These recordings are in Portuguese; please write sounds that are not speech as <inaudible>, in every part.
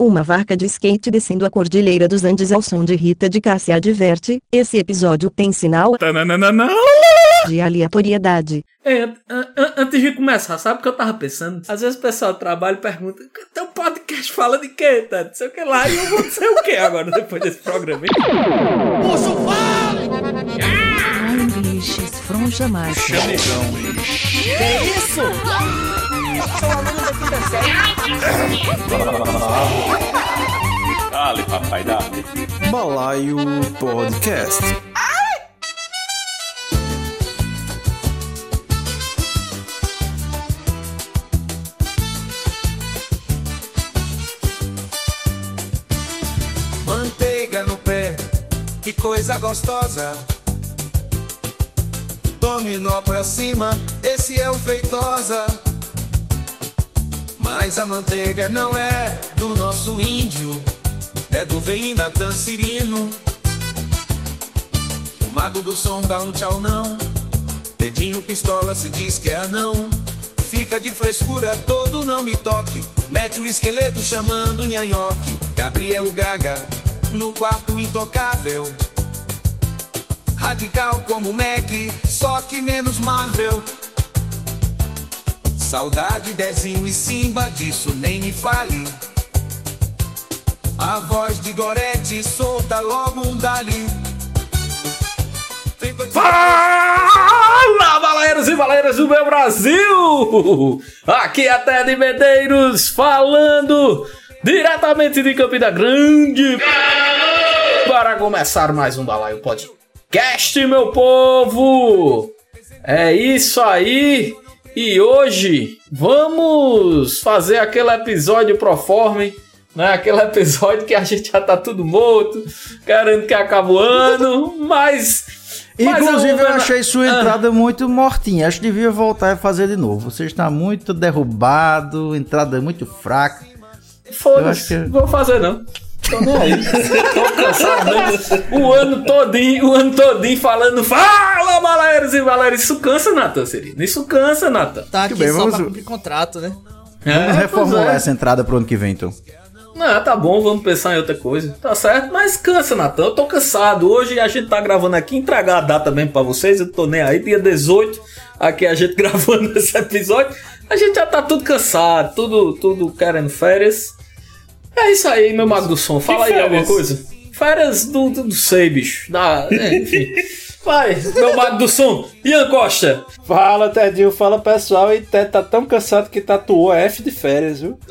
Uma vaca de skate descendo a cordilheira dos Andes ao som de Rita de Cássia adverte, esse episódio tem sinal de aleatoriedade. É, an- an- antes de começar, sabe o que eu tava pensando? Às vezes o pessoal do trabalho pergunta: teu podcast fala de quê, tá? Não sei o que lá, e eu vou dizer o quê agora, depois desse programa? hein? Ai, bichos, fronja macho. Dale, papai, dale. Balaio Podcast. Manteiga no pé, que coisa gostosa. Dominó pra cima, esse é o feitosa. Mas a manteiga não é do nosso índio, é do veio Natan Cirino. O mago do som dá um tchau não, dedinho pistola se diz que é anão. Fica de frescura todo, não me toque. Mete o esqueleto chamando nhanhoque. Gabriel Gaga, no quarto intocável. Radical como Mac, só que menos Marvel. Saudade, Dezinho e Simba, disso nem me fale. A voz de Gorete solta logo um dali. Fala, baleiros e baleiras do meu Brasil! Aqui é Ted Medeiros falando diretamente de Campina Grande para começar mais um Balaio Podcast, meu povo! É isso aí! E hoje vamos fazer aquele episódio proforme, né? Aquele <laughs> episódio que a gente já tá tudo morto, querendo que acabe o ano, mas... mas Inclusive, é eu achei sua Ah. entrada muito mortinha. Acho que devia voltar e fazer de novo. Você está muito derrubado, entrada muito fraca. Foda-se, que- vou fazer não. Tô nem aí. Tô cansado mesmo. O ano todinho, o ano todinho falando Fala, baleiros e baleiras. Isso cansa, Nathan, Serino. Isso cansa, Nathan. Tá aqui bem, só vamos- pra cumprir contrato, né? Vamos É, reformular pois é. essa entrada pro ano que vem, então. Não, tá bom, vamos pensar em outra coisa. Tá certo, mas cansa, Natan. Eu tô cansado. Hoje a gente tá gravando aqui, entregar a data mesmo pra vocês. Eu tô nem aí, dia 18. Aqui a gente <laughs> gravando esse episódio. A gente já tá tudo cansado, tudo, tudo querendo férias. É isso aí, meu mago do som. Fala aí alguma coisa. Férias do, do, do sei, bicho. Da, é, enfim. <laughs> Vai, meu mago do som. Ian Costa. Fala, Tedinho, fala pessoal. E Ted tá tão cansado que tatuou F de férias, viu? <laughs>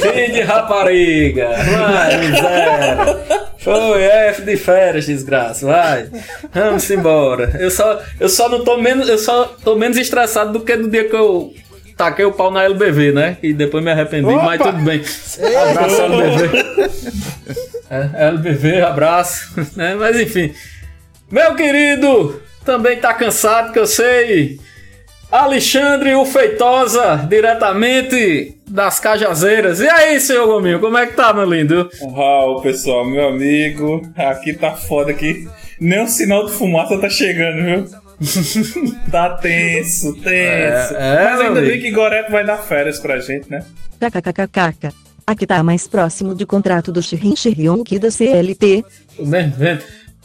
Filho de rapariga. Vai, miséria. Foi F de férias, desgraça. Vai. Vamos embora. Eu só, eu só não tô menos, eu só tô menos estressado do que no dia que eu taquei o pau na LBV, né? E depois me arrependi, Opa! mas tudo bem. Abraço LBV. <laughs> É, LBV, abraço, <laughs> né? Mas enfim. Meu querido, também tá cansado que eu sei. Alexandre o Feitosa, diretamente das Cajazeiras. E aí, seu Gominho, como é que tá, meu lindo? Uau, pessoal, meu amigo. Aqui tá foda aqui. Nem o sinal de fumaça tá chegando, viu? <laughs> tá tenso, tenso. É, é, Mas ainda bem que Goreto vai dar férias pra gente, né? KKKKK. Aqui tá mais próximo de contrato do Shirin Shirion que da CLT.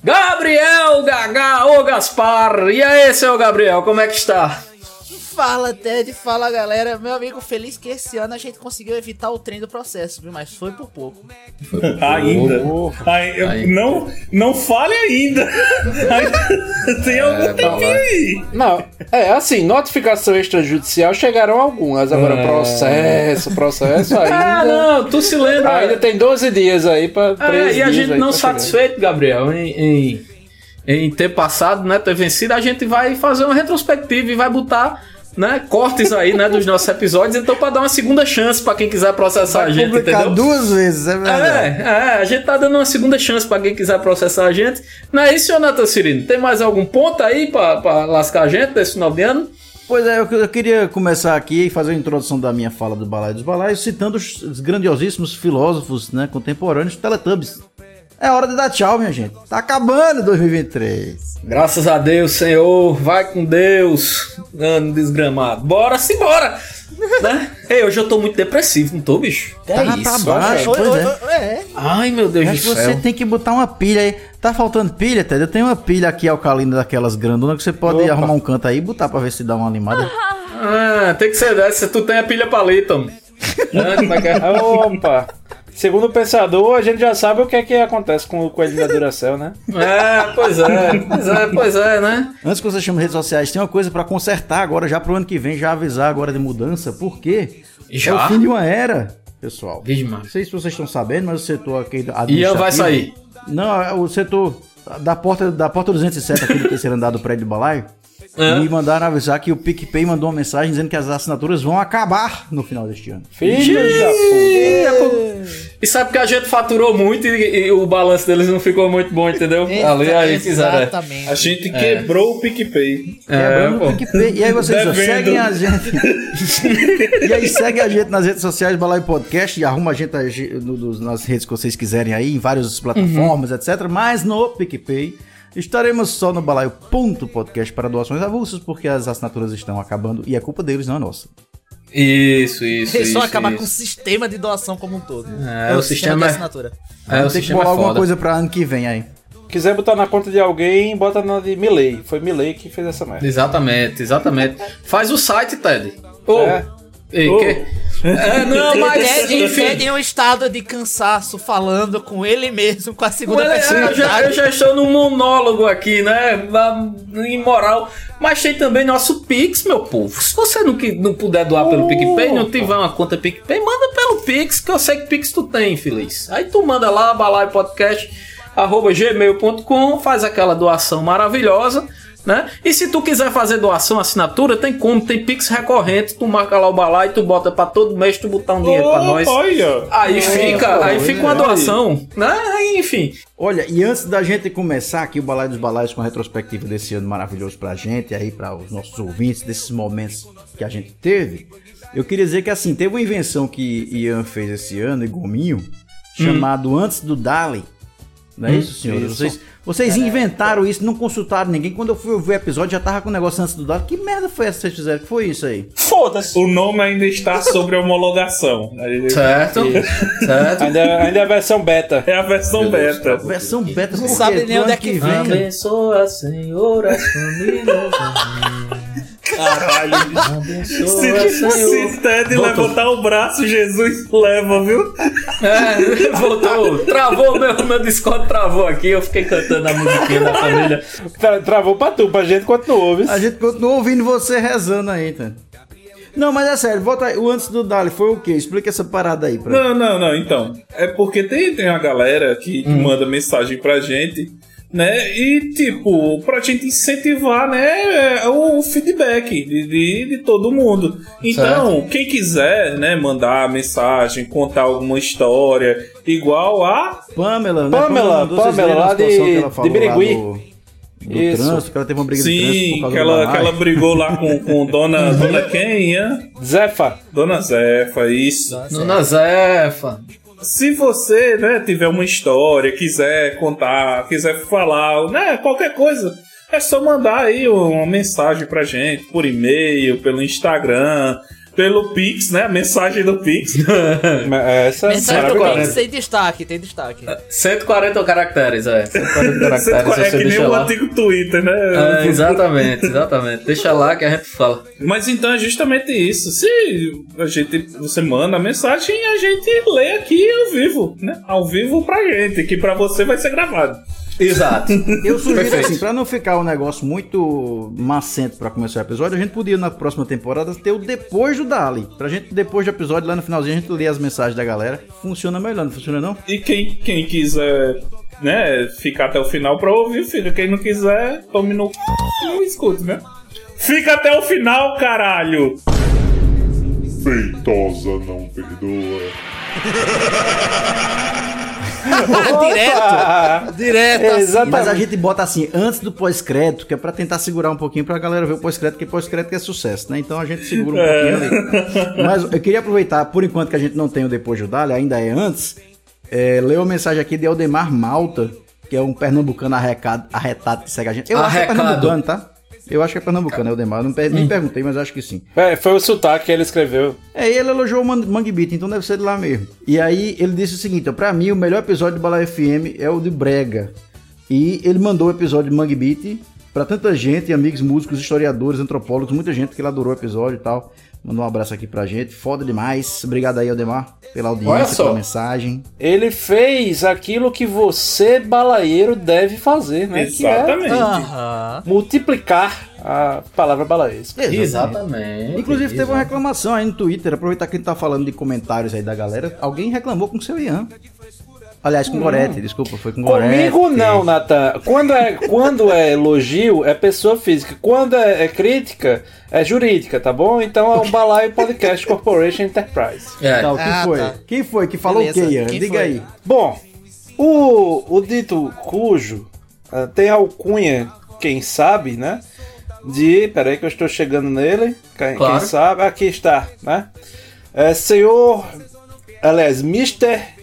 Gabriel Gagá, ô Gaspar. E aí, seu Gabriel, como é que está? Fala, Ted, fala galera. Meu amigo, feliz que esse ano a gente conseguiu evitar o trem do processo, viu? Mas foi por pouco. Ainda. Ai, eu- Ainda. Não, não fale ainda. <laughs> Tem algum tempinho aí. Não, é assim, notificação extrajudicial chegaram algumas. Agora, É. processo, processo ainda. Ah, não, tu se lembra. Ainda tem 12 dias aí pra. É, 13 e a gente não pra chegar. satisfeito, Gabriel, em, em, em ter passado, né, ter vencido, a gente vai fazer uma retrospectiva e vai botar, né, cortes aí, né, dos nossos episódios, então pra dar uma segunda chance pra quem quiser processar a gente, Publicar entendeu? duas vezes, é verdade. É, é, a gente tá dando uma segunda chance pra quem quiser processar a gente. Não é isso, Jonathan Cirino? Tem mais algum ponto aí pra lascar a gente desse final de ano? Pois é, eu, eu queria começar aqui e fazer a introdução da minha fala do Balaio dos Balaios, citando os, os grandiosíssimos filósofos né, contemporâneos Teletubbies. É hora de dar tchau, minha gente. Tá acabando 2023. Graças a Deus, Senhor. Vai com Deus. Ano desgramado. Bora, simbora. <laughs> né? Ei, hoje eu tô muito depressivo, não tô, bicho? Tá pra baixo, Oi, pois oi, é. oi, é. Ai, meu Deus Acho do que céu. você tem que botar uma pilha aí. Tá faltando pilha, Ted? Eu tenho uma pilha aqui alcalina daquelas grandonas que você pode Opa. arrumar um canto aí e botar pra ver se dá uma animada. Ah, tem que ser dessa. Tu tem a pilha paleta, <laughs> é que é? Opa! Segundo o pensador, a gente já sabe o que é que acontece com o coelho da Duracell, né? É, pois é, pois é, pois é, né? Antes que você chame redes sociais, tem uma coisa pra consertar agora, já pro ano que vem, já avisar agora de mudança. Por quê? Já? É o fim de uma era, pessoal. Vixe, Não sei se vocês estão sabendo, mas o setor aqui Ian administrativo... vai sair. Não, é o setor da porta, da porta 207 aqui do terceiro andar do prédio do balaio. É. Me mandaram avisar que o PicPay mandou uma mensagem dizendo que as assinaturas vão acabar no final deste ano. Filho da puta! E sabe que a gente faturou muito e, e o balanço deles não ficou muito bom, entendeu? Eita, Ali aí fizeram. é. Exatamente. A gente quebrou o PicPay. É, Quebrando pô. o PicPay. E aí vocês ó, seguem a gente. <laughs> e aí segue a gente nas redes sociais, Balaio Podcast, e arruma a gente nas redes que vocês quiserem aí, em várias plataformas, etc. Mas no PicPay. Estaremos só no balaio.podcast para doações avulsas, porque as assinaturas estão acabando e é culpa deles, não é nossa. Isso, isso. Eles só isso, acabar isso. com o sistema de doação como um todo. É, o sistema de é- assinatura. É, o Tem que sistema bolar é alguma coisa para ano que vem aí. Quiser botar na conta de alguém, bota na de Milley. Foi Milley que fez essa merda. Exatamente, exatamente. Faz o site, Ted. Ô, É. ei, que? É, <laughs> não, mas. Ted em um estado de cansaço, falando com ele mesmo, com a segunda é, eu, já, eu já estou num monólogo aqui, né? Imoral. Mas tem também nosso Pix, meu povo. Se você não, que- não puder doar pelo PicPay, não tiver uma conta PicPay, manda pelo Pix, que eu sei que Pix tu tem, feliz. Aí tu manda lá, balai podcast, arroba gmail.com, faz aquela doação maravilhosa. Né? E se tu quiser fazer doação, assinatura, tem como, tem Pix recorrente, tu marca lá o balai, tu bota pra todo mês, tu botar um dinheiro pra nós. Olha. Aí fica, aí fica é. uma doação, né? Aí, Enfim. Olha, e antes da gente começar aqui o Balai dos Balaios com a retrospectiva desse ano maravilhoso pra gente, aí para os nossos ouvintes, desses momentos que a gente teve, eu queria dizer que assim, teve uma invenção que Ian fez esse ano, e Gominho, chamado Antes do Dali. Não é isso, senhores? Vocês, vocês inventaram isso, não consultaram ninguém. Quando eu fui ouvir o episódio, já tava com o negócio antes do Dali. Que merda foi essa que vocês fizeram? Que foi isso aí? Foda-se! O nome ainda está sobre homologação. <laughs> Certo, certo. Ainda, ainda é a versão beta. É a versão beta. Versão beta, Não sabe nem onde é que vem. Abençoa, Senhor, as famílias. <laughs> Caralho. Abençoa, Se, se Ted levantar o braço, Jesus leva, viu? É, <laughs> voltou. Travou meu, meu Discord, travou aqui. Eu fiquei cantando a musiquinha da família. Tra- Travou pra tu, pra gente continuou, viu? A gente continua ouvindo você rezando aí, tá? Não, mas é sério, volta aí. O antes do Dali foi o quê? Explica essa parada aí pra Não, não, não, então. É porque tem, tem uma galera que, que manda mensagem pra gente, né? E, tipo, pra gente incentivar, né? é, O feedback de, de, de todo mundo. Então, quem quiser, né? Mandar mensagem, contar alguma história, igual a. Pamela, né? Pamela, Pamela, verem a lá de- situação que ela falou de Birigui. lá Do, do Isso. trânsito, que ela teve uma briga de trânsito Sim, que ela, que ela brigou lá com, <laughs> com dona, dona quem, Ian? Zefa. Dona Zefa, isso. Dona Zefa. Se você, né, tiver uma história, quiser contar, quiser falar, né, qualquer coisa, é só mandar aí uma mensagem pra gente, por e-mail, pelo Instagram, pelo Pix, né, a mensagem do Pix. <laughs> Essa Mensagem do. Pix tem destaque, tem destaque. 140 caracteres, é. 140 caracteres, é que nem o lá. antigo Twitter, né? É, exatamente, exatamente. Deixa lá que a gente fala. Mas então é justamente isso. Se a gente, você manda a mensagem, a gente lê aqui ao vivo, né? Ao vivo pra gente, que pra você vai ser gravado. Exato. <laughs> Eu sugiro Perfeito. assim, pra não ficar um negócio muito macento pra começar o episódio, a gente podia na próxima temporada ter o depois do Dali. Pra gente, depois do episódio, lá no finalzinho, a gente ler as mensagens da galera. Funciona melhor, não funciona não? E quem, quem quiser, né, ficar até o final pra ouvir, filho. Quem não quiser, tome no c... e não escute, né? Fica até o final, caralho! Feitosa não perdoa. <laughs> <laughs> direto, direto assim. Mas a gente bota assim, antes do pós-crédito, que é pra tentar segurar um pouquinho pra galera ver o pós-crédito, porque pós-crédito é sucesso, né? Então a gente segura um pouquinho ali. Mas eu queria aproveitar, por enquanto que a gente não tem o depois do Dali, ainda é antes, é, leu a mensagem aqui de Aldemar Malta, que é um pernambucano arrecado, arretado que segue a gente. Eu acho que é Arrecado. pernambucano, tá? Eu acho que é pernambucano, Aldemar. Eu não per- nem perguntei, mas acho que sim. É, foi o sotaque que ele escreveu. É, ele elogiou o Man- Mangue Beat, então deve ser de lá mesmo. E aí ele disse o seguinte, ó, pra mim o melhor episódio de Bala FM é o de Brega. E ele mandou o episódio de Mangue Beat pra tanta gente, amigos músicos, historiadores, antropólogos, muita gente que ele adorou o episódio e tal. Mandou um abraço aqui pra gente, foda demais. Obrigado aí, Aldemar, pela audiência, só. pela mensagem. Ele fez aquilo que você, balaeiro, deve fazer, né? Que é Exatamente. Aham. multiplicar a palavra balaesca. Exatamente. Inclusive teve uma reclamação aí no Twitter, aproveitar que a gente tá falando de comentários aí da galera, alguém reclamou com o seu Ian. Aliás, com o Gorete, desculpa, foi com Gorete. Comigo não, Natan. Quando é, quando é elogio, é pessoa física. Quando é, é crítica, é jurídica, tá bom? Então é o Balaio Podcast Corporation Enterprise. É. Tá, quem Ah, foi? tá. Quem foi que falou Beleza. o quê, Ian? Quem Diga foi? aí. Bom, o, o dito cujo ah, tem alcunha, quem sabe, né? De. Peraí que eu estou chegando nele. Quem, Claro. quem sabe? Aqui está, né? É, senhor. Aliás, Mr.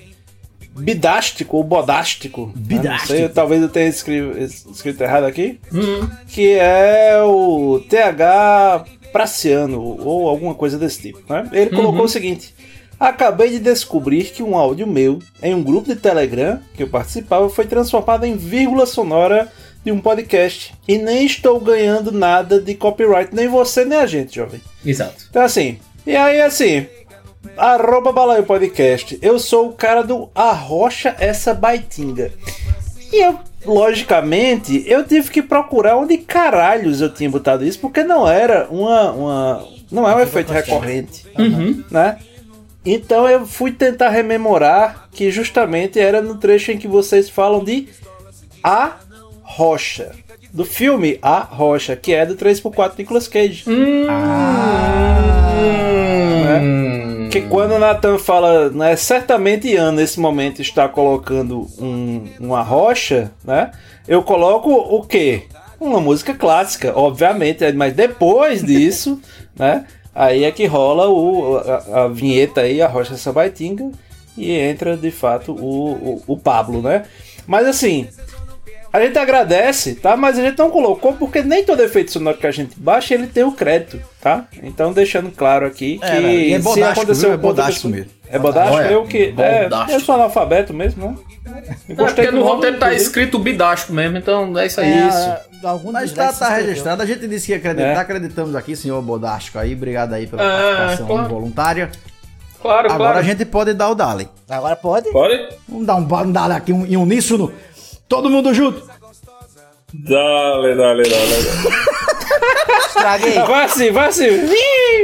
Bidástico ou Bodástico. né? Bidástico. sei, talvez eu tenha escrito, escrito errado aqui. Que é o TH Praciano ou alguma coisa desse tipo. Né? Ele colocou o seguinte. Acabei de descobrir que um áudio meu em um grupo de Telegram que eu participava foi transformado em vírgula sonora de um podcast. E nem estou ganhando nada de copyright, nem você nem a gente, jovem. Exato. Então assim, e aí assim, arroba balaio podcast, eu sou o cara do arrocha essa baitinga. E eu, logicamente, eu tive que procurar onde caralhos eu tinha botado isso, porque não era uma. uma não é um efeito recorrente, né? Então eu fui tentar rememorar que justamente era no trecho em que vocês falam de A Rocha. Do filme A Rocha, que é do 3x4 Nicolas Cage. né? Que quando o Nathan fala, né, certamente Ian nesse momento está colocando um, uma rocha, né? Eu coloco o quê? Uma música clássica, obviamente, mas depois <laughs> disso, né? Aí é que rola o, a, a vinheta aí, a Rocha Sabaitinga, e entra de fato o, o, o Pablo, né? Mas assim, a gente agradece, tá? Mas a gente não colocou porque nem todo efeito sonoro que a gente baixa ele tem o crédito, tá? Então deixando claro aqui que É, né? E é se bodástico, aconteceu viu? É bodástico pessoa- mesmo. É bodástico? Olha, eu que. É, bodástico. eu sou analfabeto mesmo, né? Eu É porque do no roteiro tá inclusive. escrito bidástico mesmo, então é isso aí. É, algum Mas tá, tá registrado, a gente disse que ia acreditar, É. acreditamos aqui, senhor Bodástico aí, obrigado aí pela É, participação claro. voluntária. Claro, Agora claro. a gente pode dar o Dali. Agora pode? Pode? Vamos dar um, um Dali aqui um, em uníssono, todo mundo junto. Dale, dale, dale. Estraguei. Vai assim, vai assim.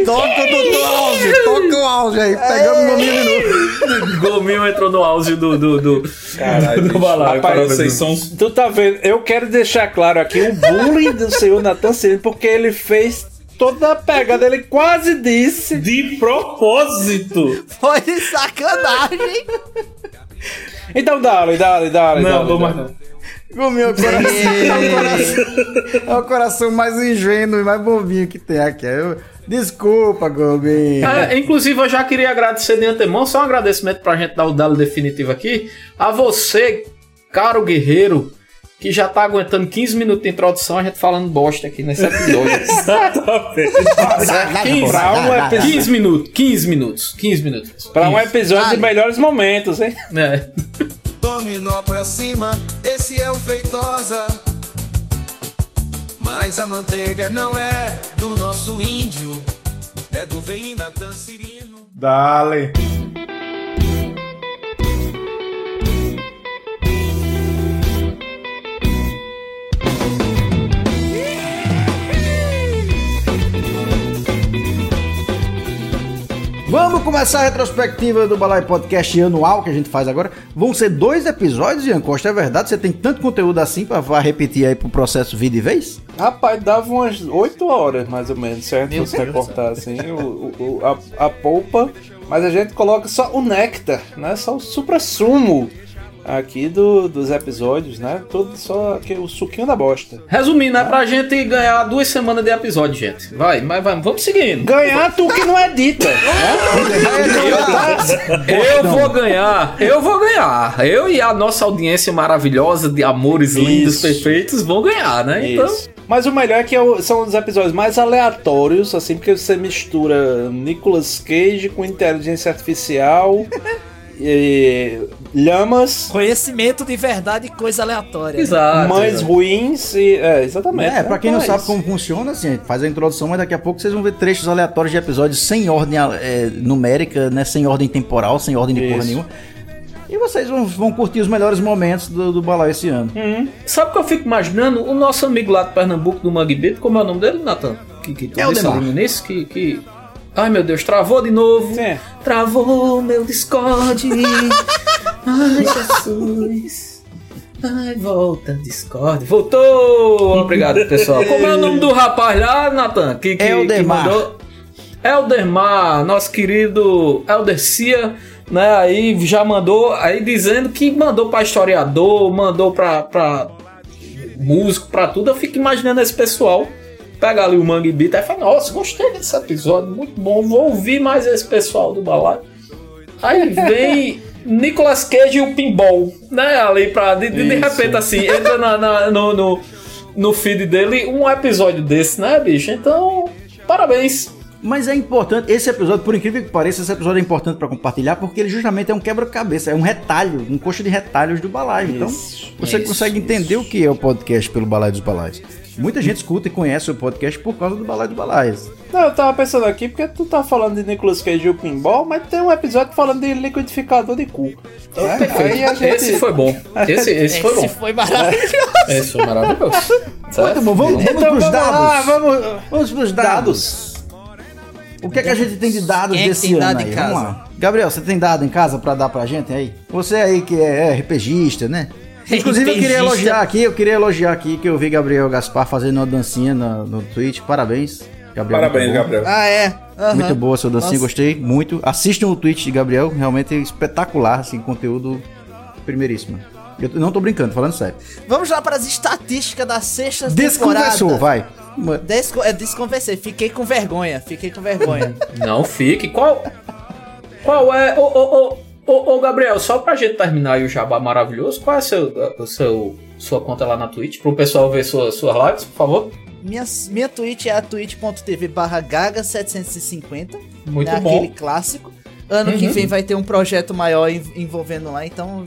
Toca do auge, toca o auge aí, pegamos no mínimo de novo. Gominho entrou no auge do. do, do... Caralho, do balaio, rapaz, vocês são Tu tá vendo? Eu quero deixar claro aqui o bullying do senhor Nathan Cine, porque ele fez toda a pegada, ele quase disse. de propósito. Foi de sacanagem. Então dá-lhe, dá-lhe, dá-lhe. Não, dá-lhe, dá-lhe. não. O meu coração, é, o coração é o coração mais ingênuo e mais bobinho que tem aqui. Eu- desculpa, Gomes. É, inclusive, eu já queria agradecer de antemão, só um agradecimento pra gente dar o dado definitivo aqui. A você, caro guerreiro, que já tá aguentando 15 minutos de introdução, a gente falando bosta aqui nesse episódio. <laughs> Exatamente. Pra um, epi- 15 minutos, 15 minutos, 15 minutos. pra um episódio de melhores momentos, hein? É. Dominó pra cima, esse é o Feitosa. Mas a manteiga não é do nosso índio, é do veinho Natan Cirino. Dale. Vamos começar a retrospectiva do Balai Podcast anual que a gente faz agora. Vão ser dois episódios, Ian Costa, é verdade? Você tem tanto conteúdo assim pra repetir aí pro processo vida e vez? Rapaz, dava umas 8 horas mais ou menos, certo? Meu Se Deus. recortar assim, o- o- a, a polpa, mas a gente coloca só o néctar, né? Só o supra-sumo aqui do, dos episódios, né? Tudo só aqui, o suquinho da bosta. Resumindo, é pra gente ganhar duas semanas de episódio, gente. Vai, mas vamos, vamos seguindo. Ganhar tu que não é dita. né? <laughs> Eu vou ganhar, eu vou ganhar. Eu e a nossa audiência maravilhosa de amores lindos, Isso. perfeitos, vão ganhar, né? Então, Isso. Mas o melhor é que é são os episódios mais aleatórios, assim, porque você mistura Nicolas Cage com inteligência artificial, <laughs> e, lhamas, Conhecimento de verdade e coisa aleatória. exato. mães ruins e. É, exatamente. É, pra quem não é sabe como funciona, assim, a gente faz a introdução, mas daqui a pouco vocês vão ver trechos aleatórios de episódios sem ordem é, numérica, né? Sem ordem temporal, sem ordem de porra Isso. nenhuma. E vocês vão, vão curtir os melhores momentos do, do Balão esse ano. Sabe o que eu fico imaginando? O nosso amigo lá de Pernambuco, do Mangue Beat, como é o nome dele, Nathan? Que, que tu É o disse Demar. ali no início, que, que... Ai, meu Deus, travou de novo. Sim. Travou meu Discord. <laughs> Ai, Jesus. Ai, volta, Discord. Voltou! <laughs> Obrigado, pessoal. Como é o nome do rapaz lá, Nathan? Que, que, Eldemar. que mandou? Eldermar, nosso querido Eldercia, né? Aí já mandou, aí dizendo que mandou pra historiador, mandou pra, pra músico, pra tudo. Eu fico imaginando esse pessoal pegar ali o Mangue Beat e falar: Nossa, gostei desse episódio, muito bom, vou ouvir mais esse pessoal do balaio. Aí vem Nicolas Cage e o Pinball, né? Ali pra. De, de, de Isso. repente, assim, entra na, na- no, no, no feed dele um episódio desse, né, bicho? Então, parabéns. Mas é importante, esse episódio, por incrível que pareça, esse episódio é importante pra compartilhar, porque ele justamente é um quebra-cabeça, é um retalho, um coxa de retalhos do balaio. Então, você isso, consegue entender o que é o podcast pelo Balaio dos Balaios. Muita gente escuta e conhece o podcast por causa do Balaio dos Balaios. Não, eu tava pensando aqui porque tu tá falando de Nicolas Cage e o Pinball, mas tem um episódio falando de liquidificador de cu. Aí a gente- Esse foi bom. <laughs> Esse, esse foi bom. Esse foi maravilhoso. Esse foi maravilhoso. <laughs> Muito bom, vamos, vamos Então pros vamos dados. lá, vamos. Vamos pros dados. O que é que a gente tem de dados Quem é desse tem ano dado aí? em Vamos lá. Gabriel, você tem dado em casa pra dar pra gente aí? Você aí que é RPGista, né? Inclusive eu queria elogiar aqui, eu queria elogiar aqui que eu vi Gabriel Gaspar fazendo uma dancinha no, no Twitch. Parabéns. Gabriel, Parabéns. Gabriel. Ah, é. Aham. Muito boa a sua dancinha, Nossa. gostei muito. Assistam o Twitch de Gabriel, realmente espetacular, assim, conteúdo primeiríssimo. Eu não tô brincando, falando sério. Vamos lá para as estatísticas da sexta Desconversou, temporada. vai. Desco é, desconversei. Fiquei com vergonha. Fiquei com vergonha. Não fique. Qual. Qual é. Ô, ô, ô, ô, ô, Gabriel, só pra gente terminar aí o jabá maravilhoso, qual é seu, o seu, sua conta lá na Twitch? Pro pessoal ver sua, suas lives, por favor. minha, minha Twitch é a twitch.tv barra gaga750. Muito é bom. aquele clássico. Ano que Uhum. vem vai ter um projeto maior en- envolvendo lá, então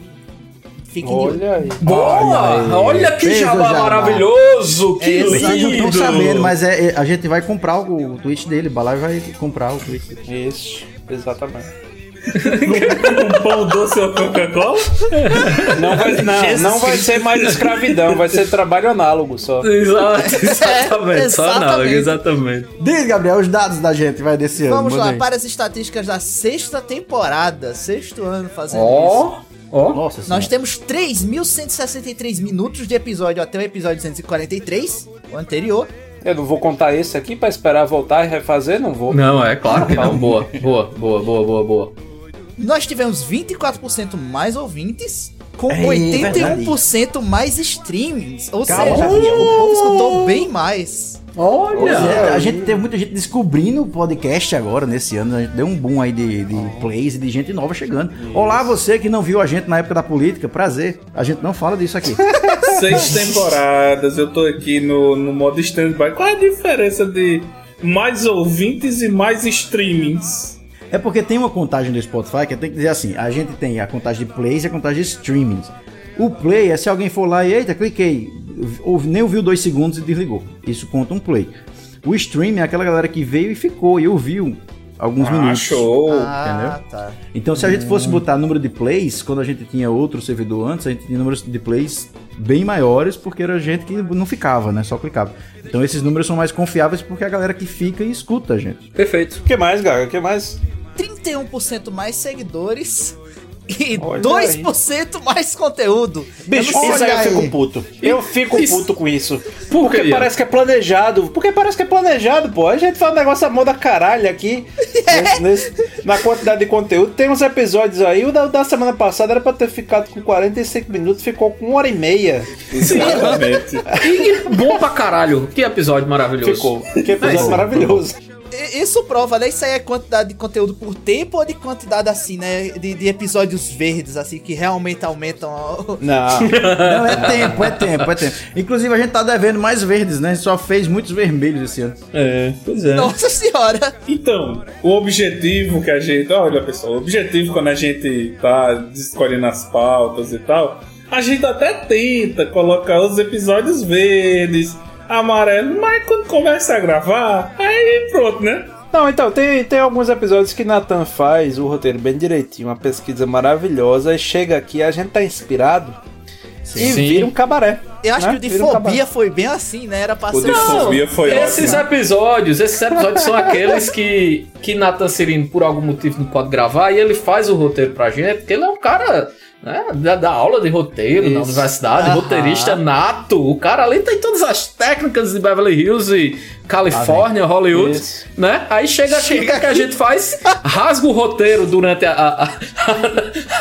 fiquem. Olha aí. Boa! Olha, que Fez o jabá, jabá. maravilhoso! Que É, Vocês não lindo! estão sabendo, mas é, é- a gente vai comprar o, o Twitch dele. O Balai vai comprar o Twitch. Isso, exatamente. Um pão doce ou Coca-Cola? Não vai, não, não vai ser mais escravidão, vai ser trabalho análogo só. Exato, exatamente. Só exatamente. análogo, exatamente. Diz, Gabriel, os dados da gente vai desse ano. Vamos lá aí. para as estatísticas da sexta temporada, sexto ano fazendo isso. Ó, ó. Nossa Nós senhora. temos 3.163 minutos de episódio até o episódio 143, o anterior. Eu não vou contar esse aqui pra esperar voltar e refazer, não vou. Não, é claro que não. Boa, boa, boa, boa, boa, boa. Nós tivemos 24% mais ouvintes, com É 81% mais streamings. Ou Calma, seja, Gabriel. o povo escutou bem mais. Pois é, Olha! a gente teve muita gente descobrindo o podcast agora, nesse ano. A gente deu um boom aí de, de plays e de gente nova chegando. Olá, você que não viu a gente na época da política, prazer. A gente não fala disso aqui. <laughs> Seis temporadas, eu tô aqui no, no modo stand-by. Qual é a diferença de mais ouvintes e mais streamings? É porque tem uma contagem do Spotify que tem que dizer assim: a gente tem a contagem de plays e a contagem de streamings. O play é se alguém for lá e, eita, cliquei, ouvi- nem ouviu dois segundos e desligou. Isso conta um play. O stream é aquela galera que veio e ficou e ouviu alguns Ah, minutos. show! Ah, tá. Então, se a gente fosse botar número de plays, quando a gente tinha outro servidor antes, a gente tinha números de plays bem maiores, porque era gente que não ficava, né? Só clicava. Então, esses números são mais confiáveis porque é a galera que fica e escuta a gente. Perfeito. O que mais, Gaga? O que mais? 31% mais seguidores e Olha 2% mais conteúdo. Bicho, Eu isso aí eu fico puto. Eu fico Isso- puto com isso. Por Porque parece que é planejado. Porque parece que é planejado, pô. A gente faz um negócio a mão da caralho aqui. <laughs> nesse- nesse- na quantidade de conteúdo. Tem uns episódios aí. O da, da semana passada era pra ter ficado com 45 minutos, ficou com uma hora e meia. Exatamente. <laughs> E bom pra caralho. Que episódio maravilhoso. Ficou. Que episódio maravilhoso. Isso prova, né? Isso aí é quantidade de conteúdo por tempo ou de quantidade, assim, né? De, de episódios verdes, assim, que realmente aumentam. o- <laughs> Não. Não, é tempo, é tempo, é tempo. Inclusive, a gente tá devendo mais verdes, né? A gente só fez muitos vermelhos esse ano. É, pois é. Nossa senhora! Então, o objetivo que a gente. Olha, pessoal, o objetivo quando a gente tá escolhendo as pautas e tal, a gente até tenta colocar os episódios verdes, amarelos, mas quando começa a gravar, aí pronto, né? Não, então, tem, tem alguns episódios que Nathan faz o roteiro bem direitinho, uma pesquisa maravilhosa, e chega aqui, a gente tá inspirado e Sim. vira um cabaré. Eu acho né? que o de Vira um fobia foi bem assim, né? Era pra O ser. de fobia foi esses ótimo. episódios, esses episódios são aqueles que, que Nathan Cirino, por algum motivo, não pode gravar e ele faz o roteiro pra gente, porque ele é um cara né, da, da aula de roteiro na Isso. universidade, Aham. roteirista nato. O cara ali tem todas as técnicas de Beverly Hills e Califórnia, Hollywood, Isso. né? Aí chega aqui, o que, é que a gente faz? <laughs> Rasga o roteiro durante a, a, a-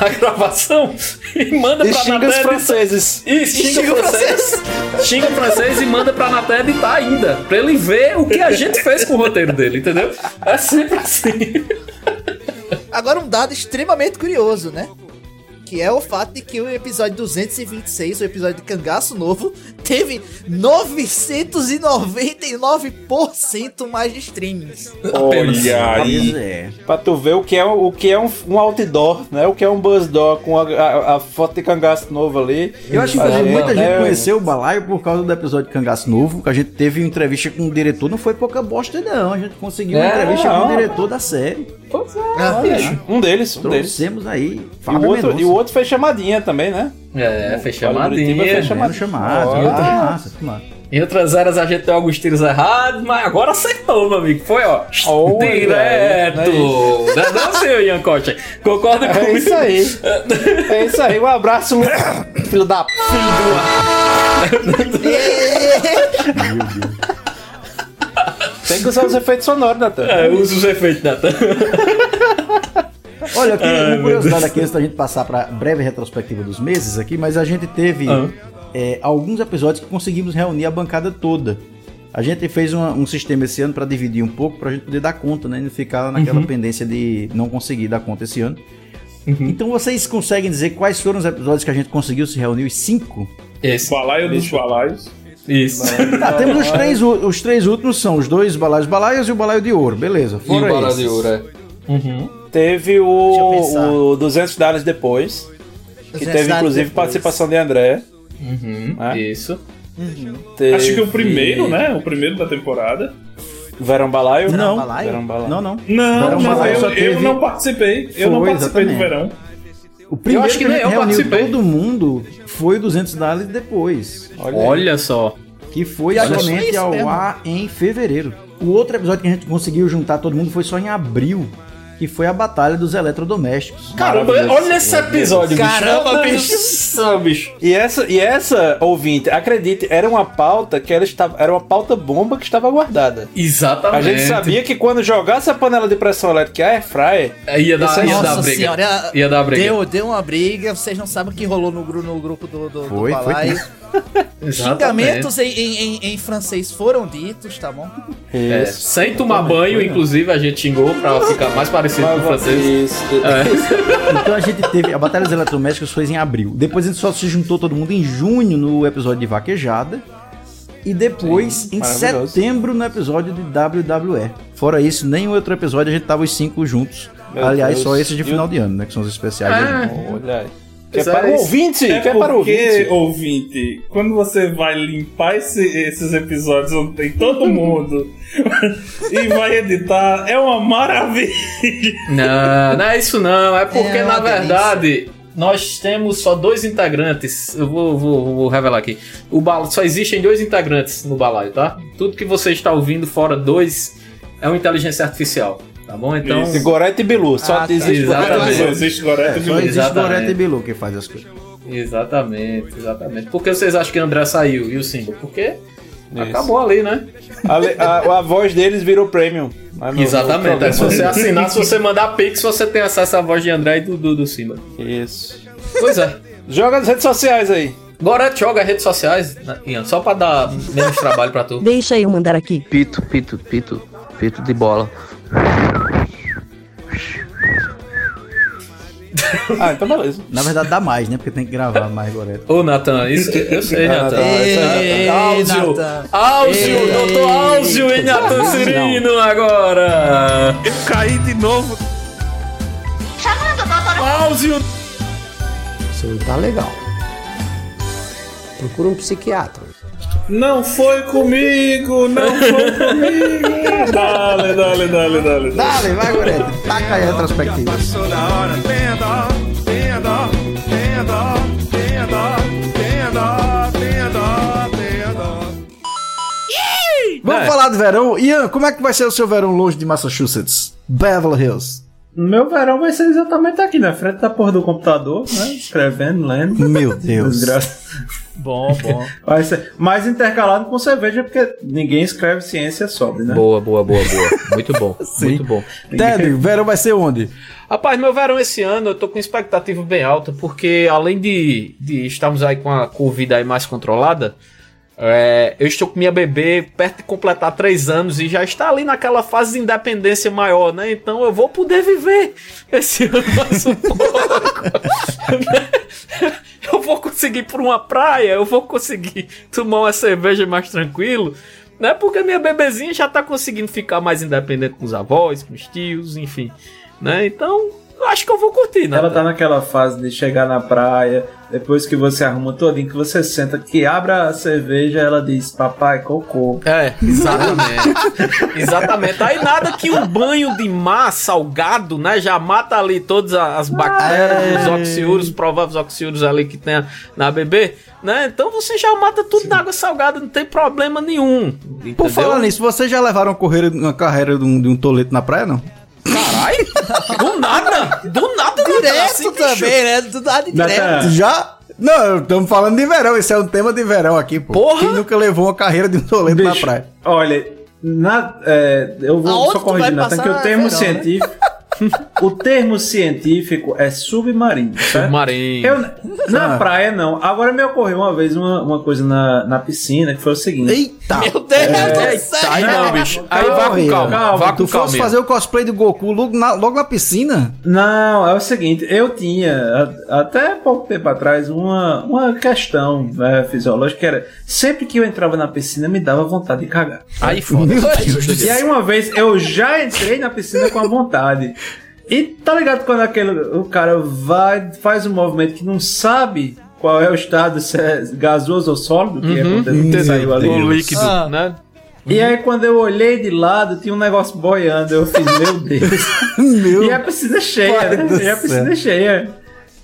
a gravação e manda E pra xinga os franceses. Isso, xinga, xinga francês. Xinga o francês e manda pra Naté editar ainda. Pra ele ver o que a gente fez com o roteiro dele, entendeu? É sempre assim. Agora, um dado extremamente curioso, né? Que é o fato de que o episódio 226, o episódio de Cangaço Novo, teve 999% mais de streamings. Olha aí. Pois é. Pra tu ver o que é, o que é um, um outdoor, né? O que é um buzz door com a, a- a foto de cangaço novo ali. Eu acho que muita né? gente conheceu o Balaio por causa do episódio de Cangaço Novo, que a gente teve uma entrevista com o diretor, não foi pouca bosta não, a gente conseguiu uma É, entrevista com o diretor da série. Ah, Um deles, um deles. Trouxemos aí, E o, outro, e o outro fez chamadinha também, né? É, fez chamadinha. fez Chamado, chamado, Olha. outra massa, massa. Em outras eras a gente deu alguns tiros errados, mas agora acertou, meu amigo. Foi, ó. Olha, direto. é isso. Não é senhor Ian Costa? Concorda É comigo? isso aí. É isso aí. Um abraço, filho da <laughs> Tem que usar os efeitos sonoros, Natan. É, usa os efeitos, Nathan. Olha, eu queria Ai, uma curiosidade aqui antes da gente passar para breve retrospectiva dos meses aqui, mas a gente teve Ah. é, alguns episódios que conseguimos reunir a bancada toda. A gente fez uma- um sistema esse ano para dividir um pouco, para a gente poder dar conta, né? E não ficar naquela pendência de não conseguir dar conta esse ano. Então vocês conseguem dizer quais foram os episódios que a gente conseguiu se reunir? Os cinco? Esse. Balaio dos balaios. Isso. Ah, temos os três, os três últimos são os dois balaios balaios e o balaio de ouro, beleza. E o Fora Bala esses. de Ouro, é. Teve eu pensar. o, o 200 dólares depois, que 200 teve inclusive depois. participação de André. Uhum, É? Isso. Teve Acho que o primeiro, né? O primeiro da temporada. Verão Balaio? Não. Balaio? Verão Balaio. Não, não. Não, não, Balaio eu, eu teve- não participei. Eu não Foi, participei do exatamente. verão. O primeiro acho que que, a nem gente eu reuniu participei. todo mundo foi o 200 dólares depois. Olha. Olha só. Que foi somente ao mesmo. ar em fevereiro. O outro episódio que a gente conseguiu juntar todo mundo foi só em abril. Que foi a Batalha dos Eletrodomésticos. Caramba, olha esse episódio, bicho. Caramba, bicho. do bicho. E essa, e essa ouvinte, acredite, era uma pauta que ela estava, era uma pauta bomba que estava guardada. Exatamente. A gente sabia que quando jogasse a panela de pressão elétrica e a airfryer, Ia dar, ia dar Nossa briga. senhora, Ia dar briga. Deu, deu uma briga, vocês não sabem o que rolou no, no grupo do, do, do Foi, foi Balaio. Exatamente. <laughs> Xingamentos em, em, em, em francês foram ditos, tá bom? É, isso. sem tomar banho, inclusive, a gente xingou pra ficar mais parecido com o francês. Isso. Então a gente teve. A Batalha dos Eletrodomésticos foi em abril. Depois a gente só se juntou todo mundo em junho no episódio de Vaquejada. E depois em maravilhoso. setembro no episódio de WWE. Fora isso, nenhum outro episódio a gente tava os cinco juntos. Meu Aliás, Deus. só esses de final de ano, né? Que são os especiais. É. Olha aí. Que é para o ouvinte, É que é para o porque, ouvinte. ouvinte, quando você vai limpar esse- esses episódios onde tem todo <laughs> mundo <laughs> e vai editar, é uma maravilha. Não, não é isso não. É porque, É na verdade, nós temos só dois integrantes. Eu vou, vou- vou revelar aqui. O bala, só existem dois integrantes no balaio, tá? Tudo que você está ouvindo fora dois é uma inteligência artificial. Tá bom? Então. E Gorete e Bilu, só Ah, tá. existe Exatamente. Gorete e existe Gorete É, e só Bilu. existe. Gorete e Bilu que faz as coisas. Exatamente, exatamente. Por que vocês acham que André saiu e o Simba? Porque acabou ali, né? A, a- a voz deles virou premium. no- Exatamente. no É, se você assinar, se você mandar Pix, você tem acesso à voz de André e do, do, do Simba. Isso. Pois é. Joga nas redes sociais aí. Agora joga redes sociais, Ian, só pra dar menos trabalho pra tu. Deixa eu mandar aqui. Pito, pito, pito, pito de bola. Ah, então beleza. Na verdade dá mais, né? Porque tem que gravar mais Gorete. Ô, Natan, isso eu sei, Natan. Áuzio, Ei, doutor Áuzio e Natan Cirino agora. Eu caí de novo. Áuzio. Você não tá legal. Procura um psiquiatra. Não foi comigo, não foi comigo. <laughs> Dale, dale, dale, dale. Dale, vai, Gorete. Taca aí a retrospectiva. Passou da hora, tenha dó, tenha dó, tenha dó, tenha dó, tenha dó, tenha dó, tenha dó. Vamos É. falar de verão. Ian, como é que vai ser o seu verão longe de Massachusetts? Beverly Hills. Meu verão vai ser exatamente aqui na frente da porra do computador, né? Escrevendo, lendo. Meu <laughs> Deus. Bom, bom. <laughs> Vai ser mais intercalado com cerveja, porque ninguém escreve ciência sobre, né? Boa, boa, boa, boa. Muito bom, <laughs> muito bom. Ted, verão vai ser onde? Rapaz, meu verão esse ano eu tô com expectativa bem alta, porque além de, de estarmos aí com a Covid aí mais controlada, é, eu estou com minha bebê perto de completar três anos e já está ali naquela fase de independência maior, né? Então eu vou poder viver esse ano mais um pouco. <laughs> eu vou conseguir ir por uma praia, eu vou conseguir tomar uma cerveja mais tranquilo. Né? Porque minha bebezinha já tá conseguindo ficar mais independente com os avós, com os tios, enfim. Né? Então, eu acho que eu vou curtir, né? Ela tá naquela fase de chegar na praia, depois que você arruma todinho, que você senta, que abre a cerveja, ela diz, papai, cocô. É, exatamente. <laughs> exatamente. Aí nada que um banho de mar salgado, né, já mata ali todas as bactérias, os oxiúrios, os prováveis oxiúrios ali que tem na bebê, né? Então você já mata tudo na água salgada, não tem problema nenhum. Por entendeu? falar nisso, vocês já levaram uma carreira de um, de um toleto na praia, não? Caralho, do nada, do nada, Direto assim, bicho. também, né? Do nada de direto. Natan, Já? Não, estamos falando de verão. Esse é um tema de verão aqui, pô. Porra! Quem nunca levou uma carreira de um toleto na praia? olha, na, é, eu vou Aonde só tu corrigir, vai Nathan, que o termo verão, né? O termo científico é submarino, certo? Submarino. Eu, na Ah. praia, não. Agora me ocorreu uma vez uma, uma coisa na, na piscina, que foi o seguinte. Eita! Meu Deus do céu. Aí não, bicho. Aí vá com calma, Calma, vá com Tu fosse calma. fazer o cosplay do Goku logo na, logo na piscina? Não, é o seguinte, eu tinha, a- até pouco tempo atrás, uma, uma questão né, fisiológica que era, sempre que eu entrava na piscina, me dava vontade de cagar. Aí foda. E aí uma vez, eu já entrei na piscina com a vontade. E tá ligado quando aquele, o cara vai, faz um movimento que não sabe qual é o estado, se é gasoso ou sólido, que Uhum. aconteceu, que saiu ali. O líquido, Ah. né? E aí quando eu olhei de lado, tinha um negócio boiando, eu fiz, meu Deus. <laughs> Meu E a piscina cheia, Pai né? E a piscina céu. cheia.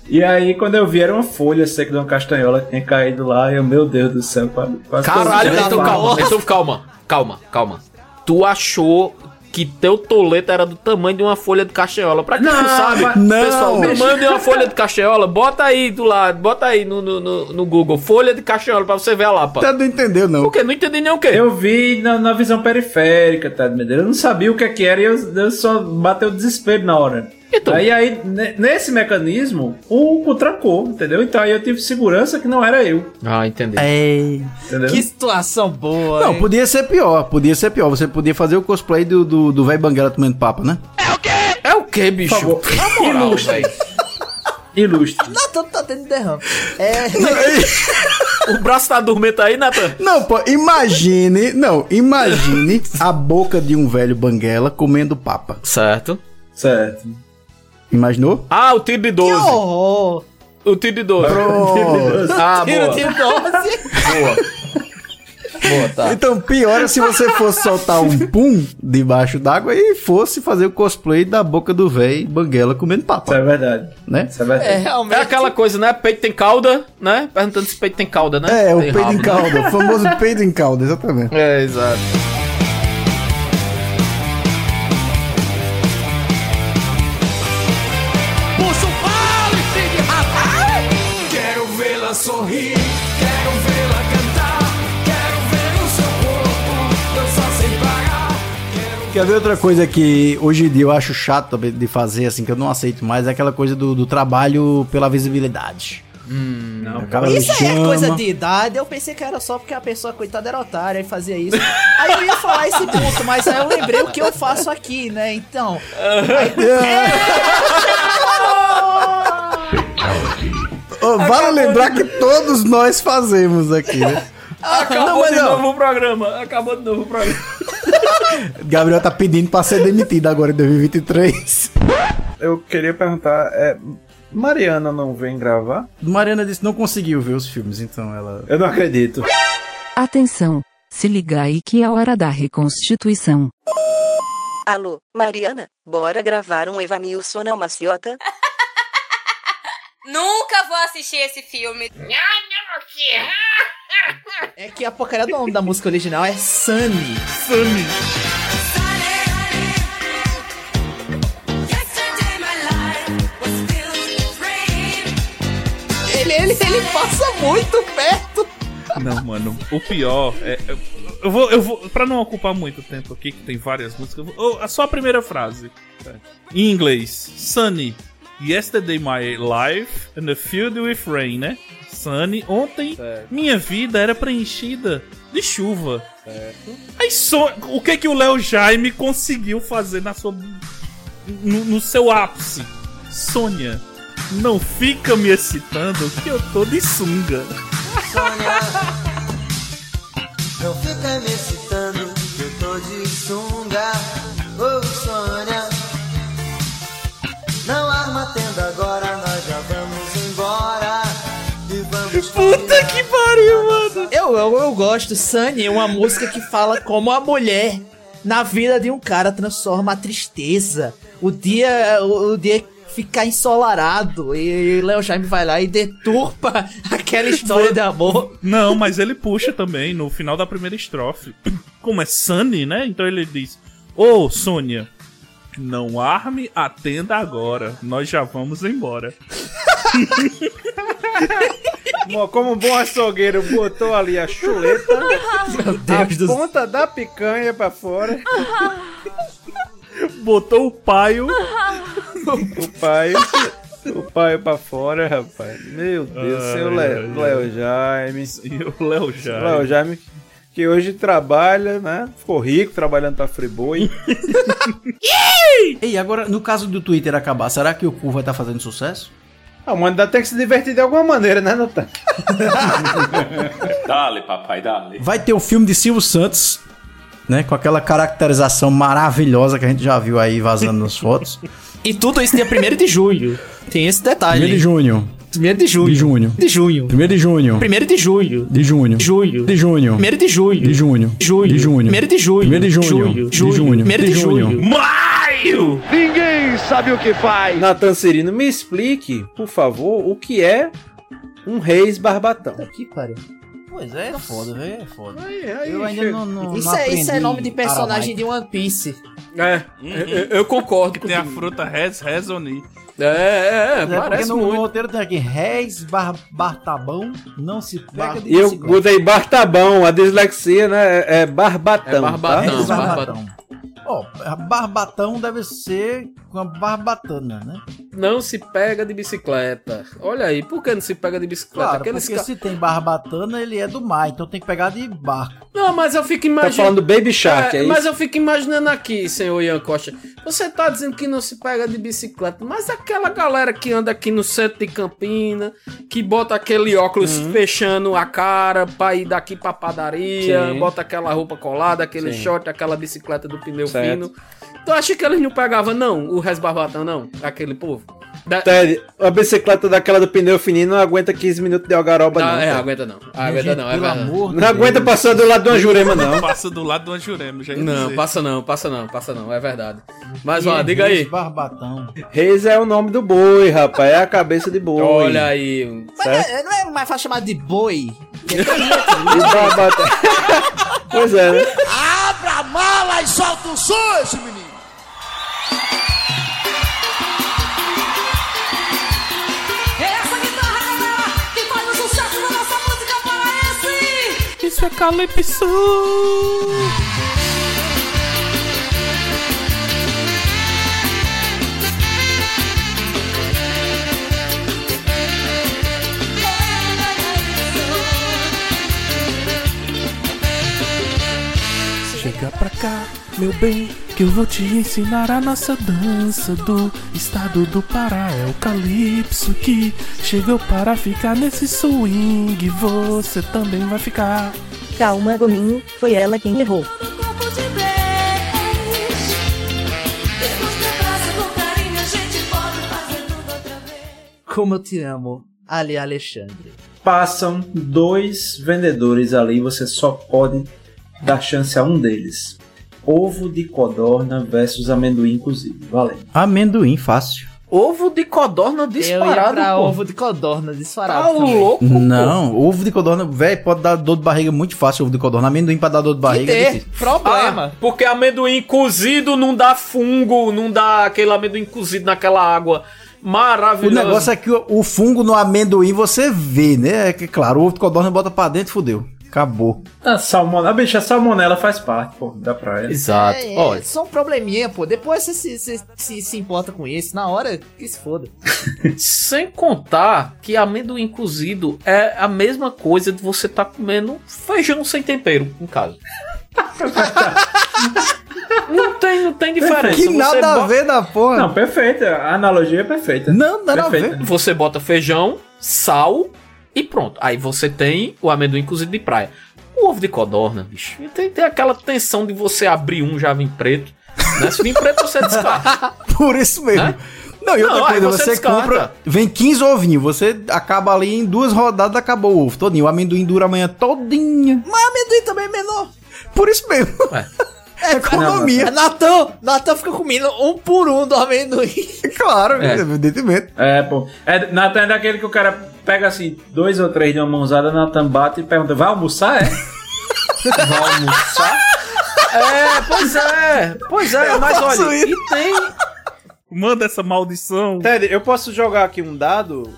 E aí, quando eu vi, era uma folha seca de uma castanhola que tinha caído lá. E eu, meu Deus do céu, quase, quase Caralho, então calma, então calma, calma, calma. Tu achou que teu toleto era do tamanho de uma folha de castanhola? Pra quem não, Não, sabe, Não. pessoal, o tamanho de uma folha de castanhola, bota aí do lado, bota aí no, no, no, no Google, folha de castanhola pra você ver a lapa. Você não entendeu, não. Por quê? Não entendi nem o quê. Eu vi na, na visão periférica, tá? Eu não sabia o que, é que era e eu, eu só bateu desespero na hora. Então. Aí, aí, ne- nesse mecanismo, o cu trancou, entendeu? Então aí eu tive segurança que não era eu, Ah, entendi. É. entendeu? Que situação boa. Não, hein? podia ser pior, podia ser pior. Você podia fazer o cosplay do do do velho Banguela tomando papa, né? É o quê, bicho? Por favor, Na moral, ilustre. velho. Ilustre. Natan tá tendo derrame. É. O braço tá dormente aí, Nathan? Não, pô, imagine, não, imagine a boca de um velho Banguela comendo papa. Certo. Certo. Imaginou? Ah, o tiro de Que 12. horror. O tiro de 12. Pronto. <laughs> Ah, Tiro boa. de 12. Boa. Boa, tá. Então, pior é se você fosse soltar um pum debaixo d'água e fosse fazer o cosplay da boca do velho Banguela comendo Isso papa, é verdade. né? Isso é verdade. É, realmente. É aquela coisa, né? Peito tem cauda, né? Perguntando se peito tem cauda, né? É, o Tem peido rabo, em né? calda, o famoso peido em calda, exatamente. É, exato. Quer ver outra coisa que hoje em dia eu acho chato de fazer, assim, que eu não aceito mais, é aquela coisa do, do trabalho pela visibilidade. Não, O cara Isso aí é coisa de idade. Eu pensei que era só porque a pessoa, coitada, era otária e fazia isso. Aí eu ia falar esse ponto, mas aí eu lembrei o que eu faço aqui, né? Então. Ô, vale lembrar que todos nós fazemos aqui, né? Acabou Não, mas de não. novo o programa. Acabou de novo o programa. <laughs> Gabriel tá pedindo pra ser demitido agora em 2023. Eu queria perguntar, é, Mariana não vem gravar? Mariana disse que não conseguiu ver os filmes, então ela. Eu não acredito. Atenção, se liga aí que é hora da reconstituição. Alô, Mariana, bora gravar um Evanilson na maciota? <laughs> Nunca vou assistir esse filme. É que a porcaria do nome da música original é Sunny. Sunny. Ele, ele, ele passa muito perto. Não, mano, o pior é. eu- Eu vou, eu vou. Pra não ocupar muito tempo aqui, que tem várias músicas, eu vou, só a primeira frase. Em inglês, Sunny. Yesterday my life and the field with rain, né? Sunny. Ontem minha vida era preenchida de chuva. Aí só. O que que o Léo Jaime conseguiu fazer na sua. No, no seu ápice? Sônia, não fica me excitando que eu tô de sunga. Não fica me excitando, que eu tô de sunga. Tenda agora, nós já vamos embora. E vamos Puta que pariu, mano. Eu, eu, eu gosto. Sunny é uma música que fala como a mulher na vida de um cara transforma a tristeza. O dia, o, o dia ficar ensolarado. E Léo Jaime vai lá e deturpa <laughs> aquela história de amor. Não, mas ele puxa também no final da primeira estrofe. <coughs> Como é Sunny, né? Então ele diz: Ô Sônia, não arme a tenda agora, nós já vamos embora. Mo- Como um bom açougueiro botou ali a chuleta, a Deus do ponta da picanha pra fora, Botou o paio. o pai, o pai pra fora, rapaz. Meu Deus, Ai, seu. Léo Jaime. E o Léo Jaime. Léo Jaime, que hoje trabalha, né? Ficou rico trabalhando pra Friboi. <laughs> Ei, agora, no caso do Twitter acabar, será que o cu vai estar fazendo sucesso? A humanidade tem que se divertir de alguma maneira, né, Natan? <laughs> Dale, papai, dale. Vai ter o filme de Silvio Santos, né? Com aquela caracterização maravilhosa que a gente já viu aí vazando nas fotos. E tudo isso dia 1 de julho. Tem esse detalhe. 1 de junho. 1 de junho. De junho. De junho. 1 de junho. 1 de julho. De junho. Julho. De junho. 1 de julho. De junho. Julho. De junho. 1 de julho. 1 de junho. Julho. De junho. 1 de De junho. Maio! Ninguém sabe o que faz. Natan Cirino, me explique, por favor, o que é um reis barbatão. Que pariu. Pois é, é foda, velho. É foda. aí Eu ainda não, não, Isso não é, isso é nome de personagem aramaico. de One Piece. É, eu, eu concordo Tem a fruta Res Resoni. É, é, é, É, porque parece no, no muito. roteiro tem aqui, réis bar, bartabão, não se pega de E eu botei bartabão, a dislexia, né? É, é barbatão. É barbatão. tá? Barbatão. barbatão. Ó, barbatão deve ser com a barbatana, né? Não se pega de bicicleta. Olha aí, por que não se pega de bicicleta? Claro, Aqueles porque ca- se tem barbatana, ele é do mar, então tem que pegar de barco. Não, mas eu fico Tá imaginando. falando Baby Shark, é, mas isso? eu fico imaginando aqui, senhor Ian Costa. Você tá dizendo que não se pega de bicicleta, mas aquela galera que anda aqui no centro de Campina, que bota aquele óculos Uhum. fechando a cara pra ir daqui pra padaria, Sim. bota aquela roupa colada, aquele Sim. short, aquela bicicleta do pneu Certo. fino. Tu acha que eles não pegavam, não? O resbarbatão, não? Aquele povo? Da- Ted, a bicicleta daquela do pneu fininho não aguenta 15 minutos de algaroba, Ah, não. é, aguenta não. Aguenta não, é verdade. amor de Não aguenta passar do lado de uma jurema, não. <laughs> Passa do lado de uma jurema, já ia Não, dizer. passa não, passa não, passa não, é verdade. Mas, ó, é diga aí. Barbatão. Reis é o nome do boi, rapaz. É a cabeça de boi. Olha aí. Mas não é- não é mais fácil chamar de boi? <laughs> E barbatão. <laughs> pois é, né? Abra a mala e solta o som, esse menino. isso é calypso. Chega pra cá, meu bem que eu vou te ensinar a nossa dança do estado do Pará. É o calypso que chegou para ficar nesse swing. Você também vai ficar. Calma, Gominho, foi ela quem errou. Como eu te amo, Ali Alexandre. Passam dois vendedores ali, você só pode dar chance a um deles. Ovo de codorna versus amendoim cozido. Valendo. Amendoim, fácil. Ovo de codorna Eu ia disparado, pra pô. ovo de codorna disparado. Tá também. louco, Não, ovo de codorna, velho, pode dar dor de barriga muito fácil ovo de codorna. Amendoim pra dar dor de barriga é difícil. problema. Ah, porque amendoim cozido não dá fungo, não dá aquele amendoim cozido naquela água O maravilhosa. negócio é que o, o fungo no amendoim você vê, né? É que, claro, o ovo de codorna bota pra dentro, fudeu. Acabou. A salmonela, bicho, a salmonela faz parte, pô, da praia. Exato. É, é, Olha, só um probleminha, pô. Depois você se, se, se, se importa com isso. Na hora, que se foda. <laughs> sem contar que amendoim cozido é a mesma coisa de você tá comendo feijão sem tempero em casa. <laughs> não tem, não tem diferença. Que Você nada a bota- ver da porra. Não, perfeita. A analogia é perfeita. Não, nada a Perfeita. ver. Você bota feijão, sal e pronto. Aí você tem o amendoim cozido de praia. O ovo de codorna, bicho, tem, tem aquela tensão de você abrir um já vim preto. Né? Se vir preto, você descarta. <laughs> Por isso mesmo. Hã? Não, e outra Não, coisa, você você, compra, vem 15 ovinhos, você acaba ali em duas rodadas, acabou o ovo todinho. O amendoim dura a manhã todinha. Mas amendoim também é menor. Por isso mesmo. É, Economia. É, Natan, Natan fica comendo um por um do amendoim. <laughs> Claro, É. evidentemente. É, pô. É, Natan é daquele que o cara pega assim, dois ou três de uma mãozada, Natan bate e pergunta: vai almoçar? É? <laughs> Vai almoçar? É, pois é. Pois é, Eu mas olha, isso. e tem. Manda essa maldição. Ted, eu posso jogar aqui um dado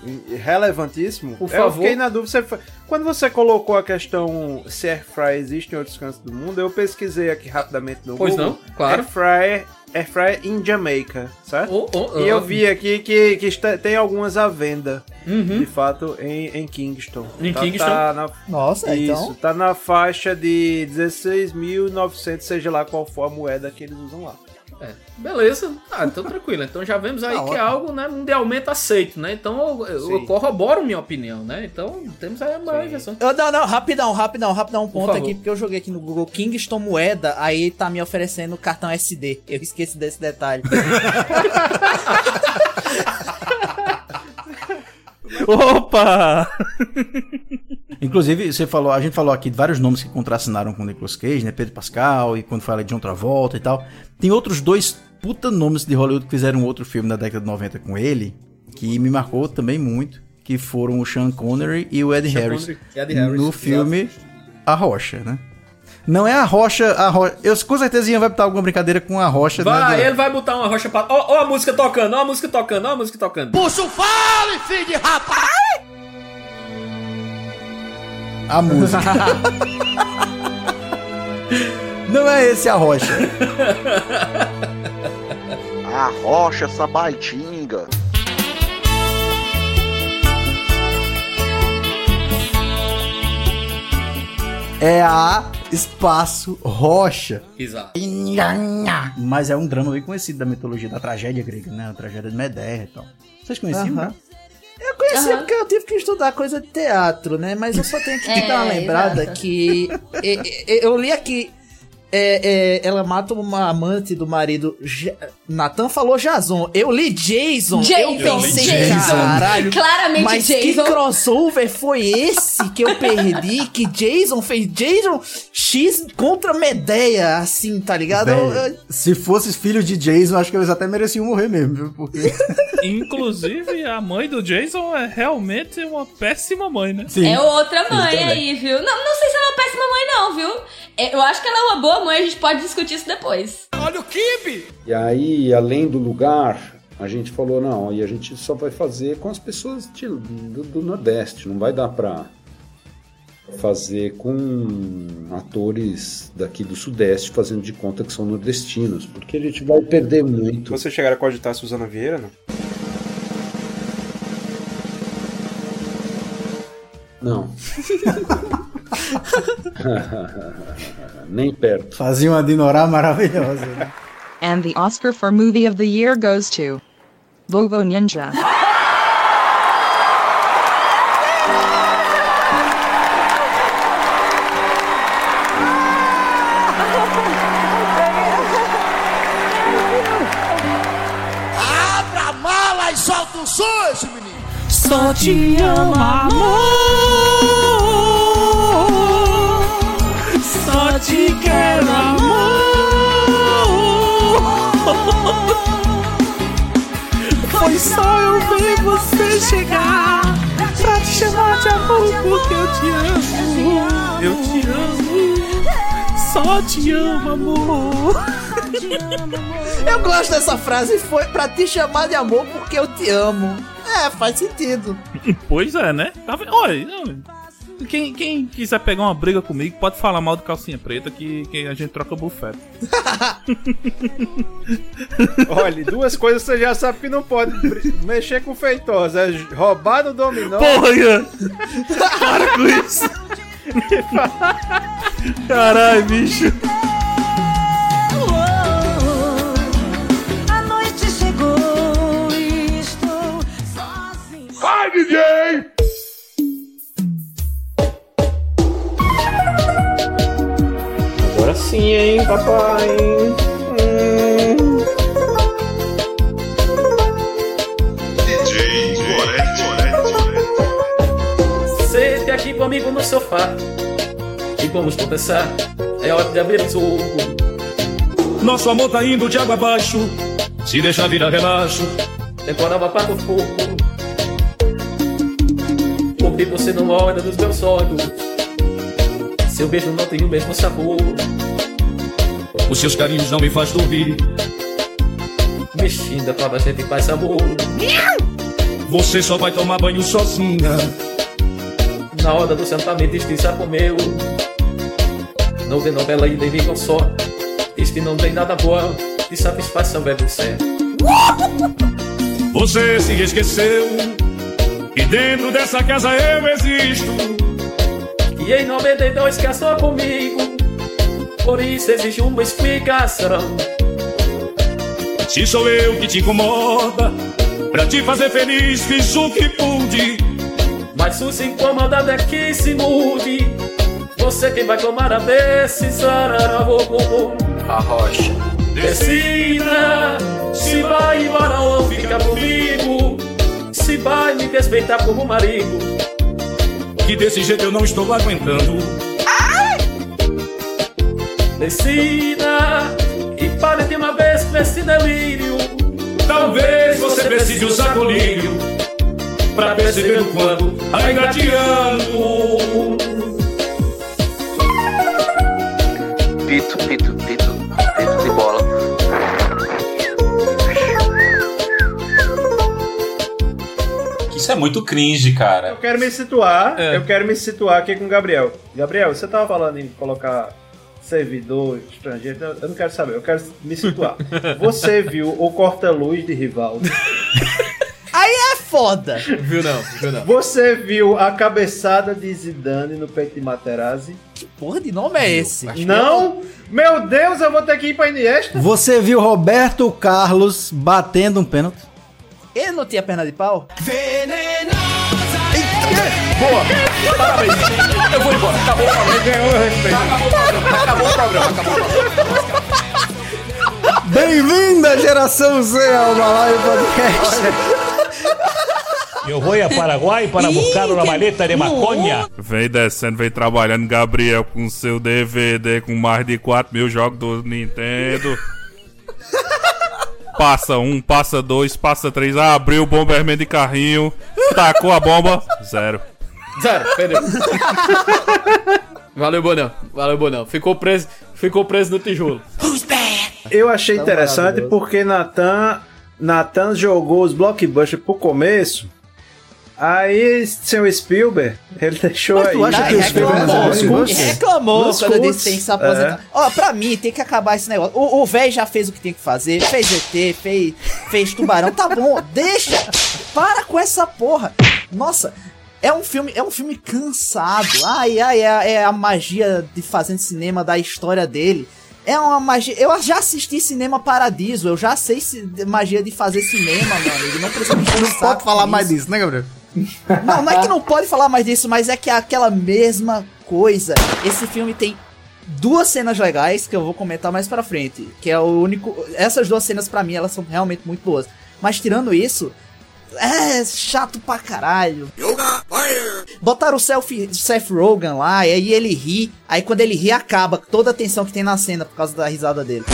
relevantíssimo? Por Eu favor. fiquei na dúvida. Você foi- Quando você colocou a questão se air fryer existe em outros cantos do mundo, eu pesquisei aqui rapidamente no Pois Google. não, claro. Air fryer, air fryer em Jamaica, certo? Oh, oh, E eu oh. vi aqui que, que está- tem algumas à venda, Uhum. de fato, em, em Kingston. Em Tá- Kingston? Tá na, Nossa, isso, então. tá na faixa de 16.900, seja lá qual for a moeda que eles usam lá. É, beleza. Ah, então tranquilo. Então já vemos aí Tá que é ótimo. algo né, mundialmente aceito, né? Então eu, eu corroboro minha opinião, né? Então temos aí a maior. Eu, não, não, rapidão, rapidão, rapidão, um ponto favor. aqui, porque eu joguei aqui no Google Kingston Moeda, aí tá me oferecendo cartão SD. Eu esqueci desse detalhe. <laughs> Opa! Inclusive, você falou, a gente falou aqui de vários nomes que contracenaram com o Nicolas Cage, né? Pedro Pascal e quando fala de John Travolta e tal. Tem outros dois puta nomes de Hollywood que fizeram outro filme na década de 90 com ele, que me marcou também muito, que foram o Sean Connery e o Ed Harris. Connery Harris, no filme A Rocha, né? Não é a rocha, a rocha. Eu com certeza vai botar alguma brincadeira com a rocha. né, Vai, do- ele vai botar uma rocha pra. Ó, ó a música tocando, ó a música tocando, ó a música tocando. Puxa o fale, filho de rapaz! A música. <laughs> Não é esse a rocha. <laughs> A rocha Sabaitinga. É a espaço rocha. Exato. Mas é um drama bem conhecido da mitologia da tragédia grega, né? A tragédia de Medeia e tal. Vocês conheciam, Aham. cara? Eu conhecia Aham. porque eu tive que estudar coisa de teatro, né? Mas eu só tenho que <laughs> É, dar uma lembrada exato. que. <laughs> e- e- eu li aqui. É, é, ela mata uma amante do marido. Ja- Nathan falou Jason. Eu li Jason. eu Jason, pensei, Jason. caralho. Claramente mas Jason. que crossover foi esse que eu perdi? Que Jason fez Jason X contra Medeia, assim, tá ligado? Eu- Velho, eu- se fosse filho de Jason, acho que eles até mereciam morrer mesmo, viu? Porque. <laughs> Inclusive, a mãe do Jason é realmente uma péssima mãe, né? Sim. É outra mãe aí, viu? Não, não sei se ela é uma péssima mãe, não, viu? É, Eu acho que ela é uma boa mãe, a gente pode discutir isso depois. Olha o Kibe! E aí, além do lugar, a gente falou, não, e a gente só vai fazer com as pessoas de- do, do Nordeste, não vai dar pra fazer com atores daqui do Sudeste fazendo de conta que são nordestinos, porque a gente vai perder muito. Vocês chegaram a cogitar a Suzana Vieira, não? Não. <laughs> <laughs> Nem perto. Fazia uma dinorá maravilhosa. né? And the Oscar for Movie of the Year goes to Vovo Ninja. Abra a mala e solta o som, esse menino. Só te amo, amor. Só eu ver você chegar pra te chamar de amor porque eu te amo. Eu te amo. Só te amo, amor. Eu gosto dessa frase, foi pra te chamar de amor porque eu te amo. É, faz sentido. Pois é, né? Tá? Olha, não, quem, quem quiser pegar uma briga comigo, pode falar mal do calcinha preta que, que a gente troca bufete. <laughs> Olha, duas coisas você já sabe que não pode mexer com feitosa. É roubar no dominó. Porra, Ian! <laughs> Para com isso! Caralho, bicho! Agora sim, hein, papai. Hum. Sente aqui comigo no sofá e vamos conversar. É hora de abrir o jogo. Nosso amor tá indo de água abaixo. Se deixar virar relaxo. Temporada apaga o fogo. Porque você não olha nos meus olhos. Seu beijo não tem o mesmo sabor. Os seus carinhos não me faz dormir. Mexida pra a gente faz amor. Você só vai tomar banho sozinha. Na hora do sentamento, diz que já comeu. Não vê novela e nem liga só. Diz que não tem nada boa. De satisfação é céu. <laughs> Você se esqueceu. Que dentro dessa casa eu existo. E em 92 casou comigo. Por isso existe uma explicação. Se sou eu que te incomoda. Pra te fazer feliz, fiz o que pude. Mas o se incomodado é que se mude. Você quem vai tomar a decisão. A rocha. Decida se vai embora ou ficar comigo. Se vai me respeitar como marido. Que desse jeito eu não estou aguentando. Decida e pare de uma vez com esse delírio. Talvez você precise usar colírio pra perceber o quanto ainda te amo. Pito, pito, pito. Pito de bola. Isso é muito cringe, cara. Eu quero me situar, É. eu quero me situar aqui com o Gabriel. Gabriel, você tava falando em colocar servidor estrangeiro, eu- eu não quero saber, eu quero me situar. Você viu o corta-luz de Rivaldo? Aí é foda. Viu não, viu não. Você viu a cabeçada de Zidane no peito de Materazzi? Que porra de nome é esse? Não? Meu Deus, eu vou ter que ir pra Iniesta? Você viu Roberto Carlos batendo um pênalti? Ele não tinha perna de pau? Boa! Parabéns! Eu vou embora. Acabou o programa. Ganhou respeito. Acabou o programa. Acabou o programa. Bem-vinda, geração Z, ao Balaio Podcast. Eu vou a Paraguai para buscar uma maleta de maconha. Vem descendo, vem trabalhando, Gabriel, com seu DVD com mais de 4 mil jogos do Nintendo. Passa um, passa dois, passa três. Ah, abriu o Bomberman de carrinho. Tacou a bomba. Zero. Zero, perdeu. Valeu, Bonão. Valeu, Bonão. Ficou preso, ficou preso no tijolo. Eu achei Tá interessante porque Natan, Natan jogou os blockbusters pro começo. Aí, seu Spielberg, ele deixou Mas aí. tu acha que o Spielberg reclamou, reclamou, quando ele tem que se aposentar. Ó, pra mim tem que acabar esse negócio. O o velho já fez o que tem que fazer, fez ET, fez, fez tubarão, tá bom, deixa. Para com essa porra. Nossa, É um filme, é um filme cansado. Ai, ai, é, é a magia de fazer cinema da história dele. É uma magia. Eu já assisti Cinema Paradiso, eu já sei se, magia de fazer cinema, mano. Ele não precisa me Não pode falar com mais isso. disso, né, Gabriel? Não, não é que não pode falar mais disso, mas é que é aquela mesma coisa. Esse filme tem duas cenas legais que eu vou comentar mais pra frente, que é o único, essas duas cenas pra mim elas são realmente muito boas. Mas tirando isso, é chato pra caralho. Botaram o selfie, Seth Rogen lá, e aí ele ri, aí quando ele ri acaba toda a tensão que tem na cena por causa da risada dele.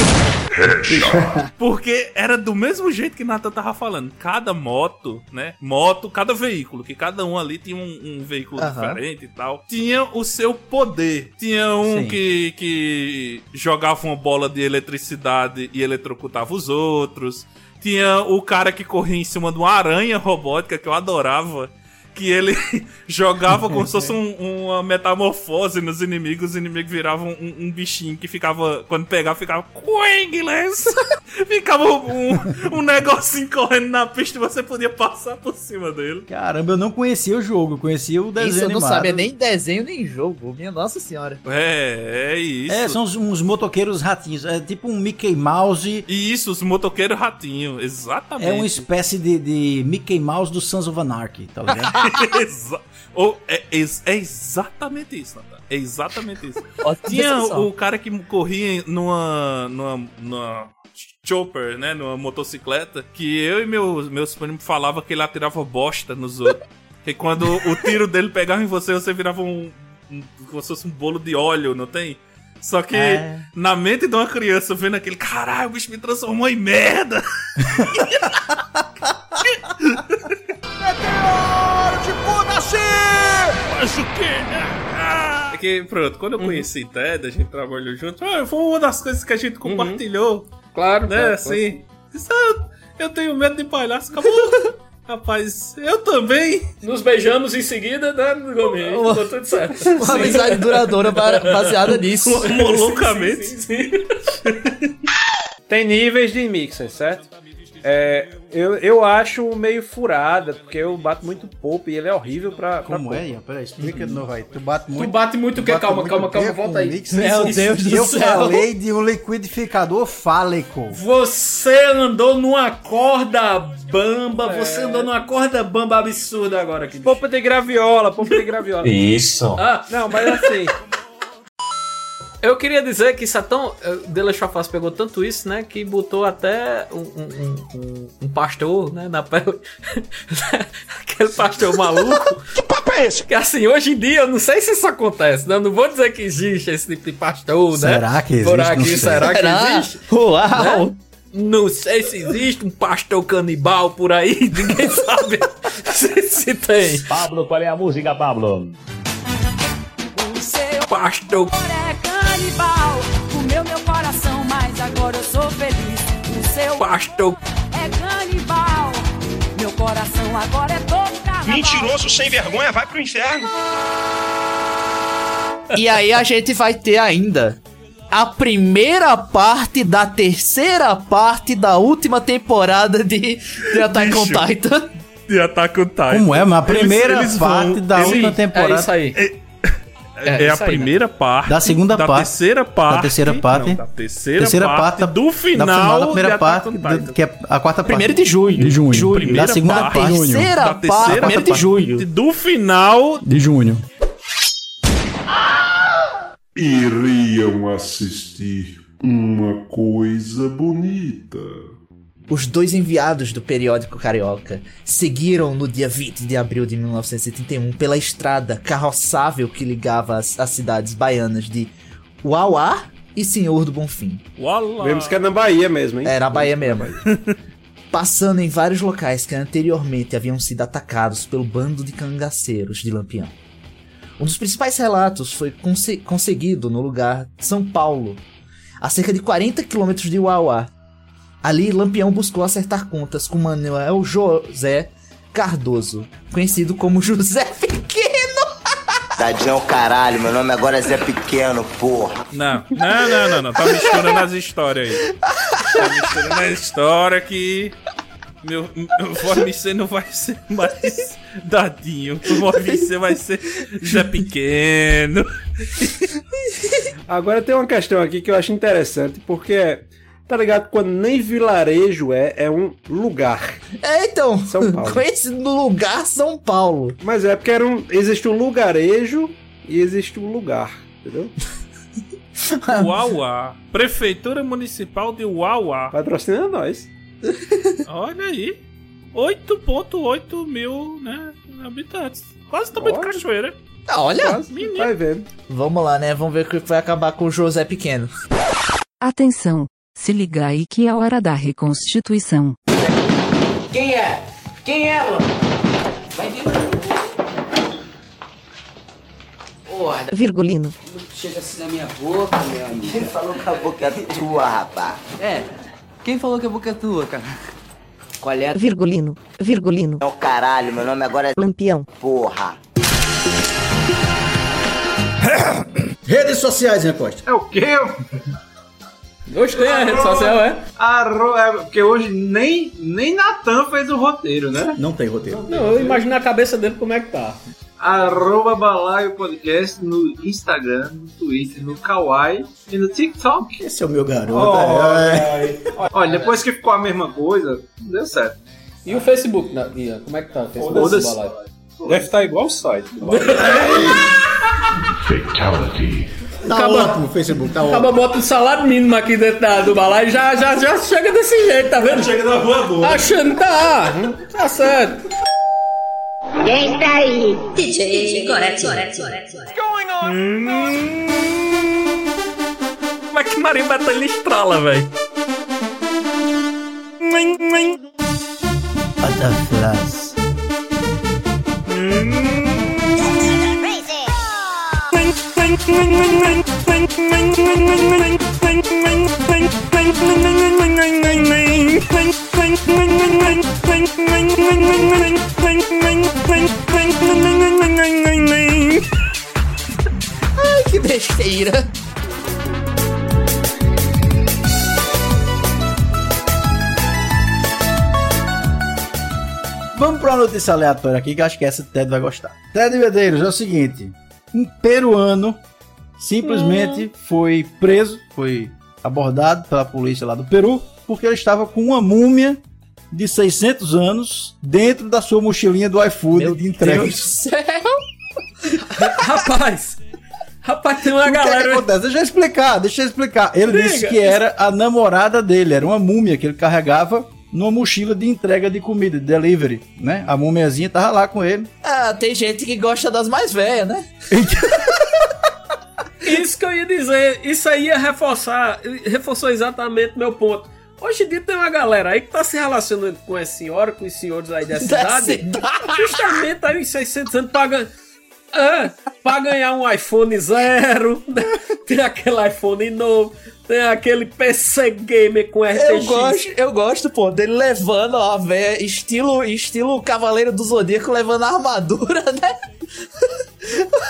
<laughs> Porque era do mesmo jeito que Nathan tava falando. Cada moto, né? Moto, cada veículo, que cada um ali tinha um, um veículo Aham. diferente e tal. Tinha o seu poder. Tinha um Sim. que, que jogava uma bola de eletricidade e eletrocutava os outros. Tinha o cara que corria em cima de uma aranha robótica que eu adorava. Que ele <laughs> jogava como se fosse um- uma metamorfose nos inimigos. Os inimigos viravam um, um bichinho que ficava. Quando pegava, ficava. Quengless! <laughs> ficava um, um negocinho correndo na pista e você podia passar por cima dele. Caramba, eu não conhecia o jogo, eu conhecia o desenho Isso eu não animado. sabia nem desenho nem jogo, minha nossa senhora. É, é isso. É, são uns, uns motoqueiros ratinhos. É tipo um Mickey Mouse. E isso, os motoqueiros ratinho, exatamente. É uma espécie de, de Mickey Mouse do Sons of Anarchy, tá ligado? <laughs> <laughs> É, ex- é exatamente isso, Natan. É exatamente isso. Ótima Tinha o cara que corria numa, numa, numa chopper, né? Numa motocicleta, que eu e meus, meus primos falavam que ele atirava bosta nos outros. E quando o tiro dele pegava em você, você virava um. um como se fosse um bolo de óleo, não tem? Só que É. na mente de uma criança vendo aquele, caralho, o bicho me transformou em merda. <laughs> Mas o quê? É que, pronto, quando eu conheci Ted, a gente trabalhou junto, ah, foi uma das coisas que a gente compartilhou. Claro, né? claro, assim. Disse, "Ah, eu tenho medo de palhaço, acabou. <laughs> Rapaz, eu também. Nos beijamos em seguida, né, Gomes? Ficou tudo certo. <laughs> Uma amizade duradoura ba- baseada nisso. Loucamente. Tem níveis de mixer, certo? É, eu, eu acho meio furada, porque eu bato muito pop e ele é horrível pra. pra Como pop. é, Ian? Peraí, explica de novo aí. Tu bate muito. Tu bate muito o quê? bate Calma, muito calma, calma, volta aí. mix? Meu Isso- Deus do Eu céu. falei de um liquidificador fálico. Você andou numa corda bamba, você andou numa corda bamba absurda agora aqui. Polpa de graviola, polpa de graviola. Isso. Ah, Não, mas assim. Eu queria dizer que isso é tão. eh, The Last of Us pegou tanto isso, né? Que botou até um, um- um- um- pastor, né? Na pele. <laughs> Aquele pastor maluco. <laughs> que papo é esse? Que assim, hoje em dia, eu não sei se isso acontece, né? Eu não vou dizer que existe esse tipo de pastor, né? Será que Por existe? aqui, Não sei. será que Será? existe? Uau! Né? Não sei se existe um pastor canibal por aí, <laughs> ninguém sabe se, se tem. Pablo, qual é a música, Pablo? O seu Pastor canibal. Comeu meu coração, mas agora eu sou feliz. O seu pastor é canibal. Meu coração agora é todo carnaval. Mentiroso sem vergonha, vai pro inferno. E aí a gente vai ter ainda a primeira parte da terceira parte da última temporada de, de Attack on. Titan. De Attack on Titan. Como é? Mas a Eles- primeira eles vão- parte da eles- última É temporada. isso aí. É, É a isso aí, né? primeira parte. Da segunda da parte. Terceira parte. Da terceira parte. Não, da terceira, Terceira parte, parte do final, da final da primeira parte, do- que é a quarta parte. Primeiro de junho. De junho. Primeira da segunda parte. parte. Terceira Da terceira parte. Primeiro de parte. junho. Do final. De junho. Iriam assistir uma coisa bonita. Os dois enviados do periódico Carioca seguiram no dia 20 de abril de 1971 pela estrada carroçável que ligava as, as cidades baianas de Uauá e Senhor do Bonfim. Uala. Vemos que é na Bahia mesmo, hein? Era a Bahia mesmo. <laughs> Passando em vários locais que anteriormente haviam sido atacados pelo bando de cangaceiros de Lampião. Um dos principais relatos foi conse- conseguido no lugar de São Paulo, a cerca de 40 quilômetros de Uauá. Ali, Lampião buscou acertar contas com Manuel José Cardoso, conhecido como José Pequeno. <laughs> Tadinho é o caralho, meu nome agora é Zé Pequeno, porra. Não, não, não, não, não. Tá misturando as histórias aí. Tá misturando a história que. Meu, meu Vormicê não vai ser mais dadinho. O Vormicê vai ser já pequeno. Agora tem uma questão aqui que eu acho interessante, porque, tá ligado? Quando nem vilarejo é, é um lugar. É, então. São Paulo. <laughs> Conhecido no lugar São Paulo. Mas é porque era um, existe um lugarejo e existe um lugar, entendeu? <laughs> Uauá. Prefeitura Municipal de Uauá. Patrocina nós. <laughs> Olha aí. 8.8 mil, né, habitantes. Quase tamanho de cachoeira. Ah, olha. Quase, vai vendo. Vamos lá, né? Vamos ver o que vai acabar com o José Pequeno. Atenção, se liga aí que é a hora da reconstituição. Quem é? Quem é, mano? Vai vir. Porra, Virgulino. chega assim na minha boca, meu amigo. Quem falou que a boca é tua, rapaz? É, quem falou que a boca é tua, cara? Qual é? Virgulino. Virgulino. É o caralho, meu nome agora é Lampião. Porra. <coughs> Redes sociais, né, Costa? É o quê? Hoje tem a rede social, é? Arro... é porque hoje nem, nem Natan fez o roteiro, né? Não tem roteiro. Não, eu imagino a cabeça dele como é que tá. Arroba Balaio Podcast no Instagram, no Twitter, no Kawaii e no TikTok. Esse é o meu garoto. Olha, é. Olha, depois que ficou a mesma coisa, deu certo. E o Facebook, na- Ian? Como é que tá o Facebook? Do Balaio? Deve estar igual o site. <laughs> Fatality. Tá Acaba- ótimo o Facebook, tá Acaba ótimo. bota um salário mínimo aqui dentro da, do balaio e já, já, já chega desse jeito, tá vendo? Chega na voadora. Achando tá. Tá certo. Quem está aí? DJ Gorete. Como é que marimba tá ele estrala, velho? Butterflies. Ai, que besteira. Vamos para uma notícia aleatória aqui que eu acho que essa Ted vai gostar. Ted Medeiros, é o seguinte: um peruano simplesmente foi preso, foi abordado pela polícia lá do Peru, porque ele estava com uma múmia de 600 anos dentro da sua mochilinha do iFood de entrega. Deus do céu. <laughs> Rapaz. Rapaz, tem uma O que, é que galera. acontece? Deixa eu explicar, deixa eu explicar. Ele disse que era a namorada dele, era uma múmia que ele carregava numa mochila de entrega de comida, de delivery, né? A múmiazinha tava lá com ele. Ah, tem gente que gosta das mais velhas, né? <laughs> Isso que eu ia dizer. Isso aí ia reforçar. Reforçou exatamente meu ponto. Hoje em dia tem uma galera aí que tá se relacionando com as senhoras, com os senhores aí da Da cidade. cidade. Justamente aí uns 600 anos pra ganhar. É, pra ganhar um iPhone zero, né? tem aquele iPhone novo, tem aquele PC Gamer com RTX. Eu gosto, eu gosto, pô, dele levando a véia, estilo, estilo Cavaleiro do Zodíaco, levando a armadura, né?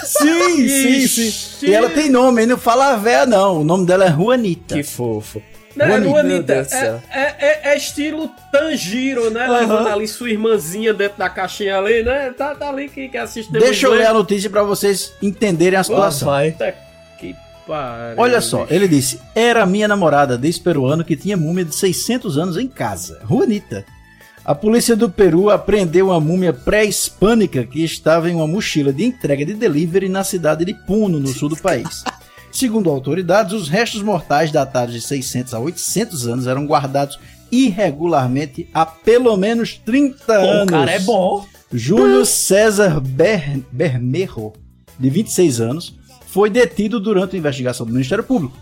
Sim, sim, sim. E ela tem nome, não fala a véia, não. O nome dela é Juanita. Que fofo. Não, Juanita. Juanita, céu. é, é, é- é estilo Tanjiro, né? Aham. Levando ali sua irmãzinha dentro da caixinha ali, né? Tá, tá ali que, que assiste Deixa eu ler a notícia pra vocês entenderem a situação. Puta que pariu. Olha só, bicho. ele disse: Era minha namorada desde peruano que tinha múmia de 600 anos em casa. Juanita. A polícia do Peru apreendeu uma múmia pré-hispânica que estava em uma mochila de entrega de delivery na cidade de Puno, no sul do país. Segundo autoridades, os restos mortais datados de 600 a 800 anos eram guardados irregularmente há pelo menos 30 Pô, anos. o cara é bom. Júlio César Ber Bermejo, de 26 anos, foi detido durante a investigação do Ministério Público.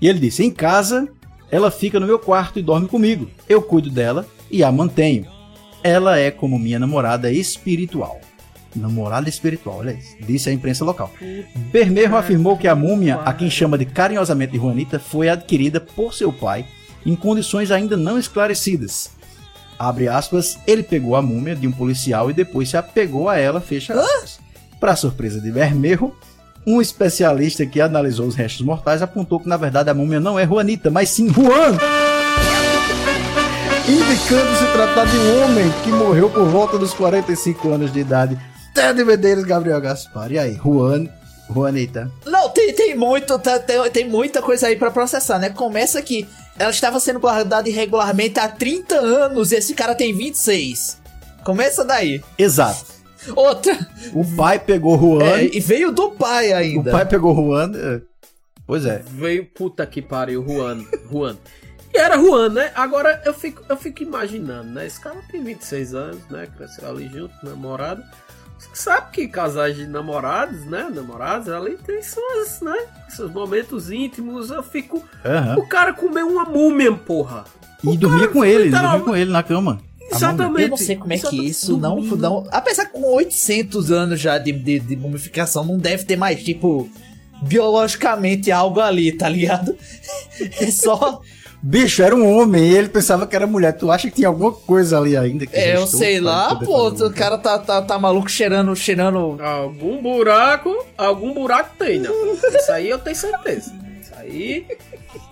E ele disse: Em casa, ela fica no meu quarto e dorme comigo. Eu cuido dela e a mantenho. Ela é como minha namorada espiritual. Namorada espiritual, olha isso, disse a imprensa local. Bermejo afirmou que a múmia, a quem chama de carinhosamente de Juanita, foi adquirida por seu pai em condições ainda não esclarecidas. Abre aspas, ele pegou a múmia de um policial e depois se apegou a ela, fecha aspas. Para surpresa de Bermejo, um especialista que analisou os restos mortais apontou que na verdade a múmia não é Juanita, mas sim Juan. Implicando se tratar de um homem que morreu por volta dos 45 anos de idade. Ted Medeiros, Gabriel Gaspar. E aí, Juan, Juanita? Não, tem, tem muito, tá- tem, tem muita coisa aí pra processar, né? Começa que ela estava sendo guardada irregularmente há 30 anos e esse cara tem 26. Começa daí. Exato. Outra. O pai pegou Juan. É, e veio do pai o ainda. pai pegou Juan. é, Pois é. Veio, puta que pariu, Juan. Juan. E era Juan, né? Agora eu fico, eu fico imaginando, né? Esse cara tem 26 anos, né? Cresceu ali junto, namorado. Você sabe que casais de namorados, né? Namorados ali tem suas, né? Seus momentos íntimos. Eu fico. Aham. O cara comeu uma múmia, porra. E dormia com ele, literal- dormia com ele na cama. Exatamente. Eu não sei como é que isso não, não. Apesar que com 800 anos já de, de, de mumificação, não deve ter mais, tipo, biologicamente algo ali, tá ligado? <laughs> É só. Bicho, era um homem e ele pensava que era mulher. Tu acha que tinha alguma coisa ali ainda? Que É, eu sei lá, pô, o cara tá, tá, tá maluco cheirando, cheirando. Algum buraco, algum buraco tem, né? Isso aí eu tenho certeza. Isso aí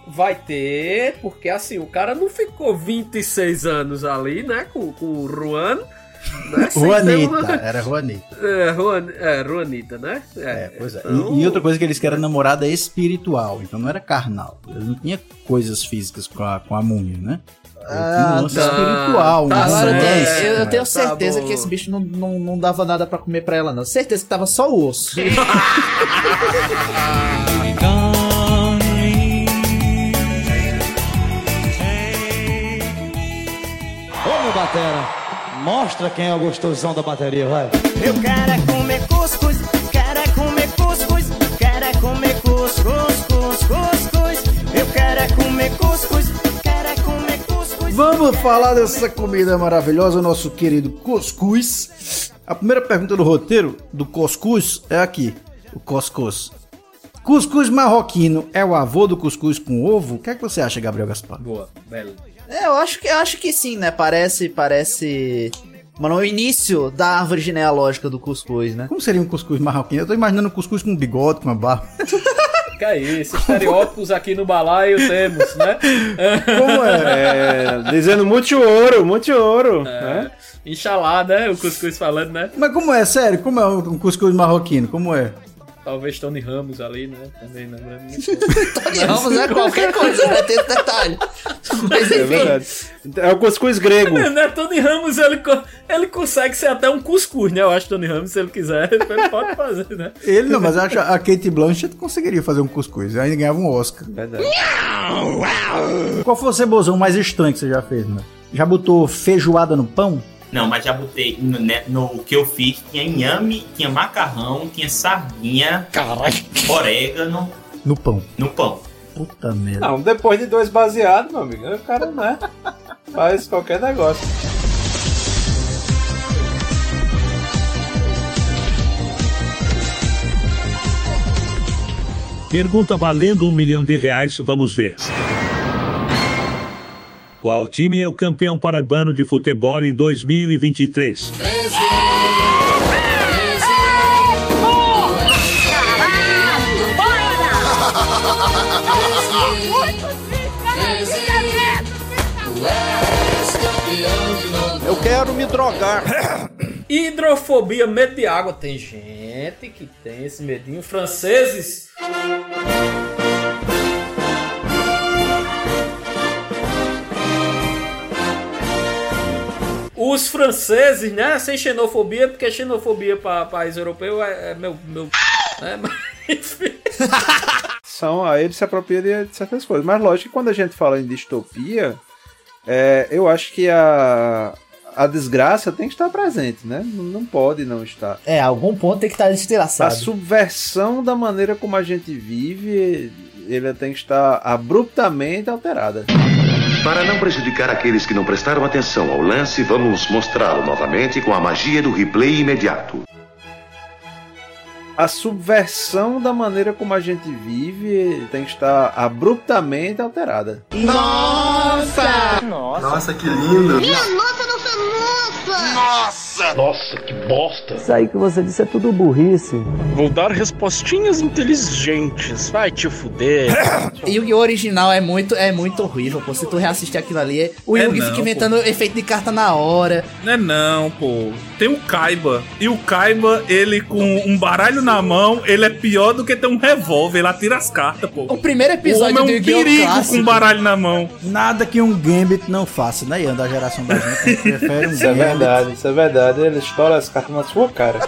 vai ter, porque assim, o cara não ficou 26 anos ali, né, com, com o Juan. <laughs> Né, ter Juanita, uma- era Juanita. É, Juan, é, Juanita, né? É, Pois é. então- E, e outra coisa que eles queriam namorada espiritual, então não era carnal. Ele não tinha coisas físicas com a, com a múmia, né? Um lance tá. espiritual, Tá, agora eu tenho, romance, eu, eu né? tenho Tá certeza bom. que esse bicho não, não, não dava nada pra comer pra ela, não. Certeza que tava só o osso. <laughs> <laughs> mostra quem é o gostosão da bateria, vai. Eu quero é comer cuscuz, quero é comer cuscuz, quero é comer cuscuz, cuscuz, cuscuz. Eu quero é comer cuscuz, quero é comer cuscuz. Vamos falar dessa comida maravilhosa, o nosso querido cuscuz. A primeira pergunta do roteiro do cuscuz é aqui, o cuscuz. Cuscuz marroquino é o avô do cuscuz com ovo? O que é que você acha, Gabriel Gaspar? Boa, belo. É, eu acho que, eu acho que sim, né? Parece, parece. Mano, o início da árvore genealógica do cuscuz, né? Como seria um cuscuz marroquino? Eu tô imaginando um cuscuz com bigode, com uma barba. <laughs> Que é isso, estereótipos aqui no balaio temos, né? <laughs> Como É, dizendo muito ouro, muito ouro. né? Inxalá, né? O cuscuz falando, né? Mas como é, sério? Como é um cuscuz marroquino? Como é? Talvez Tony Ramos ali, né? Também lembrando. Tony Ramos é qualquer coisa, né? Tem esse detalhe. Mas É enfim. verdade. É o cuscuz grego. né? Tony Ramos, ele, ele consegue ser até um cuscuz, né? Eu acho que Tony Ramos, se ele quiser, <laughs> ele pode fazer, né? Ele não, mas eu acho que a Kate Blanchett conseguiria fazer um cuscuz. Ainda ganhava um Oscar. Verdade. Qual foi o cebozão mais estranho que você já fez, né? Já botou feijoada no pão? Não, mas já botei no, né, no que eu fiz, tinha inhame, tinha macarrão, tinha sardinha, orégano No pão. no pão. Puta merda. Não, depois de dois baseados, meu amigo, o cara, né? Faz qualquer negócio. Pergunta valendo um milhão de reais, vamos ver. Qual time é o campeão paraibano de futebol em 2023? Eu quero me drogar. <coughs> Hidrofobia, medo de água. Tem gente que tem esse medinho. Franceses. Os franceses, né? Sem xenofobia, porque xenofobia para país europeu é, é meu. meu né? <laughs> Mas. <laughs> São, aí ele se apropria de, de certas coisas. Mas lógico que quando a gente fala em distopia, é, eu acho que a, a desgraça tem que estar presente, né? Não, não pode não estar. É, algum ponto tem que estar A destilhaçado. subversão da maneira como a gente vive, ele tem que estar abruptamente alterada. Para não prejudicar aqueles que não prestaram atenção ao lance, vamos mostrá-lo novamente com a magia do replay imediato. A subversão da maneira como a gente vive tem que estar abruptamente alterada. Nossa! Nossa, que lindo! Minha nossa, nossa, nossa! Nossa! Nossa! Nossa, que bosta! Isso aí que você disse é tudo burrice. Vou dar respostinhas inteligentes. Vai te fuder. <coughs> E o original é muito, é muito horrível, pô. Se tu reassistir aquilo ali, o É Yugi não, fica inventando efeito de carta na hora. Não é não, pô. Tem o Kaiba. E o Kaiba, ele com um baralho na mão, ele é pior do que ter um revólver. Ele atira as cartas, pô. O primeiro episódio o homem é do um Yu-Gi-Oh! perigo clássico. com um baralho na mão. Nada que um Gambit não faça, né, Ian? Da geração da gente, prefere um Isso é Gambit. verdade, isso é verdade. Ele estoura as cartas na sua cara.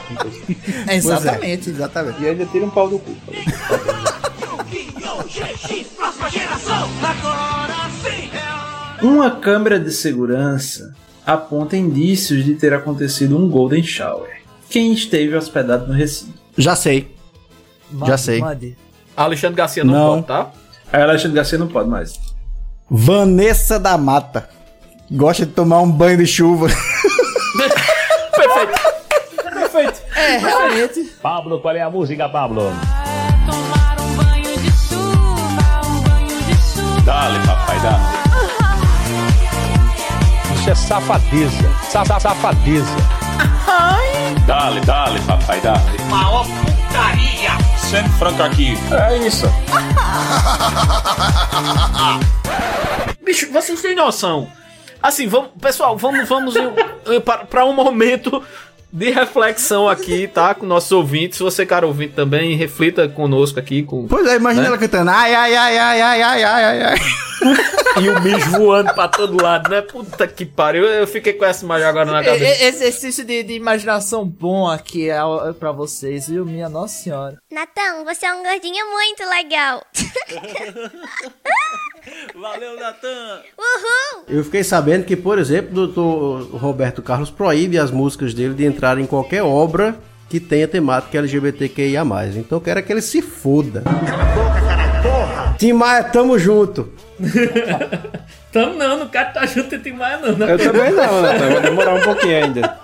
É, exatamente, exatamente. E ainda tira um pau do cu. Uma câmera de segurança aponta indícios de ter acontecido um Golden Shower. Quem esteve hospedado no recinto? Já sei. Já sei. Alexandre Garcia não, Não. pode, tá? Aí Alexandre Garcia não pode mais. Vanessa da Mata. Gosta de tomar um banho de chuva. <laughs> Perfeito. É, realmente. Pablo, qual é a música, Pablo? Dale, papai, dale. Isso é safadeza. Sa sa- safadeza. Dale, dale, papai, dale. Maior putaria! Sendo franco aqui. É isso. Bicho, vocês têm noção? Assim, vamos, pessoal, vamos, vamos para um momento de reflexão aqui, tá? Com nossos ouvintes. Se você, cara ouvinte, também reflita conosco aqui. Com, pois é, imagina né? ela cantando. Ai, ai, ai, ai, ai, ai, ai, ai. ai. <laughs> e o bicho voando pra todo lado, né? Puta que pariu. Eu fiquei com essa imagem agora na cabeça. ai, exercício de, de, imaginação bom aqui é, é pra vocês, viu? Minha Nossa Senhora. ai, você é um gordinho muito legal. <laughs> Valeu, Natan. Uhul! Eu fiquei sabendo que, por exemplo, o doutor Roberto Carlos proíbe as músicas dele de entrar em qualquer obra que tenha temática LGBTQIA+. Então eu quero é que ele se foda. Tim Maia, tamo junto. <laughs> Tamo não, não quero estar junto em mais não. né? Eu também não, Natan. Vai demorar um pouquinho ainda.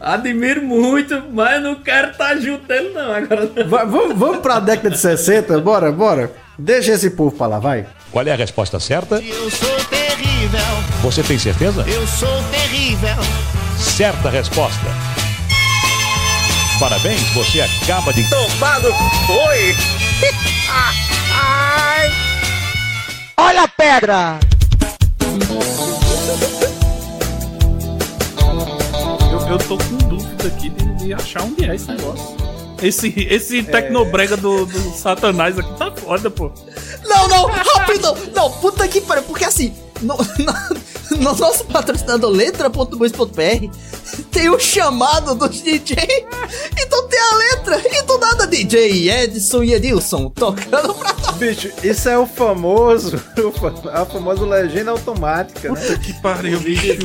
Admiro muito, mas não quero estar junto dele não. Agora não. Va- vamos, vamos pra década de 60? Bora, bora. Deixa esse povo pra lá, vai. Qual é a resposta certa? Eu sou terrível, Você tem certeza? eu sou terrível. Certa resposta. Parabéns, você acaba de. Tomado foi! Ai! Olha a pedra! Eu, eu tô com dúvida aqui de, de achar onde é esse negócio. Esse, esse tecnobrega do, do Satanás aqui tá foda, pô. Não, não, rápido! Não, puta que pariu, porque assim, no, no, no nosso patrocinador letra.bus.br tem o chamado dos DJ, então tem a letra, e do nada DJ Edson e Edilson tocando pra Bicho, isso é o famoso. <laughs> A famosa legenda automática, né? Puta que pariu, bicho.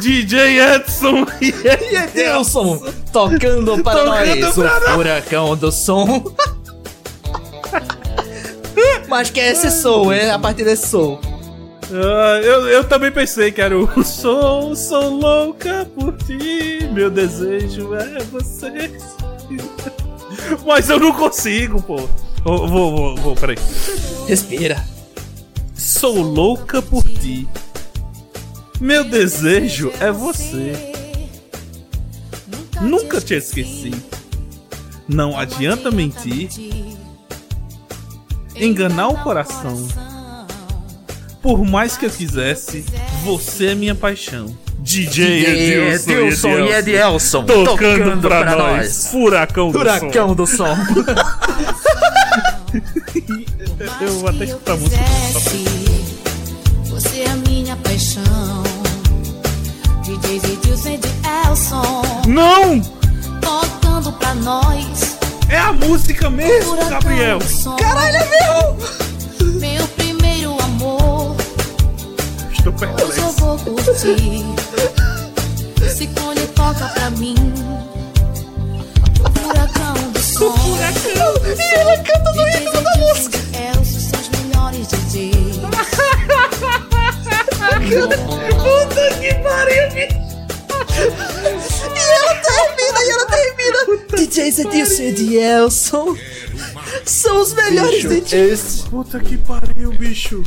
DJ Edson <laughs> e E Edilson tocando para Tocando nós pra o nós. furacão do som. <laughs> Mas que é esse som, é a partir desse som. Ah, eu, eu também pensei que era o Sou, sou louca por ti, meu desejo é você. <laughs> Mas eu não consigo, pô. Vou, vou, vou, vou peraí. Respira. Sou louca por ti. Meu desejo é você. Nunca te esqueci. Não adianta mentir. Enganar o coração. Por mais que eu quisesse, você é minha paixão. DJ DJ Edilson, Edilson e Edielson tocando, tocando pra, pra nós. nós. Furacão do Furacão som. do som. <laughs> Eu vou até escutar a música. Você é minha paixão. DJ Edilson e de Elson. Não! Tocando pra nós. É a música mesmo, Gabriel. Caralho, é meu! Meu primeiro amor. Estou Hoje eu vou curtir. Esse cone toca pra mim. O furacão do som. O furacão! E ela canta no ritmo da música. São os melhores DJs. <laughs> Puta que pariu, bicho. E ela termina, e ela termina. DJ Edilson e Edielson. São os melhores Bicho, dentistas. esse... Puta que pariu, bicho.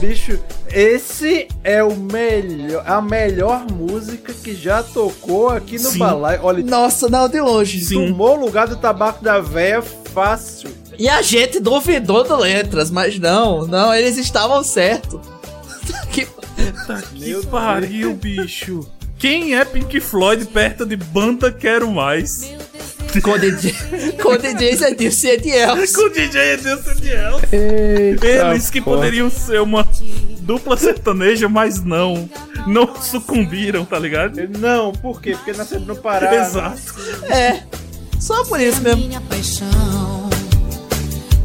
Bicho, esse é o melhor, a melhor música que já tocou aqui no Sim. balai. Olha, Nossa, não, de longe. tomou o lugar do tabaco da véia fácil. E a gente duvidou do Letras, mas não, não, eles estavam certos. <laughs> que... Que pariu, bicho. Quem é Pink Floyd perto de banda Quero Mais? Com DJ, com DJ Edilson e Edielson. <laughs> Com DJ Edilson e Edielson. Eles que porra. poderiam ser uma dupla sertaneja, mas não. Não sucumbiram, tá ligado? Não, por quê? Porque nasceram no Pará. né? Exato. É, só por isso mesmo. Minha paixão.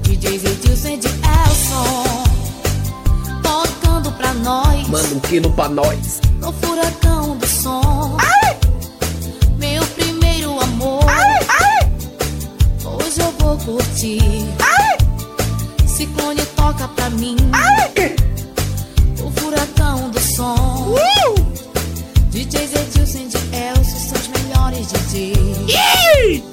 DJs Edilson e Elson. Pra nós. Manda um quilo pra nós. No furacão do som. Meu primeiro amor. Hoje eu vou curtir. Ciclone toca pra mim. O furacão do som. DJs Edilson e Elson são os melhores DJs.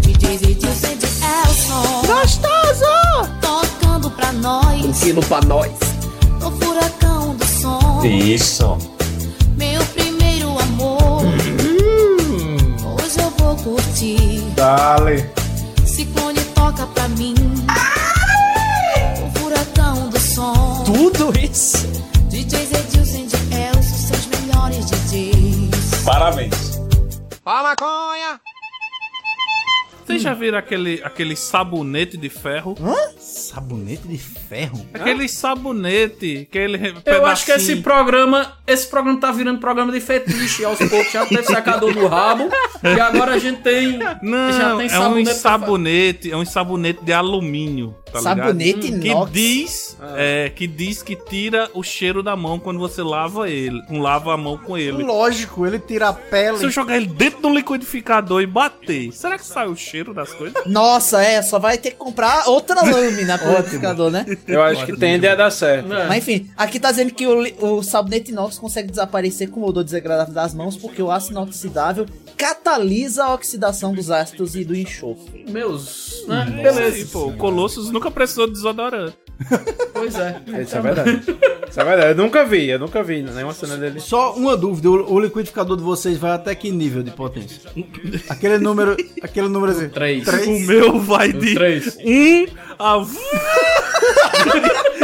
DJs Edilson e Elson. Gostoso! Tocando pra nós. Um quilo pra nós. Isso. Meu primeiro amor. Hoje eu vou curtir. Dale. Ciclone toca pra mim. O furacão do som. Tudo isso. DJs Edilson e Elson são os melhores DJs. Parabéns. Ó maconha! Vocês já viram aquele, aquele sabonete de ferro? Hã? Sabonete de ferro? Aquele sabonete, aquele Eu acho que esse programa, esse programa tá virando programa de fetiche aos poucos. Já teve secador no rabo e agora a gente tem. Não, já tem é um sabonete sabonete, é um sabonete de alumínio, tá Sabonete ligado? inox? Que diz, é, que diz que tira o cheiro da mão quando você lava ele, lava a mão com ele. Lógico, ele tira a pele. Se eu jogar ele dentro do liquidificador e bater, será que sai o cheiro das coisas? Nossa, é, só vai ter que comprar outra lâmina liquidificador, né? Eu acho que tende a dar certo. Mas enfim, aqui tá dizendo que o, o sabonete inox consegue desaparecer com o odor desagradável das mãos porque o ácido inoxidável catalisa a oxidação dos ácidos e do enxofre. Meus. Né? Beleza. Beleza. Pô, o Colossus nunca precisou de desodorante. Pois é. Isso é verdade. Isso é verdade. Eu nunca vi, eu nunca vi nenhuma cena dele. Só uma dúvida, o, o liquidificador de vocês vai até que nível de potência? Aquele número, aquele número assim. Três. O meu vai de Três. 1 a.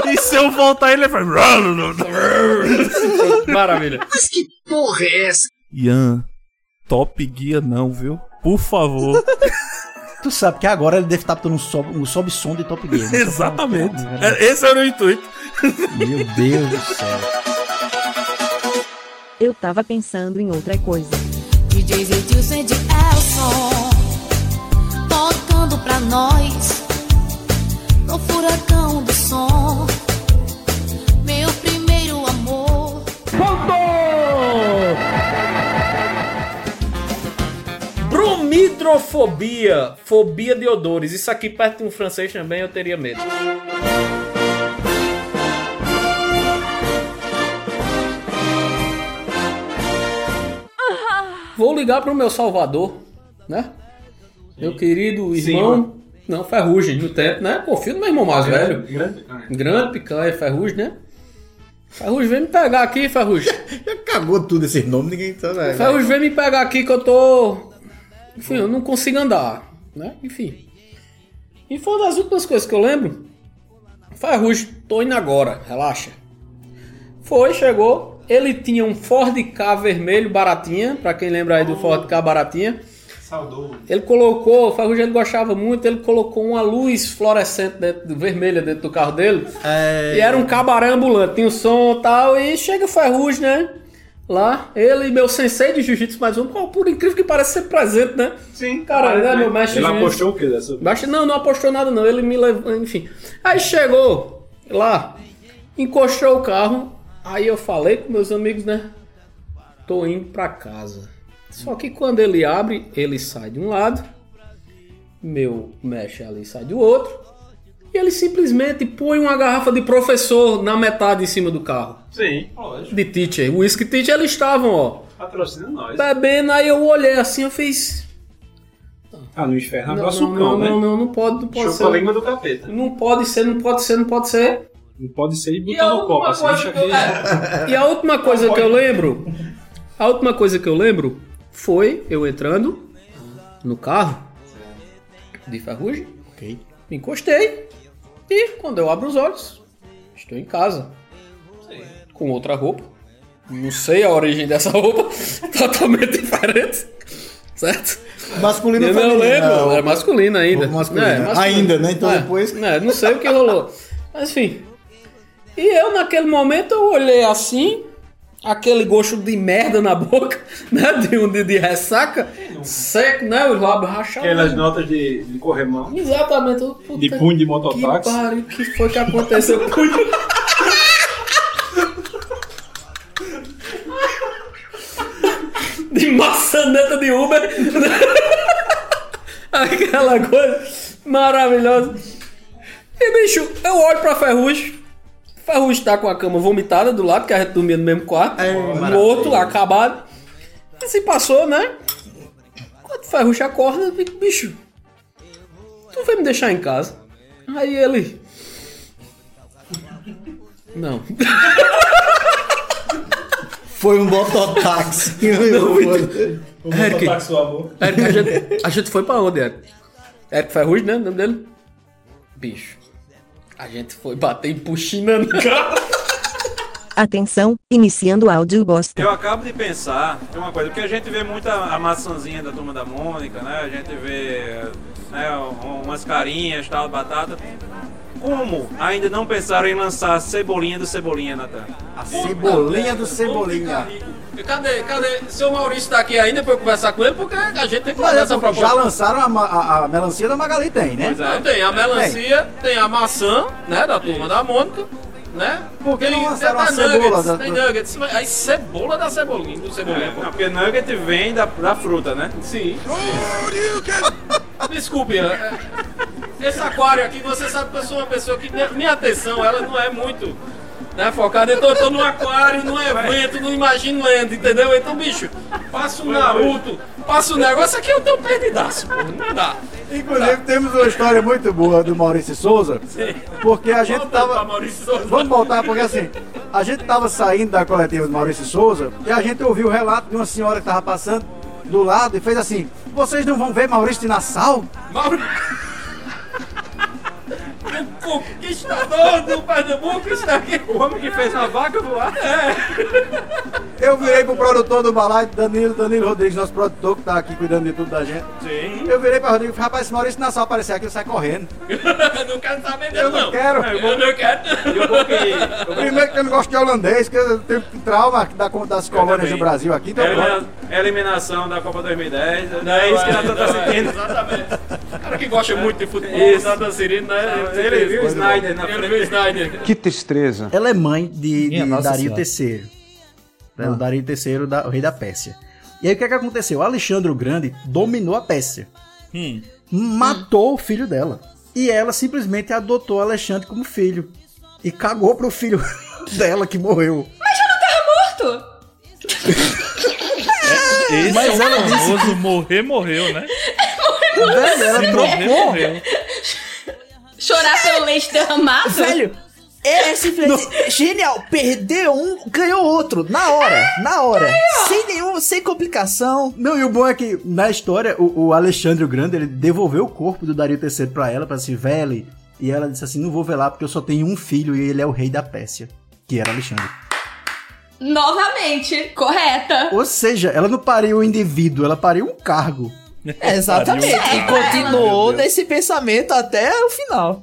<laughs> e se eu voltar, ele vai. <laughs> Maravilha. Mas que porra é essa? Ian, top guia não, viu? Por favor. Tu sabe que agora ele deve estar botando um sob, um sob som de Top Gear. né? <laughs> Exatamente. É, Esse era o intuito. Meu Deus do céu. Eu tava pensando em outra coisa. DJs Edilson e Elson. Tocando pra nós. No furacão do som. Meu primeiro amor. Bromidrofobia, fobia de odores. Isso aqui perto de um francês também eu teria medo. Vou ligar pro meu salvador, né? Meu querido irmão. Não, Ferrugem, no tempo, né? Pô, filho do meu irmão mais velho. Grande. Grande picanha, Ferrugem, né? Ferrugem, vem me pegar aqui, Ferrugem. <laughs> Já cagou tudo esses nomes, ninguém tá. Né, Ferrugem, vem me pegar aqui que eu tô. Enfim, eu não consigo andar, né? Enfim. E foi uma das últimas coisas que eu lembro. Ferrugem, tô indo agora, relaxa. Foi, chegou. Ele tinha um Ford K vermelho baratinha, pra quem lembra aí do Ford K baratinha. Saudoso. Ele colocou, o Ferrugem ele gostava muito, ele colocou uma luz fluorescente dentro, vermelha dentro do carro dele. E era um cabaré ambulante, tinha o som e tal, e chega o Ferrugem, né? Lá, ele e meu sensei de jiu-jitsu mais um, por incrível que pareça ser presente, né? Sim. Cara, né, meu mestre Ele apostou o que dessa? Baixa, não, não apostou nada não, ele me levou, enfim. Aí chegou lá, encostou o carro, aí eu falei com meus amigos, né? Tô indo pra casa. Só que quando ele abre, ele sai de um lado, meu mexe ali sai do outro, e ele simplesmente põe uma garrafa de professor na metade em cima do carro. Sim, lógico. De teacher, whisky teacher, eles estavam, ó, Patrocina nós. bebendo, aí eu olhei assim, eu fiz. Ah, no inferno Não, é açúcar, não, né? não, não, não pode, não pode Chupa ser. a língua do capeta. Não pode ser, não pode ser, não pode ser. Não pode ser e botar no copo assim, deixa eu- aqui. E a última coisa que eu lembro, a última coisa que eu lembro foi eu entrando no carro de ferrugem, Ok. me encostei e quando eu abro os olhos, estou em casa. Com outra roupa. Não sei a origem dessa roupa, <laughs> totalmente diferente. Certo? Masculino eu não feminino? lembro, é masculino ainda. Masculina. É, masculino. Ainda, né? Então É, depois- é, não sei o que rolou. Mas enfim. E eu, naquele momento, eu olhei assim, aquele gosto de merda na boca, <laughs> né? De um de, de ressaca, seco, né? Os lábios rachados. Aquelas notas de, de corremão. Exatamente. puta De punho de Que mototáxi. pariu, que foi que aconteceu? <laughs> Punho. de maçaneta de Uber. <laughs> Aquela coisa maravilhosa. E bicho, eu olho pra Ferrugem. Ferrugem tá com a cama vomitada do lado, que a gente dormia no mesmo quarto. no outro, acabado. E se passou, né? Quando Ferrugem acorda, eu digo, bicho, tu vai me deixar em casa? Aí ele. Não. <laughs> Foi um mototáxi. O Eric. mototáxi sua boca. Eric, a gente, a gente foi pra onde, Eric? Eric Ferrugem, né? O nome dele? Bicho. A gente foi bater em puxina no cara. <laughs> Atenção, iniciando o áudio bosta. Eu acabo de pensar tem uma coisa, porque a gente vê muito a, maçãzinha da turma da Mônica, né? A gente vê né, um- umas carinhas, tal, batata. Como ainda não pensaram em lançar a cebolinha do Cebolinha, Natan? A cebolinha do Cebolinha. Cadê, cadê? Seu Maurício tá aqui ainda pra eu conversar com ele, porque a gente tem que fazer essa é, proposta. já lançaram a, a- a melancia da Magali, tem, né? Não, tem a melancia, tem a maçã, né, da turma da Mônica, né? Por que não Tem- lançaram tem a cebola nuggets, da- Tem nuggets, aí cebola da cebolinha, do cebolinha. Não, porque nugget vem da, da fruta, né? Sim. Desculpe, é- esse aquário aqui, você sabe que eu sou uma pessoa que minha, atenção, ela não é muito né, focada. Então eu tô num aquário, num evento, não imagino lendo, entendeu? Então, bicho, passa o Naruto, passa o negócio aqui, eu tô perdidaço, pô, não dá. Inclusive, temos uma história muito boa do Maurício Souza, porque a gente Volta tava. Maurício Souza. Vamos voltar, porque assim, a gente tava saindo da coletiva do Maurício Souza e a gente ouviu o relato de uma senhora que tava passando do lado e fez assim: Vocês não vão ver Maurício de Nassau? Mauro... O conquistador do Pernambuco está aqui. O homem que fez uma vaca voar. Eu virei pro produtor do balaio, Danilo, Danilo Rodrigues, nosso produtor que tá aqui cuidando de tudo da gente. Sim. Eu virei pra Rodrigo e falei: Rapaz, se Maurício Nassau aparecer aqui, eu saio correndo. Eu <laughs> não quero saber dele, Eu não quero. Eu não quero. Primeiro que eu não gosto de holandês, que eu tenho trauma da, das colônias do. Brasil aqui. Então, Elimina- Eliminação da Copa 2010. Não é isso que Natan tá <laughs> sentindo. Exatamente. O cara que gosta muito de futebol, Isso. Natan Cirino, né? Ele viu o Snyder na frente. o Snyder. Que tristeza. Ela é mãe de, de Dario. III. Né, Ah. O Dario III, da, o rei da Pérsia. E aí o que, é que aconteceu? Alexandre o Grande dominou a Pérsia. Matou o filho dela. E ela simplesmente adotou Alexandre como filho. E cagou pro filho <laughs> dela que morreu. Mas já não tava morto? Esse Mas é o ela disse famoso morrer, morreu, né? <laughs> Velho, ela Se trocou. morrer, morreu. Chorar pelo leite derramado? Velho, é simplesmente genial. Perdeu um, ganhou outro. Na hora, na hora. Sem nenhum, sem complicação. Não, e o bom é que na história, o, o Alexandre o Grande, ele devolveu o corpo do Dario III pra ela, pra se vele. E ela disse assim: não vou velar porque eu só tenho um filho e ele é o rei da Pérsia. Que era Alexandre. Novamente, correta. Ou seja, ela não pariu um indivíduo, ela pariu um cargo. É, exatamente. E continuou nesse pensamento até o final.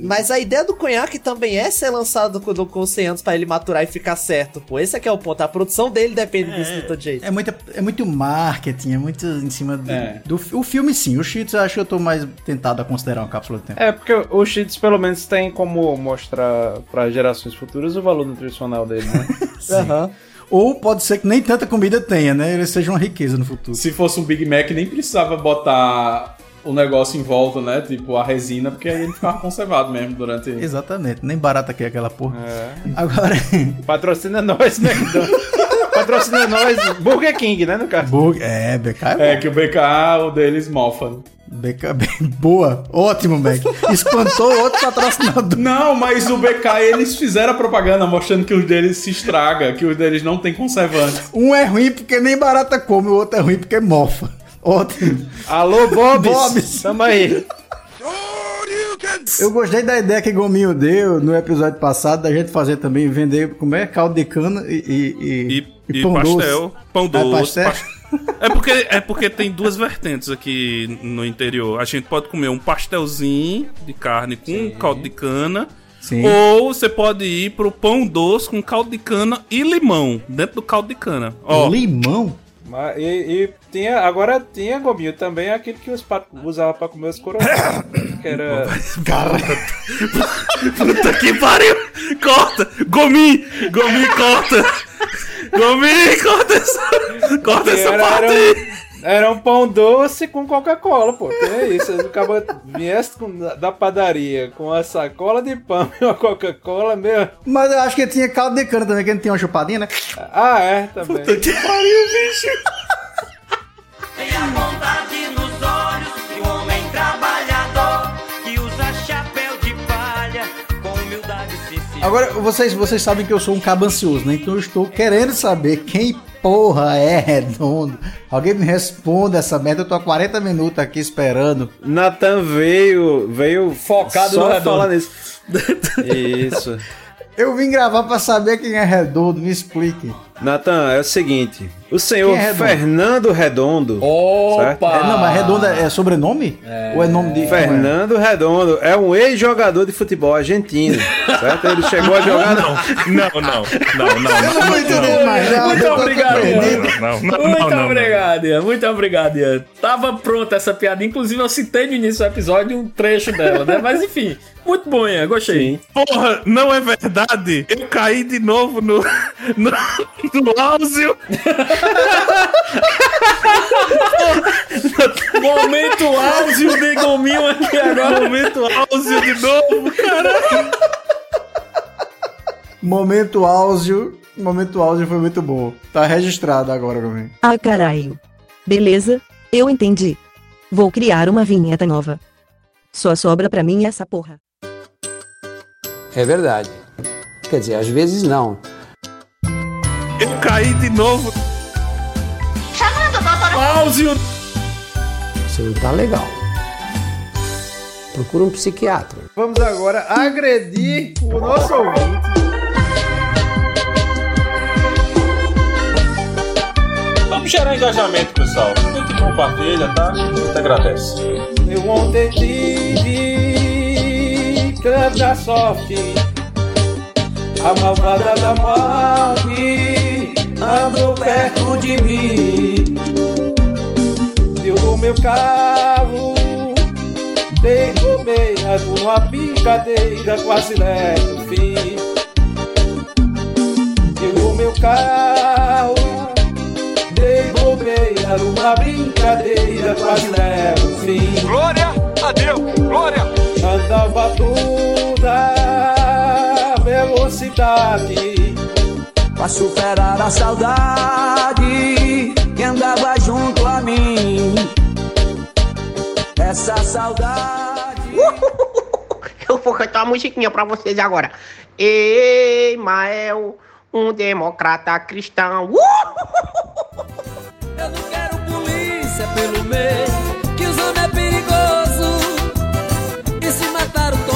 Mas a ideia do conhaque também é ser lançado com, com 100 anos pra ele maturar e ficar certo, pô. Esse aqui é o ponto. A produção dele depende disso de todo jeito. É muito, é muito marketing, é muito em cima do, É. do o filme sim. O Cheats eu acho que eu tô mais tentado a considerar uma cápsula do tempo. É, porque o Cheats pelo menos tem como mostrar para gerações futuras o valor nutricional dele, né? <laughs> Aham. Ou pode ser que nem tanta comida tenha, né? Ele seja uma riqueza no futuro. Se fosse um Big Mac, nem precisava botar o negócio em volta, né? Tipo a resina, porque aí ele ficava conservado mesmo durante. Exatamente, nem barata que é aquela porra. É. Agora. Patrocina nós, né? <laughs> Patrocina nós, Burger King, né, no caso? Burger, é, BK é, É que o BK, o deles mofa. BK, boa, ótimo, Mac. Espantou outro patrocinador. Não, mas o BK, eles fizeram a propaganda mostrando que os deles se estraga, que os deles não tem conservantes. Um é ruim porque nem barata come, o outro é ruim porque mofa. Ótimo. Alô, Bobs. Bobs. Tamo aí. Eu gostei da ideia que Gominho deu no episódio passado da gente fazer também, vender como é caldo de cana e, e, E, pão pastel. doce. Pão doce. pastel? pas- É porque, é porque tem duas vertentes aqui no interior. A gente pode comer um pastelzinho de carne com caldo de cana. Sim. Ou você pode ir pro pão doce com caldo de cana e limão dentro do caldo de cana. Ó, Limão? Mas, e, e tinha, agora tinha, Gominho, também aquele que os patos usavam pra comer os coroas. <coughs> que era... Cara, <laughs> Puta que pariu! Corta! Gomi! Gomi, corta! Gomi, corta essa, corta que essa era, parte era, um, era um pão doce com Coca-Cola, pô. Que é isso? O cara viesse com- da padaria com a sacola de pão e uma Coca-Cola, meu. Mas eu acho que tinha caldo de cana também, que não tinha uma chupadinha, né? Ah, é, também. Puta que pariu, bicho! Tem a bondade Agora, vocês, vocês sabem que eu sou um cabo ansioso, né? Então eu estou querendo saber quem porra é redondo. Alguém me responda essa merda. Eu tô há 40 minutos aqui esperando. Natan veio, veio Focado só no redondo. falar nisso. <laughs> Isso. Eu vim gravar pra saber quem é redondo, me explique. Natan, é o seguinte. O senhor é Redondo? Fernando Redondo. certo? É, não, mas redondo é, é sobrenome? Ou é nome de. Fernando Redondo é um ex-jogador de futebol argentino, <laughs> certo? Ele chegou a jogar Não, não, não, não, não. Eu não mais. Muito eu obrigado. Não, não, Muito não, não, obrigado, Ian. Muito obrigado, Ian. Tava pronta essa piada. Inclusive, eu citei no início do episódio um trecho dela, né? Mas enfim, muito bom, Ian. Gostei. Porra, não é verdade? Eu caí de novo no. no, no áudio. Momento áudio de gominho aqui agora. Momento áudio de novo, caralho. Momento áudio. Momento áudio foi muito bom. Tá registrado agora, Gomes. Ah, caralho. Beleza, eu entendi. Vou criar uma vinheta nova. Só sobra pra mim essa porra. É verdade. Quer dizer, às vezes não. Eu caí de novo. Chamando o doutor Áudio. Você não tá legal. Procura um psiquiatra. Vamos agora agredir o nosso ouvinte. Vamos gerar engajamento, pessoal. Muito compartilha, tá? A gente agradece. Eu ontem tive canta sorte A malvada da morte andou perto de mim no meu carro Dei bobeira numa brincadeira Quase levo o fim meu carro Dei bobeira numa brincadeira Quase levo o fim Glória a Deus, glória. Andava toda velocidade Pra superar a saudade que andava junto a mim. Essa saudade. <laughs> Eu vou cantar uma musiquinha pra vocês agora. Emael, um democrata cristão. Uh! Eu não quero polícia pelo meio, que os homens é perigoso. Se matar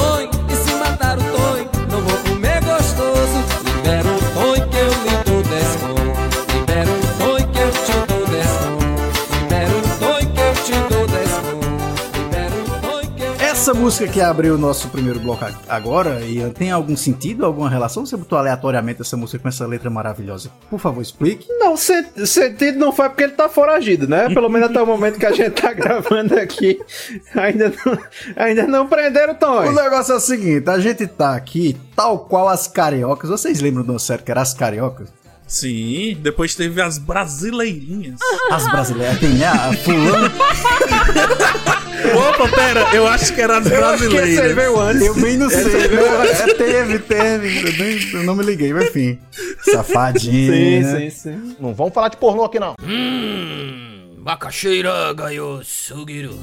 Essa música que abriu o nosso primeiro bloco agora, Ian, tem algum sentido, alguma relação? Você botou aleatoriamente essa música com essa letra maravilhosa? Por favor, explique. Não, sen- sentido não foi porque ele tá foragido, né? Pelo menos até o momento que a gente tá <laughs> gravando aqui, ainda não, ainda não prenderam o O Tonho. negócio é o seguinte, a gente tá aqui tal qual as cariocas. Vocês lembram do sério que era as cariocas? Sim, depois teve as brasileirinhas. As brasileiras, tem né? A fulano. <laughs> Opa, pera, eu acho que era as Eu brasileiras. veio antes. Eu bem não sei. Viu? É, teve, teve. Eu, nem- eu não me liguei, mas enfim. Safadinho. Sim, né? sim, sim. Não vamos falar de pornô aqui, não. Hum, macaxeira ganhou sugiru.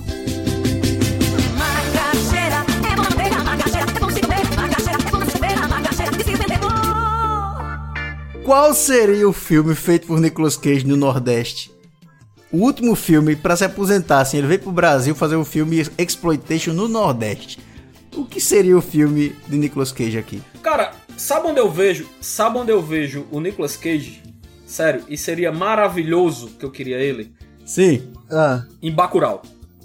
Qual seria o filme feito por Nicolas Cage no Nordeste? O último filme pra se aposentar, assim, ele veio pro Brasil fazer um filme Exploitation no Nordeste. O que seria o filme de Nicolas Cage aqui? Cara, sabe onde eu vejo? Sabe onde eu vejo o Nicolas Cage? Sério, e seria maravilhoso que eu queria ele? Sim. Em Bacurau.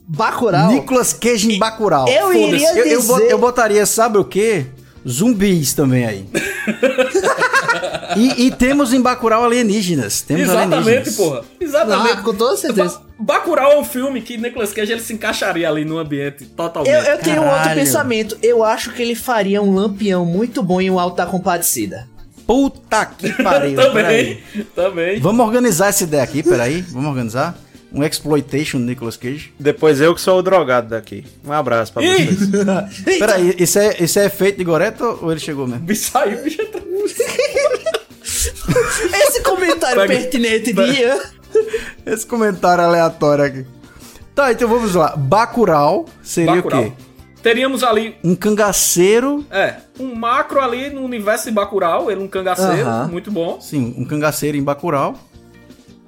Bacurau? Nicolas Cage em Bacurau. Eu iria eu, dizer- eu botaria, sabe o quê? Zumbis também aí. <laughs> e, e temos em Bacurau alienígenas. Temos Exatamente, alienígenas. porra. Exatamente. Ah, com toda certeza. Ba Bacurau é um filme que Nicolas Cage ele se encaixaria ali no ambiente totalmente. Eu, eu tenho um outro pensamento. Eu acho que ele faria um lampião muito bom em um Alto da Compadecida. Puta que pariu. <laughs> Também, peraí. também. Vamos organizar essa ideia aqui, peraí. Vamos organizar? Um exploitation do Nicolas Cage. Depois eu que sou o drogado daqui. Um abraço pra vocês. <laughs> Peraí, isso é, isso é feito de Goreto ou ele chegou mesmo? Bicho aí, bicho. <laughs> Esse comentário Pega- pertinente pega- de Ian. Esse comentário aleatório aqui. Tá, então vamos lá. Bacurau seria Bacurau. o quê? Teríamos ali, Um cangaceiro. é, um macro ali no universo de Bacurau, ele um cangaceiro, Aham. muito bom. Sim, um cangaceiro em Bacurau.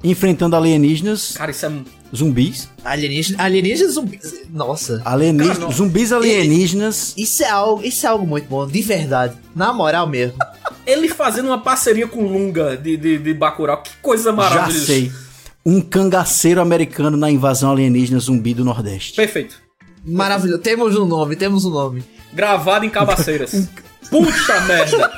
Enfrentando alienígenas. Cara, isso é... Zumbis. Alienígena, alienígena zumbis. Nossa. Alienígenas, Cara, não. zumbis alienígenas. Isso é algo, isso é algo muito bom, de verdade. Na moral mesmo. Ele fazendo uma parceria com o Lunga de, de, de Bacurau, que coisa Já maravilhosa. sei. Um cangaceiro americano na invasão alienígena zumbi do Nordeste. Perfeito. Maravilhoso. Temos um nome, temos um nome. Gravado em Cabaceiras. <laughs> Puta merda.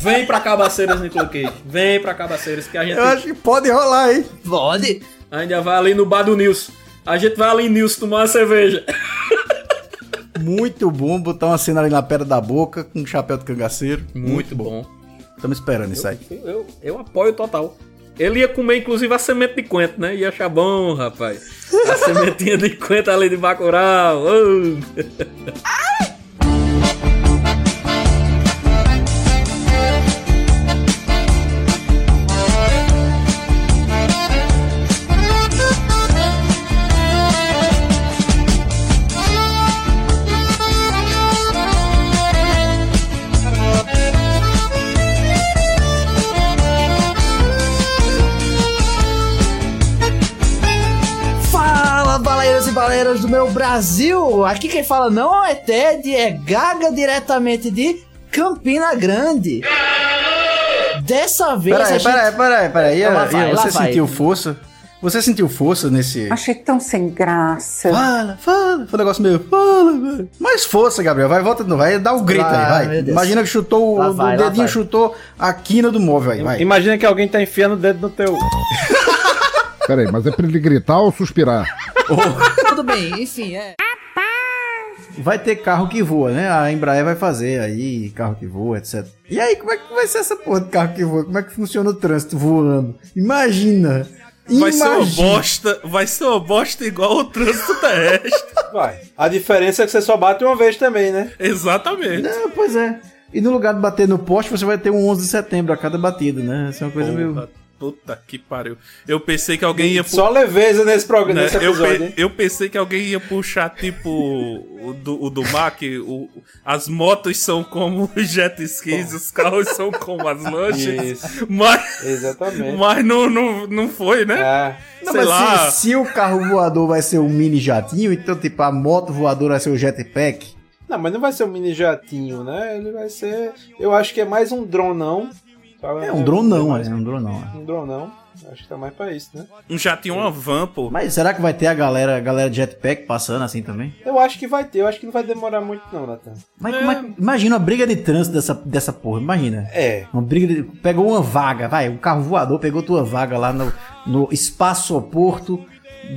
Vem pra Cabaceiras, Nicolas Cage. Vem pra Cabaceiras que a gente... Eu acho que pode rolar, hein? Pode. A gente já vai ali no bar do Nils. A gente vai ali em Nils tomar uma cerveja. Muito bom botar uma cena ali na pedra da boca com um chapéu de cangaceiro. Muito bom. Estamos esperando isso aí. Eu, eu, eu apoio total. Ele ia comer, inclusive, a semente de coentro, né? Ia achar bom, rapaz. A sementinha de coentro ali de Bacurau. Oh. Meu Brasil! Aqui quem fala não é Ted, é Gaga diretamente de Campina Grande. Dessa vez. Peraí, gente- peraí, peraí, peraí. Lá vai, lá você vai. sentiu força? Você sentiu força nesse. Achei tão sem graça. Fala, fala. Foi um negócio meio. Fala, velho. Mais força, Gabriel. Vai, volta de novo. Vai, dá um grito Vai, aí, vai. Imagina que chutou. Lá o vai, dedinho vai. chutou a quina do móvel aí, vai. Imagina que alguém tá enfiando o dedo no teu. Peraí, mas é pra ele gritar ou suspirar? <laughs> Tudo bem, enfim, é. Vai ter carro que voa, né? A Embraer vai fazer aí carro que voa, etc. E aí, como é que vai ser essa porra de carro que voa? Como é que funciona o trânsito voando? Imagina! Vai ser uma Imagina. bosta, vai ser uma bosta igual o trânsito terrestre. <laughs> Vai. A diferença é que você só bate uma vez também, né? Exatamente. Não, pois é. E no lugar de bater no poste, você vai ter um 11 de setembro a cada batida, né? Essa é uma coisa Porra, meio. Puta que pariu. Eu pensei que alguém ia. pu- Só leveza nesse programa, Né? nesse eu, episódio, pe- hein? eu pensei que alguém ia puxar, tipo, o do, o do Mac. O, as motos são como os jet skis, os carros são como as lanchas. Isso. Mas, Exatamente. mas não, não, não foi, né? É. Não, Sei mas lá. Se, se o carro voador vai ser um mini jatinho, então, tipo, a moto voadora vai ser o jetpack. Não, mas não vai ser um mini jatinho, né? Ele vai ser. Eu acho que é mais um dronão. É um dronão, mais é um dronão. é. Um dronão. Acho que tá mais pra isso, né? Um jatinho, uma van, pô. Mas será que vai ter a galera, a galera de jetpack passando assim também? Eu acho que vai ter, eu acho que não vai demorar muito, não, Natan. Mas é que- imagina uma briga de trânsito dessa, dessa porra, imagina. É. Uma briga de. Pegou uma vaga, vai, um carro voador pegou tua vaga lá no, no espaço porto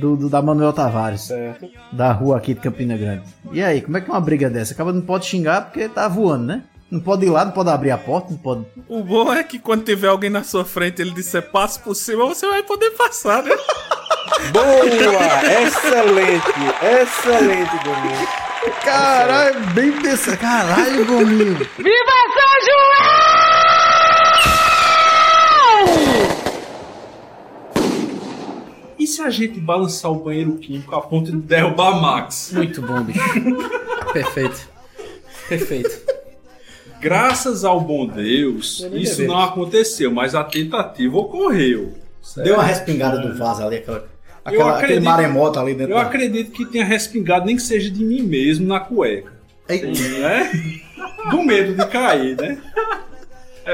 do, do- da Manuel Tavares. Certo. Da rua aqui de Campina Grande. E aí, como é que é uma briga dessa? Acaba não pode xingar porque tá voando, né? Não pode ir lá, não pode abrir a porta, não pode. O bom é que quando tiver alguém na sua frente ele disser passe por cima, você vai poder passar, né? <laughs> Boa! Excelente! Excelente, Gominho. Caralho, bem pensado. Caralho, Gominho. Viva São E se a gente balançar o banheiro químico a ponto de derrubar Max? Muito bom, bicho. <laughs> Perfeito. Perfeito. Graças ao bom Deus, isso não aconteceu, mas a tentativa ocorreu. Deu uma respingada do vaso ali, aquela, aquela, aquele acredito- maremoto ali dentro. Eu da- acredito que tenha respingado, nem que seja de mim mesmo, na cueca. Né? Do medo de cair, né?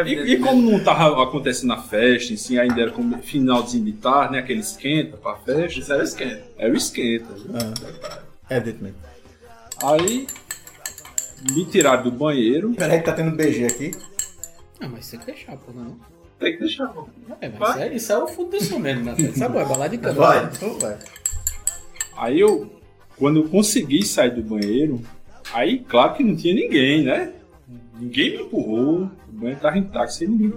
E, e como não tava acontecendo na festa, em si, ainda era como finalzinho de tarde, né? Aquele esquenta pra festa. Isso era o esquenta. Era o esquenta. É, evidentemente. Aí me tiraram do banheiro. Peraí que tá tendo BG aqui. Ah, mas tem que deixar, pô, não. Tem que deixar, pô. É, mas isso é, isso é o fundo do som mesmo, né? Sabe, é balada de cama. Vai. Então vai. Aí eu, quando eu consegui sair do banheiro, aí claro que não tinha ninguém, né? Ninguém me empurrou, o banheiro tava intacto, sem ninguém.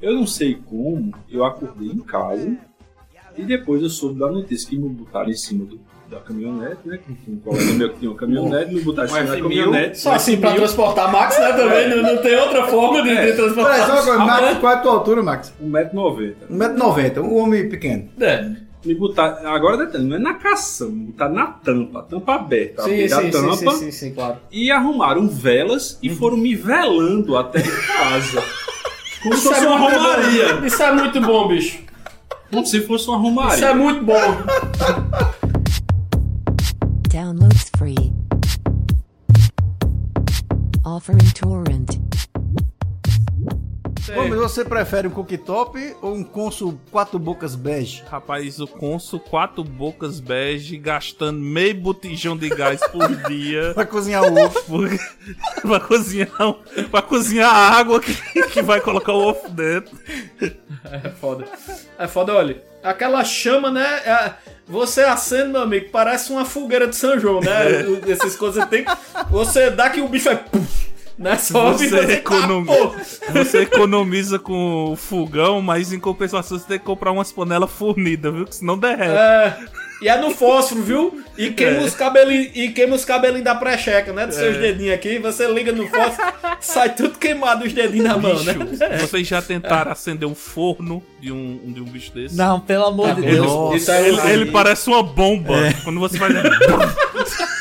Eu não sei como, eu acordei em casa e depois eu soube da notícia que me botaram em cima do, da caminhonete, né? Que tinha um colega meu que tinha uma caminhonete, me botaram em cima da caminhonete. Só assim pra transportar Max, né? Também não, não tem outra forma de, de transportar. Peraí, só uma coisa, Max, qual é a tua altura, Max? 1,90m. 1,90m, um homem pequeno. É. Me botaram, agora detalhe, não é na cação, me botaram na tampa, a tampa aberta, Sim, abrir a sim, sim, tampa. sim, sim, sim, claro. E arrumaram velas e foram me velando até casa. Como se Isso fosse é uma muito romaria. bom. Isso é muito bom, bicho. Como se fosse uma romaria. Isso é muito bom. Downloads free. Offering torrent. Gomes, você prefere um cooktop ou um Consul quatro bocas bege? Rapaz, o Consul quatro bocas bege gastando meio botijão de gás por <laughs> dia. Pra cozinhar o ovo. <laughs> Pra cozinhar, pra cozinhar a água que, que vai colocar o ovo dentro. É foda. É foda, olha. Aquela chama, né? é- você acende, meu amigo, parece uma fogueira de São João, né? <laughs> Essas coisas tem. Você dá que o bicho é. Puf, Né? Sobe Você, você economi- tá, pô. você economiza com o fogão, mas em compensação você tem que comprar umas panelas fornidas, viu? Que senão derrete. É. E é no fósforo, viu? E queima É. os cabelinhos e queima os cabelinhos da precheca, né? Dos seus É. dedinhos aqui, você liga no fósforo, sai tudo queimado os dedinhos na mão, né? Vocês já tentaram acender um forno de um, de um bicho desse? Não, pelo amor de Ele, Deus. aí- ele, ele parece uma bomba. Quando você faz. <laughs>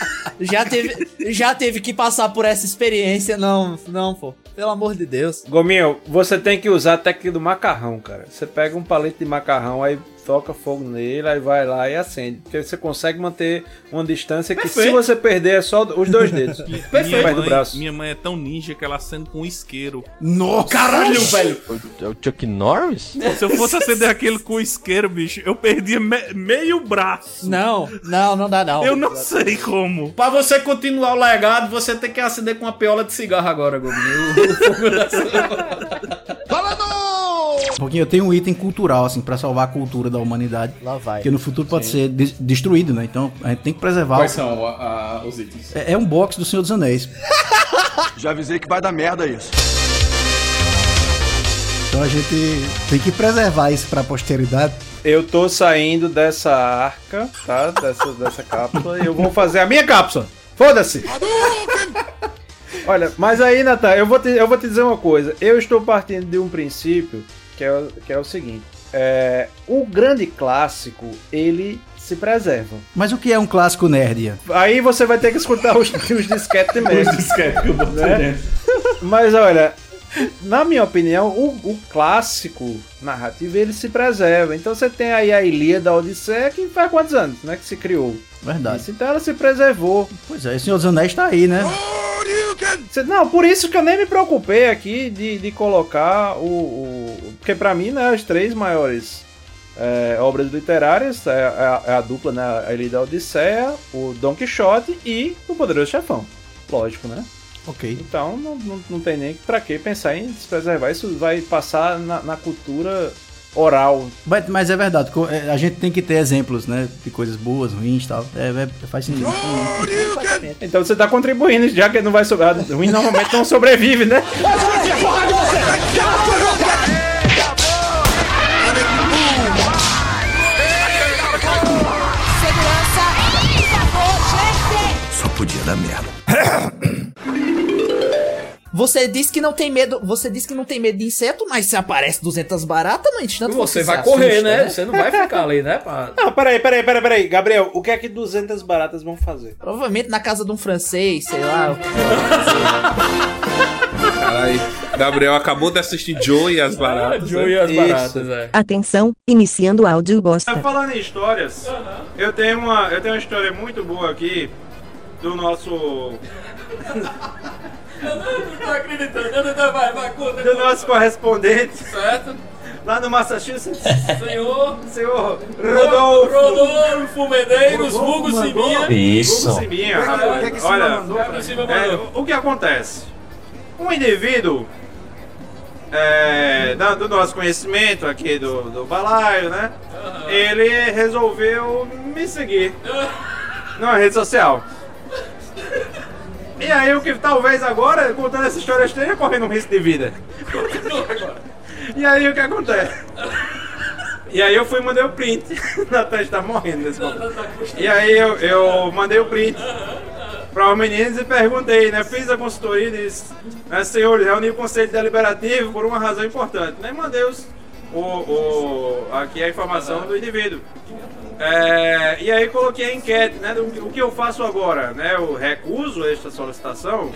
Já teve, já teve que passar por essa experiência, não, não, pô. Pelo amor de Deus. Gominho, você tem que usar a técnica do macarrão, cara. Você pega um palito de macarrão, aí toca fogo nele, aí vai lá e acende. Porque você consegue manter uma distância que se Perfeito. você perder é só os dois <laughs> dedos. Minha Perto do mãe, braço. minha mãe é tão ninja que ela acende com um isqueiro. Nossa! Caralho, velho! É o Chuck Norris? Se eu fosse acender aquele com isqueiro, bicho, eu perdia me- meio braço. Não, não, não dá não. Eu não sei como. Pra você continuar o legado, você tem que acender com uma piola de cigarro agora, Gominho. <laughs> Pouquinho, eu tenho um item cultural, assim, pra salvar a cultura da humanidade. Lá vai. Que no futuro pode ser de- destruído, né? Então a gente tem que preservar. Quais o- são a- a- os itens? É, é um box do Senhor dos Anéis. <laughs> Já avisei que vai dar merda isso. Então a gente tem que preservar isso pra posteridade. Eu tô saindo dessa arca, tá? Dessa, dessa cápsula. E eu vou fazer a minha cápsula. Foda-se! <laughs> Olha, mas aí, Natan, eu vou, te, eu vou te dizer uma coisa. Eu estou partindo de um princípio que é, o- que é o seguinte. É, o grande clássico, ele se preserva. Mas o que é um clássico nerd? Aí você vai ter que escutar os, os disquetes <laughs> mesmo. Os disquetes que eu botei né? Mas olha, na minha opinião, o, o clássico narrativo ele se preserva. Então você tem aí a Ilíada, a Odisseia, que faz quantos anos, né? Que se criou. Verdade. Isso, então ela se preservou. Pois é, o Senhor dos Anéis tá aí, né? Não, por isso que eu nem me preocupei aqui de, de colocar o, o- Porque pra mim, né, as três maiores é, obras literárias é, a, é a dupla, né? A Ilíada a Odisseia, o Don Quixote e o Poderoso Chefão. Lógico, né? Ok. Então não, não, não tem nem pra que pensar em se preservar. Isso vai passar na, na cultura oral. Mas, mas é verdade, é, a gente tem que ter exemplos, né? De coisas boas, ruins e tal. É, é- faz sentido. Então você tá contribuindo, já que não vai sobrar. Ruim normalmente não sobrevive, né? dar Você disse que não tem medo, você disse que não tem medo de inseto, mas se aparece 200 baratas no instante Você se vai assusta, correr, né? Você não vai ficar ali, né? pra- <laughs> Não, peraí, peraí, peraí, peraí. Gabriel, o que é que 200 baratas vão fazer? Provavelmente na casa de um francês, sei lá. Caralho, Gabriel acabou de assistir Joe e as baratas. Joe né? e as Isso. baratas, é. Atenção, iniciando o áudio bosta. Tá falando em histórias, eu tenho uma, eu tenho uma história muito boa aqui do nosso Eu não tô acreditando. Eu não tô, vai, vai, conta. do nosso correspondente Certo? lá no Massachusetts, Senhor. senhor Rodolfo. Rodolfo Medeiros, vulgo Siminha. Isso. Simbinha. O que que Simba Olha, mandou pra- O que é o que acontece? Um indivíduo é, da- do nosso conhecimento aqui do, do balaio, né? Ele resolveu me seguir <laughs> numa rede social. E aí o que talvez agora, contando essa história, esteja correndo um risco de vida. E aí o que acontece? E aí eu fui e mandei o print. <laughs> Natan está morrendo nesse momento. E aí eu, eu mandei o print para os meninos e perguntei, né? Fiz a consultoria e disse, né, senhores, reuni o conselho deliberativo por uma razão importante. Né? Mandei os, o, o, aqui a informação do indivíduo. É, e aí coloquei a enquete, né? o que eu faço agora, né? Eu recuso esta solicitação,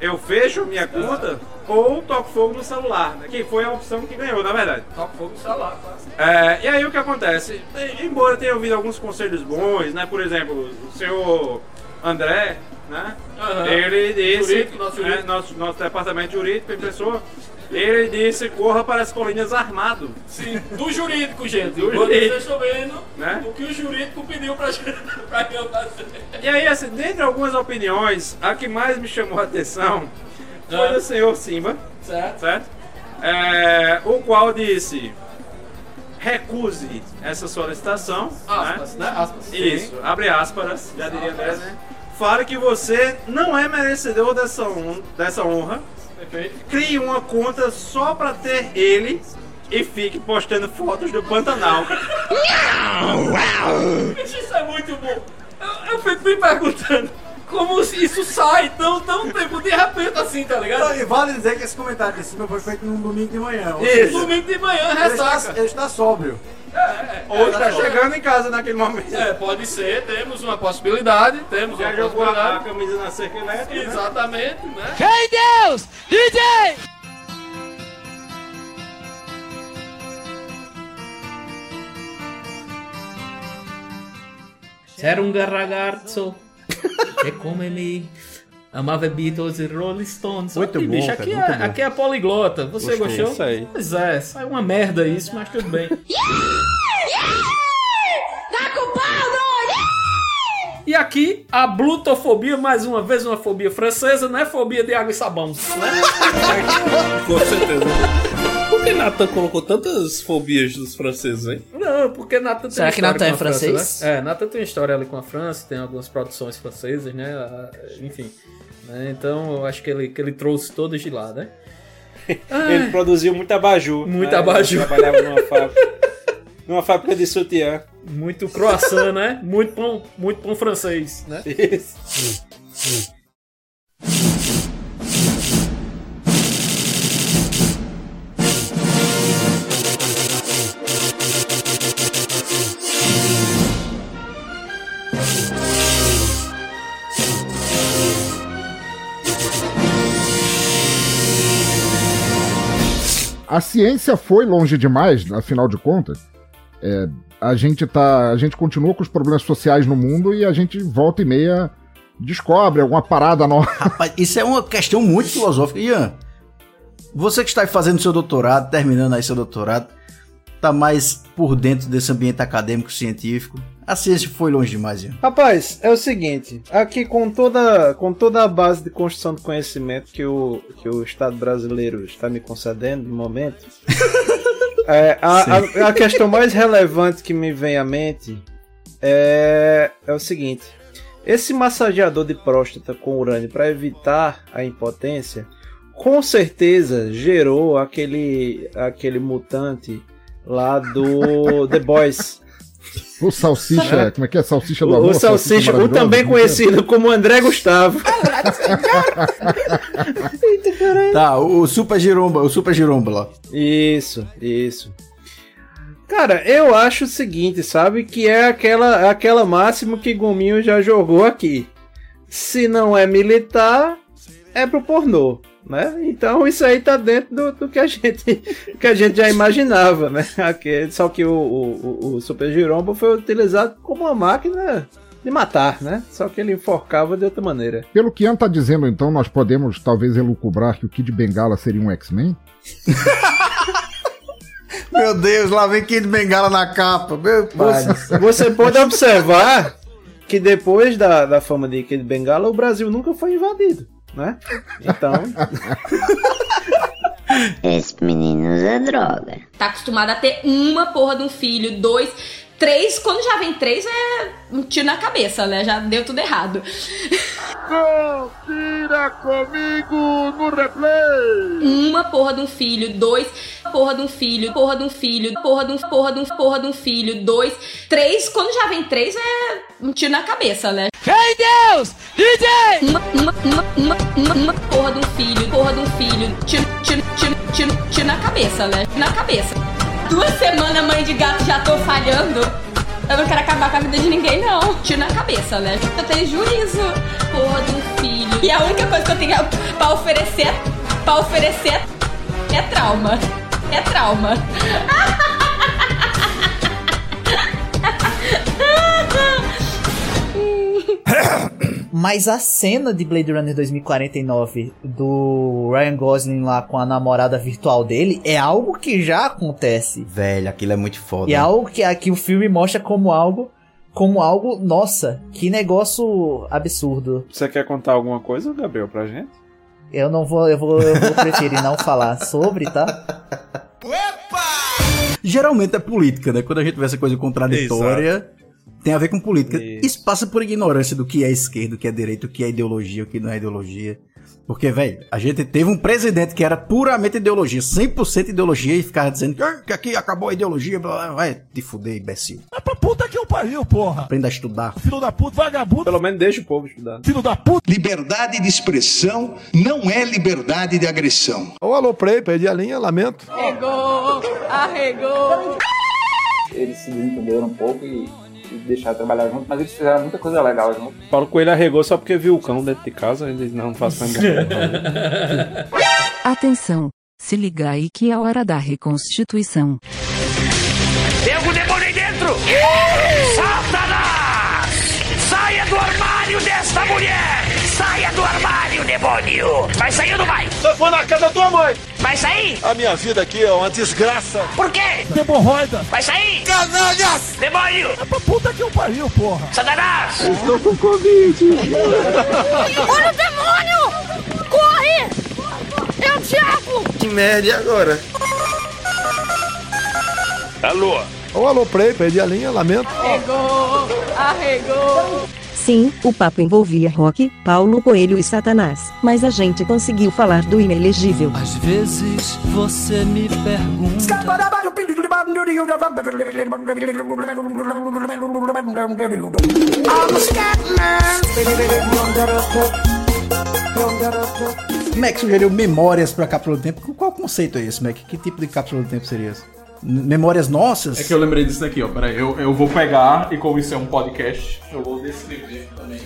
eu fecho minha conta ou toco fogo no celular, né? que foi a opção que ganhou, na verdade. Toca fogo no celular. É, e aí o que acontece? Embora eu tenha ouvido alguns conselhos bons, né? Por exemplo, o senhor André, né? Aham. Ele disse, Jurídico, nosso né, nosso, nosso departamento jurídico pessoa, ele disse corra para as colinas armado. Sim, do jurídico, gente. Do Vocês jurídico. estão vendo Né? o que o jurídico pediu pra eu fazer. E aí, assim, dentre algumas opiniões, a que mais me chamou a atenção foi do senhor Simba, Certo? certo? É, o qual disse recuse essa solicitação. Aspas, né? Aspas. Isso, abre aspas, já diria André, né? Fale que você não é merecedor dessa, hon- dessa honra. Perfeito. Crie uma conta só pra ter ele e fique postando fotos do Pantanal. Bicho, Isso é muito bom. Eu, eu fico me perguntando como isso sai tão, tão tempo de repente assim, tá ligado? E vale dizer que esse comentário de cima foi feito num domingo de manhã. Isso. seja, Domingo de manhã, ele ressaca. está, ele está sóbrio. Ou tá chegando em casa naquele momento. É, pode ser, temos uma possibilidade, temos Já uma jogou a, camisa na cerca elétrica, né? Exatamente, né? Ei Deus! DJ! Era um ragazzo e come me amava Beatles e Rolling Stones. Muito Aqui, bom, bicho, cara, aqui, muito é, bom. aqui é poliglota. Você Gostei, gostou? isso aí. Pois é, sai uma merda isso, mas tudo bem. <laughs> Tá! E aqui, a blutofobia, mais uma vez uma fobia francesa, não é fobia de água e sabão, né? Com certeza. Por que Nathan colocou tantas fobias dos franceses, hein? Não, porque Nathan tem Será uma que história Nathan com é a França, francês? né? É, Nathan tem uma história ali com a França, tem algumas produções francesas, né? Ah, Enfim. né? Então eu acho que ele, que ele trouxe todas de lá, né? <laughs> Ele produziu muito abajur. Muito né? abajur. Ele Trabalhava numa <laughs> fábrica. numa fábrica de sutiã. Muito croissant, né? Muito pão, muito pão francês, né? Isso. A ciência foi longe demais, afinal de contas. É, a gente tá, a gente continua com os problemas sociais no mundo e a gente volta e meia descobre alguma parada nova. <laughs> Rapaz, isso é uma questão muito filosófica. Ian, você que está fazendo seu doutorado, terminando aí seu doutorado, tá mais por dentro desse ambiente acadêmico científico. A ciência foi longe demais, Ian. Rapaz, é o seguinte, aqui com toda, com toda a base de construção de conhecimento que o, que o Estado brasileiro está me concedendo no momento, <laughs> é, a, a, a questão mais relevante que me vem à mente é, é o seguinte: esse massageador de próstata com urânio para evitar a impotência, com certeza gerou aquele, aquele mutante lá do The Boys. O salsicha, como é que é? Salsicha do O, amor? o salsicha, o também como é é? conhecido como André Gustavo. <laughs> Tá, o, o Super Giromba, o Super Giromba lá. Isso, isso. Cara, eu acho o seguinte, sabe? Que é aquela, aquela máxima que Gominho já jogou aqui. Se não é militar, é pro pornô, né? Então isso aí tá dentro do, do que, a gente, <laughs> que a gente já imaginava, né? Aqui, só que o, o, o- Super Giromba foi utilizado como uma máquina de matar, né? Só que ele enforcava de outra maneira. Pelo que Ian tá dizendo, então, nós podemos talvez elucubrar que o Kid Bengala seria um X-Men? <laughs> Meu Deus, lá vem Kid Bengala na capa. Meu Você, você pode observar que depois da, da fama de Kid Bengala, o Brasil nunca foi invadido, né? Então. <laughs> Esse menino usa droga. Tá acostumado a ter uma porra de um filho, dois, três. Quando já vem três, é um tiro na cabeça, né? Já deu tudo errado. Confira comigo no replay! Uma porra de um filho, dois, porra de um filho, porra de um filho, porra de um, porra de um, porra de um filho, dois, três. Quando já vem três, é um tiro na cabeça, né? Ei, Deus! DJ! Uma, uma, uma, uma, uma, uma porra de um filho, porra de um filho, tiro, tiro, tiro, tiro, tiro na cabeça, né? Na cabeça. Duas semanas, mãe de gato, já tô falhando. Eu não quero acabar com a vida de ninguém, não. Tiro na cabeça, né? Eu tenho juízo. Porra um filho. E a única coisa que eu tenho pra oferecer, pra oferecer é trauma. É trauma. <laughs> Mas a cena de Blade Runner 2049 do Ryan Gosling lá com a namorada virtual dele é algo que já acontece. Velho, aquilo é muito foda. E é algo que aqui o filme mostra como algo, como algo, nossa, que negócio absurdo. Você quer contar alguma coisa, Gabriel, pra gente? Eu não vou, eu vou, eu vou preferir não falar sobre, tá? Geralmente é política, né? Quando a gente vê essa coisa contraditória, tem a ver com política. Isso. passa por ignorância do que é esquerda, do que é direita, o que é ideologia, o que não é ideologia. Porque, velho, a gente teve um presidente que era puramente ideologia, 100% ideologia, e ficava dizendo "Ah, que aqui acabou a ideologia, blá, blá, vai te fuder, imbecil. É pra puta que eu pariu, porra. Aprenda a estudar. Filho da puta, vagabundo. Pelo menos deixa o povo estudar. Filho da puta. Liberdade de expressão não é liberdade de agressão. Ô, alô, play, perdi a linha, lamento. Arregou, arregou. Eles se desentenderam um pouco e, e deixaram de trabalhar junto, mas eles fizeram muita coisa legal junto. Paulo Coelho arregou só porque viu o cão dentro de casa, ele não faz mais <laughs> Atenção, se liga aí que é a hora da reconstituição. Demônio! Vai sair ou não vai? Você foi na casa da tua mãe. Vai sair? A minha vida aqui é uma desgraça. Por quê? Hemorroida. Vai sair? Canalhas! Demônio! É pra puta que eu pariu, porra. Satanás! Estou com Covid. Olha o demônio! Corre! É o diabo! Que merda, e agora? Alô? Ô, alô, play, perdi a linha, lamento. Arregou, arregou. Sim, o papo envolvia Rock, Paulo Coelho e Satanás, mas a gente conseguiu falar do inelegível. Às vezes você me pergunta. Mac sugeriu memórias pra cápsula do tempo. Qual conceito é esse, Mac? Que tipo de cápsula do tempo seria esse? Memórias nossas? É que eu lembrei disso daqui, ó. Peraí, eu, eu vou pegar e como isso é um podcast, eu vou descrever também.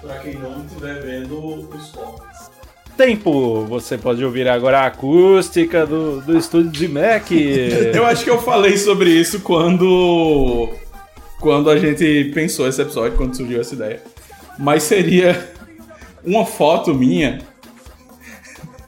Pra quem não estiver vendo os cortes. Tempo, você pode ouvir agora a acústica do, do estúdio de Mac. <laughs> Eu acho que eu falei sobre isso quando. Quando a gente pensou esse episódio, quando surgiu essa ideia. Mas seria uma foto minha.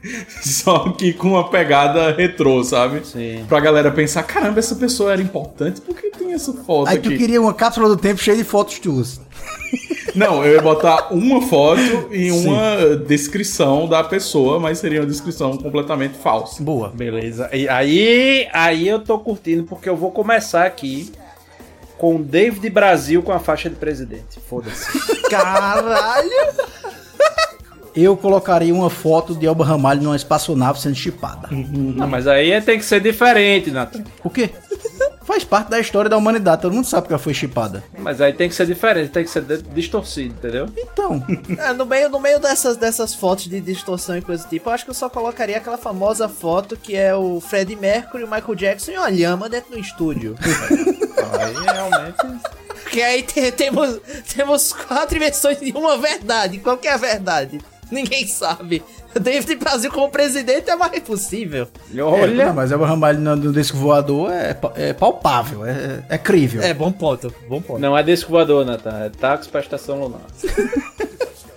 <laughs> Só que com uma pegada retrô, sabe? Sim. Pra galera pensar, caramba, essa pessoa era importante, por que tem essa foto Aí aqui? tu queria uma cápsula do tempo cheia de fotos tuas. <laughs> Não, eu ia botar uma foto e uma descrição da pessoa, mas seria uma descrição completamente falsa. Boa. Beleza. E aí, aí eu tô curtindo porque eu vou começar aqui com o David Brasil com a faixa de presidente. Foda-se. <laughs> Caralho! Eu colocaria uma foto de Elba Ramalho numa espaçonave sendo chipada. Não, mas aí tem que ser diferente, Nathan. O quê? Faz parte da história da humanidade. Todo mundo sabe que ela foi chipada. Mas aí tem que ser diferente, tem que ser distorcido, entendeu? Então. É, no meio, no meio dessas, dessas fotos de distorção e coisa do tipo, eu acho que eu só colocaria aquela famosa foto que é o Freddie Mercury e o Michael Jackson e uma lhama dentro do estúdio. <laughs> aí realmente. Porque aí te- temos, temos quatro versões de uma verdade. Qual que é a verdade? <laughs> Ninguém sabe. David Brasil como presidente é mais possível. É, não, mas o Ramalho no, no disco voador é, é palpável, é, é crível. É, bom ponto, bom ponto. Não é disco voador, Nathan. É táxi pra estação lunar. <laughs>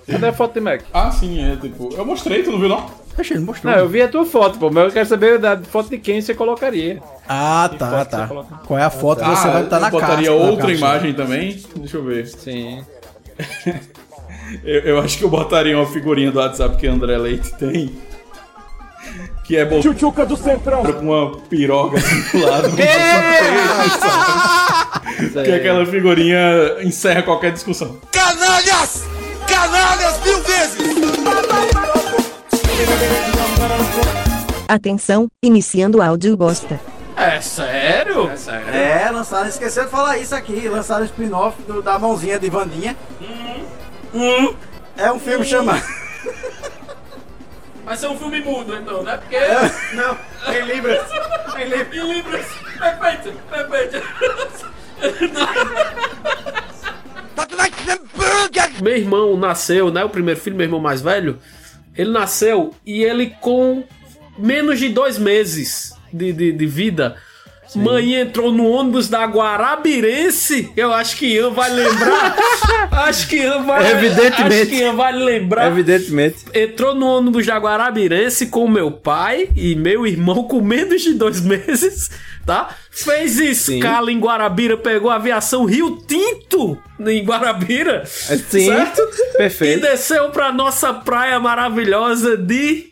Cadê a foto de Mac? Ah, sim, é tipo. Eu mostrei, tu não viu não? Achei, ele mostrou. Não, eu vi a tua foto, pô, mas eu quero saber da foto de quem você colocaria. Ah, tá, foto tá. coloca? Qual é a foto que você Ah, vai botar na eu botaria outra imagem também. Deixa eu ver. Sim. <laughs> Eu, eu acho que eu botaria uma figurinha do WhatsApp que André Leite tem. Que é bom. Tchutchuca do Centrão. Com uma piroga assim do lado. Aí. <laughs> que aquela figurinha encerra qualquer discussão. Canalhas! Canalhas mil vezes! Atenção, iniciando o áudio bosta. É sério? É sério. É, lançaram, esqueceu de falar isso aqui, lançaram o spin-off da mãozinha de Vandinha. É um filme chamado. Vai ser um filme mudo então, né? Porque. Não, em Libras. Em Libras. Em Libras. Perfeito, perfeito. Meu irmão nasceu, né? O primeiro filho, meu irmão mais velho. Ele nasceu e ele com menos de dois meses de, de, de vida. Mãe entrou no ônibus da Guarabirense. Eu acho que Ian vai lembrar. <laughs> acho que Ian vai. Evidentemente. Acho que Ian vai lembrar. Evidentemente. Entrou no ônibus da Guarabirense com meu pai e meu irmão com menos de dois meses, tá? Fez escala em Guarabira, pegou a aviação Rio Tinto em Guarabira. Sim, certo? perfeito. E desceu pra nossa praia maravilhosa de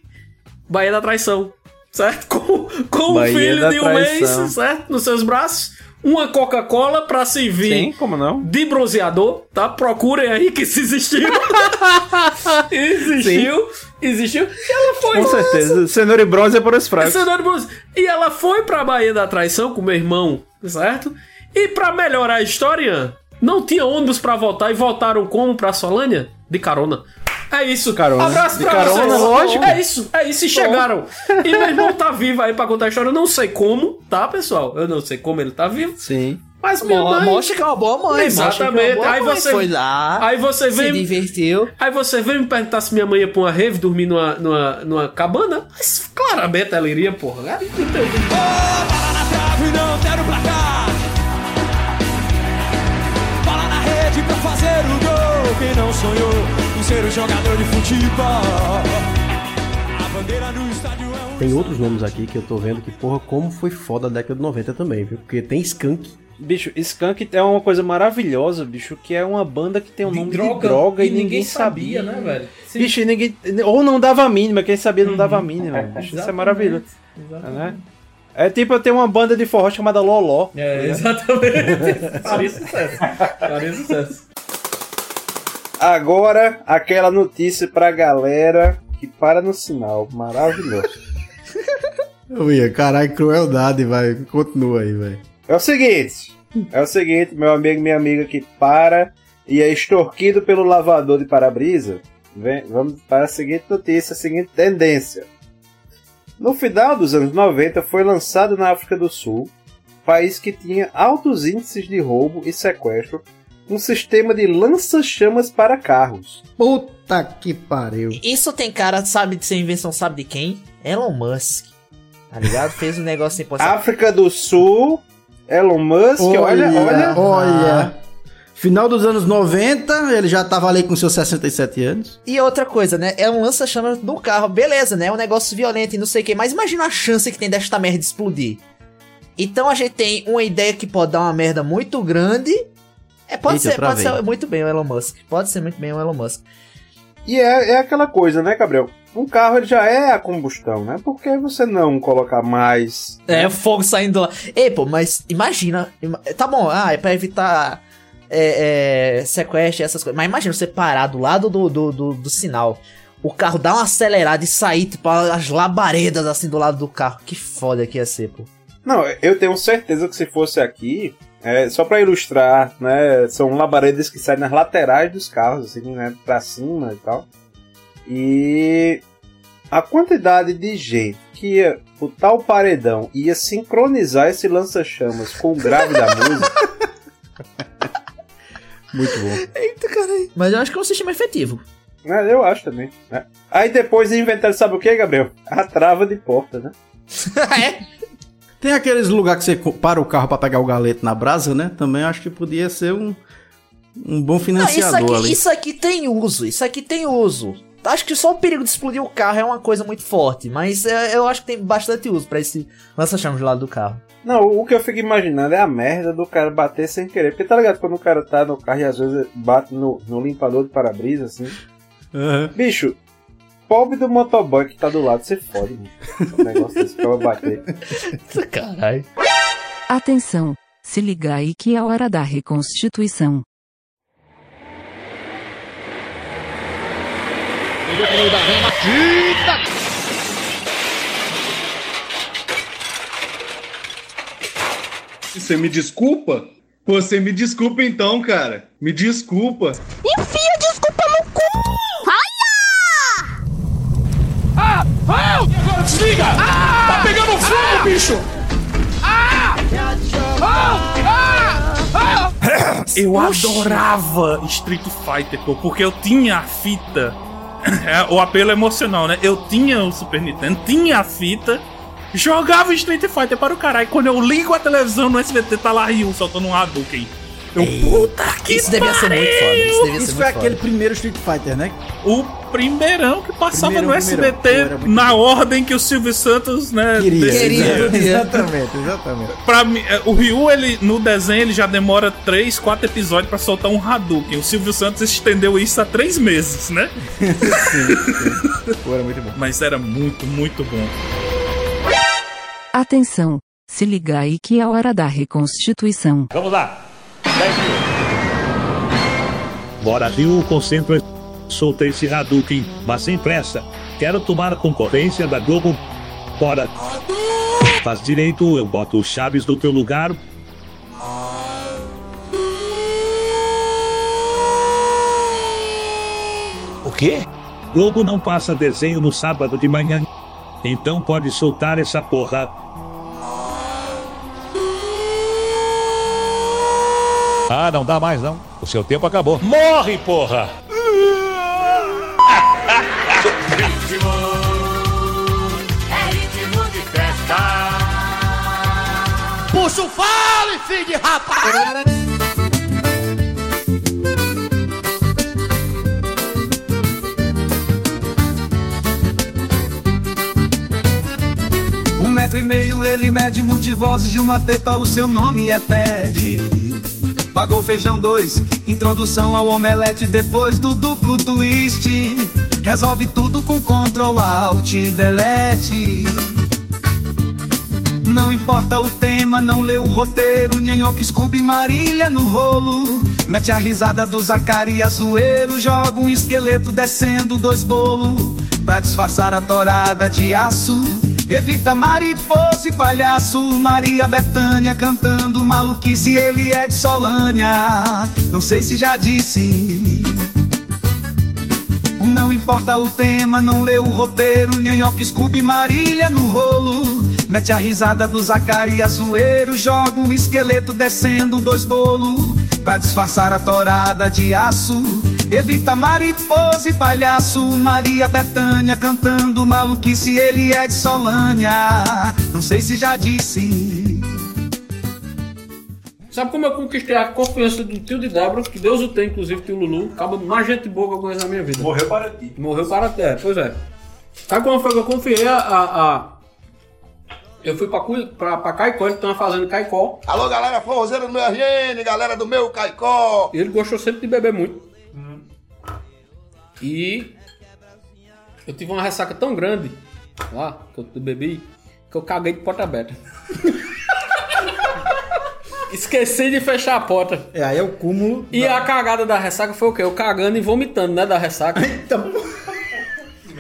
Baía da Traição. Certo? <laughs> Com, com um Baía filho de um Traição. mês, certo? Nos seus braços. Uma Coca-Cola pra servir Sim, como não? de bronzeador, tá? Procurem aí que se existiu. <laughs> existiu, existiu. E ela foi. Com certeza. Cenoura e bronze é por esse fracos. Cenoura e bronze. E ela foi pra Bahia da Traição com meu irmão, certo? E pra melhorar a história, não tinha ônibus pra voltar e voltaram como pra Solânia? De carona. É isso. Carona. Abraço pra carona, vocês. lógico. É isso, é isso. E chegaram. E meu irmão tá vivo aí pra contar a história. Eu não sei como, tá, pessoal? Eu não sei como ele tá vivo. Sim. Mas minha Mo- mãe... Mostra que é uma boa mãe. que é Exatamente. boa Aí mãe. você foi lá. Aí você se vem divertiu. Aí você vem me perguntar se minha mãe ia pra uma rave dormir numa, numa, numa cabana. Mas claramente ela iria, porra. Ela não tem- trave, não quero pra cá. Bola na rede pra fazer o gol. Quem não sonhou ser um jogador de futebol? A bandeira no estádio é um. Tem outros nomes aqui que eu tô vendo que, porra, como foi foda a década de 90 também, viu? Porque tem Skunk. Bicho, Skunk é uma coisa maravilhosa, bicho, que é uma banda que tem um nome droga, de droga e, e ninguém, ninguém sabia, sabia, né, velho? Sim. Bicho, ninguém. Ou não dava a mínima, quem sabia não dava a mínima. <laughs> bicho, isso é maravilhoso. exatamente. Né? É tipo eu tenho uma banda de forró chamada Loló. É, né? exatamente. <laughs> Faria sucesso. Faria sucesso. Agora, aquela notícia pra galera que para no sinal. Maravilhoso. <laughs> Eu ia, caralho, crueldade, vai. Continua aí, velho. É o seguinte. É o seguinte, meu amigo e minha amiga que para e é extorquido pelo lavador de para-brisa. vem- Vamos para a seguinte notícia, a seguinte tendência. No final dos anos 90 foi lançado na África do Sul, país que tinha altos índices de roubo e sequestro, um sistema de lança-chamas para carros. Puta que pariu. Isso tem cara, sabe, de ser invenção, sabe de quem? Elon Musk. Tá ligado? Fez um negócio assim, sabe? África do Sul, Elon Musk, olha, olha. olha. Final dos anos 90, ele já tava ali com seus 67 anos. E outra coisa, né? É um lança-chamas do carro. Beleza, né? É um negócio violento e não sei o que. Mas imagina a chance que tem desta merda de explodir. Então a gente tem uma ideia que pode dar uma merda muito grande. É, pode Eita, ser, pode ser muito bem o Elon Musk. Pode ser muito bem o Elon Musk. E é, é aquela coisa, né, Gabriel? Um carro ele já é a combustão, né? Por que você não colocar mais? É, o fogo saindo lá. Ei, pô, mas imagina. ima- Tá bom, ah, é pra evitar é, é, sequestro e essas coisas. Mas imagina você parar do lado do, do, do, do sinal. O carro dá uma acelerada e sair, tipo, as labaredas assim do lado do carro. Que foda que ia ser, pô. Não, eu tenho certeza que se fosse aqui, é, só pra ilustrar, né, são labaredas que saem nas laterais dos carros, assim, né, pra cima e tal. E a quantidade de gente que ia o paredão e ia sincronizar esse lança-chamas com o grave da música. <laughs> Muito bom. Eita, caralho. Mas eu acho que é um sistema efetivo. É, eu acho também. né? Aí depois inventaram, sabe o que, Gabriel? A trava de porta, né? <laughs> Tem aqueles lugares que você para o carro pra pegar o galeto na brasa, né? Também acho que podia ser um, um bom Não, isso, financiador aqui, ali. isso aqui tem uso, isso aqui tem uso. Acho que só o perigo de explodir o carro é uma coisa muito forte, mas é, eu acho que tem bastante uso pra esse lança-chamas do lado do carro. Não, o que eu fico imaginando é a merda do cara bater sem querer. Porque tá ligado quando o cara tá no carro e às vezes bate no, no limpador de para-brisa, assim. Bicho, pobre do motoboy que tá do lado, você fode, mano. Um negócio desse pra bater. <laughs> Caralho. Atenção, se liga aí que é a hora da reconstituição. Você me desculpa? Você me desculpa então, cara. Me desculpa no cu! Olha! Ah! Ah! Agora desliga! Ah! Tá pegando fogo, bicho! Ah! Ah! Ah! Ah! Eu adorava Street Fighter, pô, porque eu tinha a fita. <laughs> É, o apelo emocional, né? Eu tinha o Super Nintendo, tinha a fita, jogava Street Fighter para o caralho. Quando eu ligo a televisão no SBT, tá lá Ryu soltando um Hadouken. Eu, puta que Isso devia ser muito foda, isso devia Isso foi aquele primeiro Street Fighter, né? O primeirão que passava Primeirão, no. SBT na ordem que o Silvio Santos, né, Queria. decidiu. Exatamente, exatamente. Pra mim, é, o Ryu, ele, no desenho, ele já demora 3, 4 episódios pra soltar um Hadouken. O Silvio Santos estendeu isso há 3 meses, né? <laughs> Pô, era muito bom. Mas era muito, muito bom. Atenção, se liga aí que é a hora da reconstituição. Vamos lá. 10 mil. Bora, Ryu, concentra. Solta esse Hadouken, mas sem pressa. Quero tomar a concorrência da Globo. Bora. Faz direito, eu boto o Chaves no teu lugar. O quê? Globo não passa desenho no sábado de manhã. Então pode soltar essa porra. Ah, não dá mais não. O seu tempo acabou. Morre, porra! Puxa o fale, filho de rapaz! Um metro e meio ele mede multivozes de uma teta, o seu nome é Ted. Pagou feijão dois, introdução ao omelete depois do duplo twist. Resolve tudo com Ctrl Alt Delete. Não importa o tema, não lê o roteiro, Nhanhoque, Scooby, Marília no rolo. Mete a risada do Zacarias Zoeiro, joga um esqueleto descendo dois bolos. Pra disfarçar a torada de aço, evita mariposa e palhaço. Maria Bethânia cantando maluquice, ele é de Solânia. Não sei se já disse. Não importa o tema, não lê o roteiro, Nhanhoque, Scooby, Marília no rolo. Mete a risada do Zacarias Zoeiro, joga um esqueleto descendo dois bolos. Pra disfarçar a torada de aço, evita mariposa e palhaço. Maria Bethânia cantando maluquice, ele é de Solânia. Não sei se já disse. Sabe como eu conquistei a confiança do tio de Débora, que Deus o tem, inclusive tio Lulu, acaba mais gente boa que eu conheço na minha vida. Morreu para ti. Morreu para ti, é, pois é. Sabe como foi que eu confiei a... a- a- Eu fui pra, pra, pra Caicó, ele tem uma fazenda em Caicó. Alô, galera forrozeira do meu RN, galera do meu Caicó. E ele gostou sempre de beber muito. E eu tive uma ressaca tão grande lá, que eu bebi, que eu caguei de porta aberta. <laughs> Esqueci de fechar a porta. É, aí é o cúmulo. E a cagada da ressaca foi o quê? Eu cagando e vomitando, né? Da ressaca. <laughs> Então.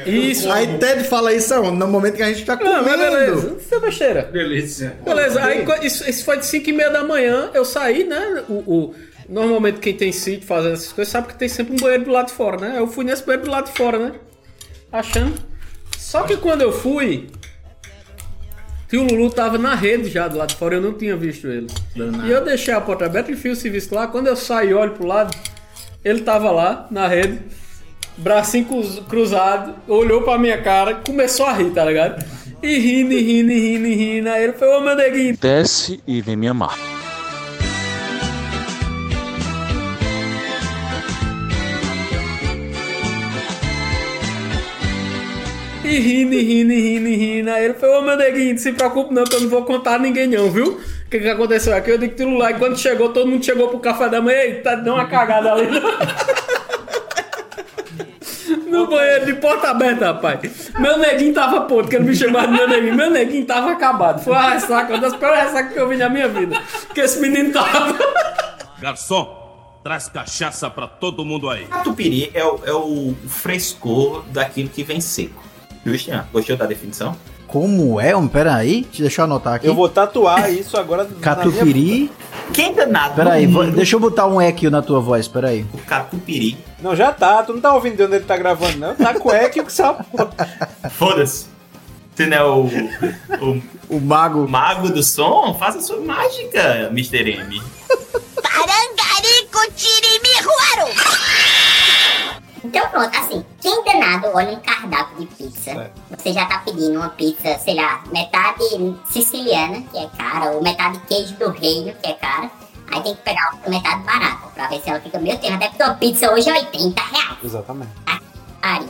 Isso. Aí Ted fala isso aonde? no momento que a gente tá Não, mas beleza. comendo. Isso é besteira. Delícia. Beleza, aí isso, isso foi de 5 e meia da manhã, eu saí, né? O, o- normalmente quem tem sítio fazendo essas coisas sabe que tem sempre um banheiro do lado de fora, né? Eu fui nesse banheiro do lado de fora, né? Achando. Só que quando eu fui, tio Lulu tava na rede já do lado de fora, eu não tinha visto ele. E eu deixei a porta aberta e fui o serviço lá. Quando eu saí e olho pro lado, ele tava lá na rede, bracinho cruz- cruzado, olhou pra minha cara, começou a rir, tá ligado? E rindo, e rindo, e rindo, e rindo. Aí ele falou, ô meu neguinho, Desce e vem me amar. E rindo, e rindo, e rindo, e rindo. Aí ele falou, ô meu neguinho, não se preocupe não, que eu não vou contar a ninguém não, viu? O que, que aconteceu aqui? Eu digo lá. E quando chegou, todo mundo chegou pro café da manhã. Eita, deu uma cagada ali. <laughs> No banheiro de porta aberta, rapaz. Meu neguinho tava puto, que ele me chamava de meu neguinho. Meu neguinho tava acabado. Foi a ressaca, uma das piores ressacas que eu vi na minha vida. Que esse menino tava. Garçom, traz cachaça pra todo mundo aí. Catupiry é o, é o frescor daquilo que vem seco. Justian, gostou da definição? Como é, homem? Pera aí, deixa eu anotar aqui. Eu vou tatuar isso agora minha Catupiry. Quem danado? Pera aí, vou- deixa eu botar um eco na tua voz, pera aí. O catupiry. Não, já tá. Tu não tá ouvindo de onde ele tá gravando, não. Tá com eco que só. Foda-se. Você não é o, o, o mago. mago do som? Faça sua mágica, Mr. M. Parangarico Tirimiruaru! Então pronto, assim, quem danado olha um cardápio de pizza, você já tá pedindo uma pizza, sei lá, metade siciliana, que é cara, ou metade queijo do reino, que é cara. Aí tem que pegar outra metade barata, pra ver se ela fica meio tempo. Até porque uma pizza hoje é 80 reais. Exatamente. Ari.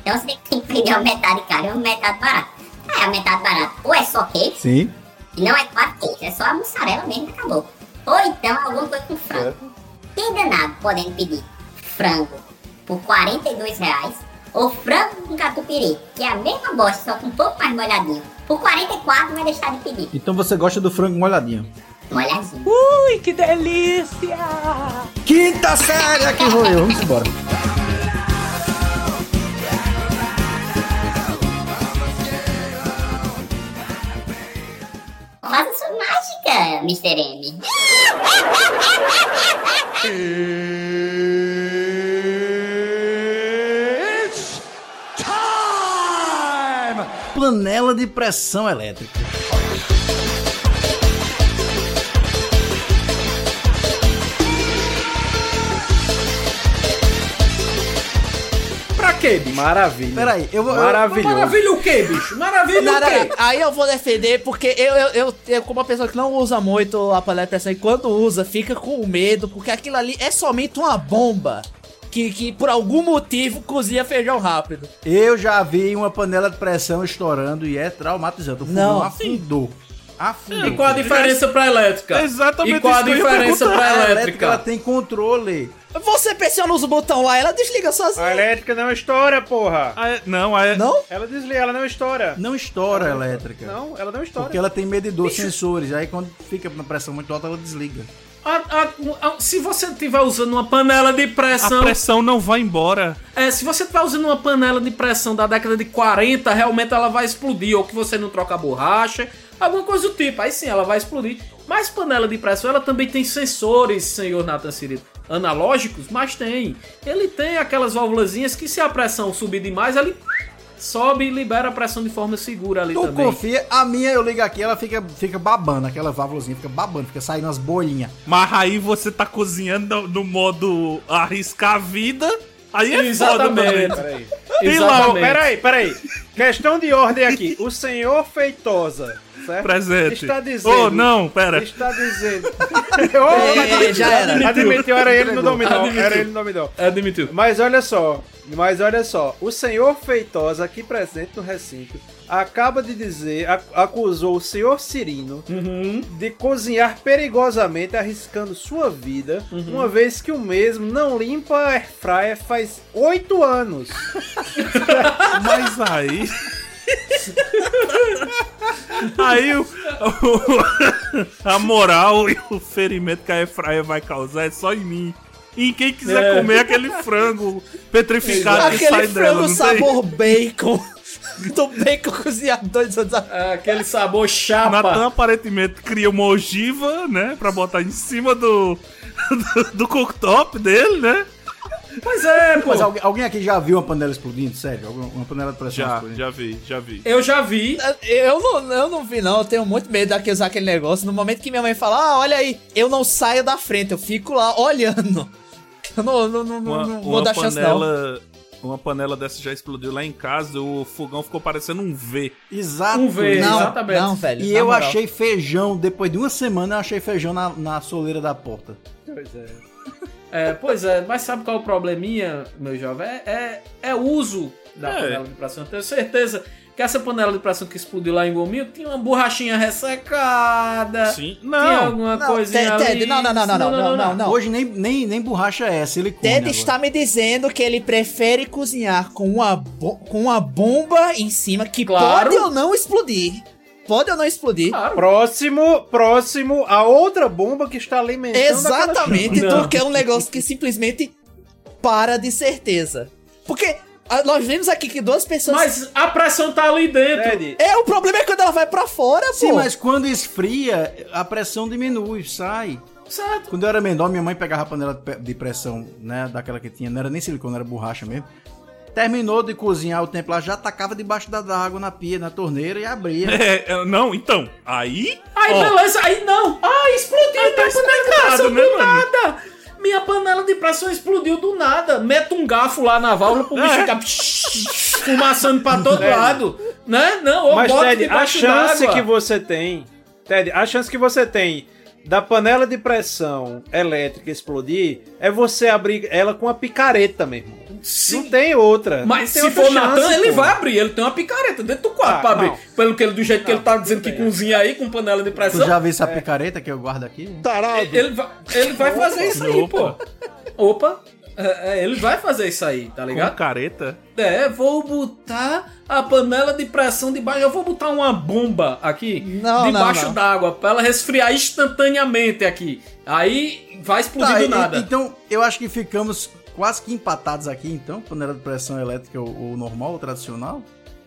Então você tem que pedir uma metade cara e uma metade barata. Aí a metade barata ou é só queijo, Sim. e não é quatro queijos, é só a mussarela mesmo e acabou. Ou então alguma coisa com frango. Quem danado podendo pedir frango por 42 reais ou frango com catupiry, que é a mesma bosta, só que um pouco mais molhadinho. Por 44 vai deixar de pedir. Então você gosta do frango molhadinho. Molhadinho. Ui, que delícia! Quinta série, aqui vou eu. Vamos embora. Faça sua mágica, Mr. M. <laughs> Panela de pressão elétrica. Pra quê, bicho? Maravilha. Peraí, eu vou. Maravilhoso. Maravilha o quê, bicho? Maravilha o Nada, quê? aí eu vou defender, porque eu, eu, eu, eu, como uma pessoa que não usa muito a panela de pressão, e quando usa, fica com medo, porque aquilo ali é somente uma bomba que, que por algum motivo cozinha feijão rápido. Eu já vi uma panela de pressão estourando e é traumatizante. O fogão Não. afundou. Afundou. E qual a diferença pra elétrica? Exatamente E qual a diferença perguntar. pra A elétrica ela tem controle. Você pressiona os botões lá, ela desliga A sozinha. elétrica não estoura, porra. É- não, é. Não? Ela desliga, ela não estoura. Não estoura a elétrica. Não, ela não estoura. Porque ela tem medidor, sensores. Aí quando fica na pressão muito alta, ela desliga. A- a- a- se você estiver usando uma panela de A pressão. pressão não vai embora. É, se você estiver usando uma panela de pressão da década de 40, realmente ela vai explodir. Ou que você não troca a borracha, alguma coisa do tipo. Aí sim, ela vai explodir. Mas panela de pressão, ela também tem sensores, senhor Nathan Cirito. Analógicos, mas tem. Ele tem aquelas válvulazinhas que se a pressão subir demais, ele sobe e libera a pressão de forma segura ali Tu também. confia, a minha eu ligo aqui, ela fica, fica babando, aquela válvulazinha fica babando, fica saindo as bolinhas. Mas aí você tá cozinhando no, no modo arriscar a vida. Aí é Exatamente. foda também. Peraí. Peraí, peraí. Questão de ordem aqui. O senhor Feitosa, certo? Presente. Está dizendo. Oh, não, pera. Está dizendo. <laughs> É, já era. Admitiu, era ele no dominó. Admitiu. Era ele no dominó. Admitiu. Mas olha só, mas olha só, o senhor Feitosa aqui presente no recinto acaba de dizer, ac- acusou o senhor Cirino de cozinhar perigosamente, arriscando sua vida, uma vez que o mesmo não limpa a airfryer faz oito anos. <laughs> Mas aí. Aí o, o- a moral e o ferimento que a Efraia vai causar é só em mim. em quem quiser É. comer aquele frango petrificado que sai Aquele dela. frango não tem? sabor bacon. <laughs> Do bacon cozinhado dois anos atrás. Aquele sabor chapa. Natan aparentemente cria uma ogiva, né? Pra botar em cima do, <laughs> do, do cooktop dele, né? Pois é, pô. Mas alguém, alguém aqui já viu uma panela explodindo? Sério? Alguma- Uma panela de pressão Já, explodindo? já vi, já vi. Eu já vi. Eu não, eu não vi, não. Eu tenho muito medo daqui usar aquele negócio. No momento que minha mãe fala, ah, olha aí, eu não saio da frente, eu fico lá olhando. <laughs> Eu não, não, não, Uma, não vou dar chance, não. panela, uma panela dessa já explodiu lá em casa, o fogão ficou parecendo um V. Exato. Um V, Não, exatamente. Não, velho. E eu moral. achei feijão, depois de uma semana eu achei feijão na, na soleira da porta. Pois é. É, pois é, mas sabe qual é o probleminha, meu jovem? É, é, é uso da é. panela de pressão. Eu tenho certeza que essa panela de pressão que explodiu lá em Gominho tinha uma borrachinha ressecada. Sim, não. Tinha alguma não, coisinha Ted, ali. Não não não, não, não, não, não, não, não, Hoje nem, nem, nem borracha é silicone. Ted agora. está me dizendo que ele prefere cozinhar com uma, com uma bomba em cima que claro. pode ou não explodir Pode ou não explodir. Próximo, próximo a outra bomba que está alimentando Exatamente, Não. tu quer um negócio que simplesmente para de certeza. Porque ah, nós vemos aqui que duas pessoas. Mas a pressão tá ali dentro. Ted, É, o problema é quando ela vai pra fora, Sim, pô. mas quando esfria, a pressão diminui, sai. Certo. Quando eu era menor, minha mãe pegava a panela de pressão, né, daquela que tinha, não era nem silicone, era borracha mesmo. Terminou de cozinhar o tempo lá, já tacava debaixo da água na pia, na torneira e abria. <laughs> É, não, então, aí. Aí, ó, beleza, aí não. Ah, explodiu Aí tá pressão né, do mano? nada. Minha panela de pressão explodiu do nada. Meta um garfo lá na válvula pro bicho É. ficar fumaçando pra todo Ted. lado. Né? Não, ou Mas, bota Ted, a chance que você tem. Ted, a chance que você tem da panela de pressão elétrica explodir é você abrir ela com a picareta, meu irmão. Não tem outra. Mas Não tem se outra for Natan, chance, ele pô. vai abrir. Ele tem uma picareta dentro do quarto Ah, pra abrir. não. Pelo que ele, do jeito que ele tá dizendo que cozinha aí com panela de Tu pressão. já viu essa picareta que eu guardo aqui? Ele vai, ele vai fazer isso aí, pô. Opa. É, é, ele vai fazer isso aí, tá Com ligado? careta. É, vou botar a panela de pressão debaixo. Eu vou botar uma bomba aqui Não, debaixo d'água pra ela resfriar instantaneamente aqui. Aí vai explodir Tá, do e- nada. Então, eu acho que ficamos quase que empatados aqui, então. Panela de pressão elétrica, o, o normal, o tradicional.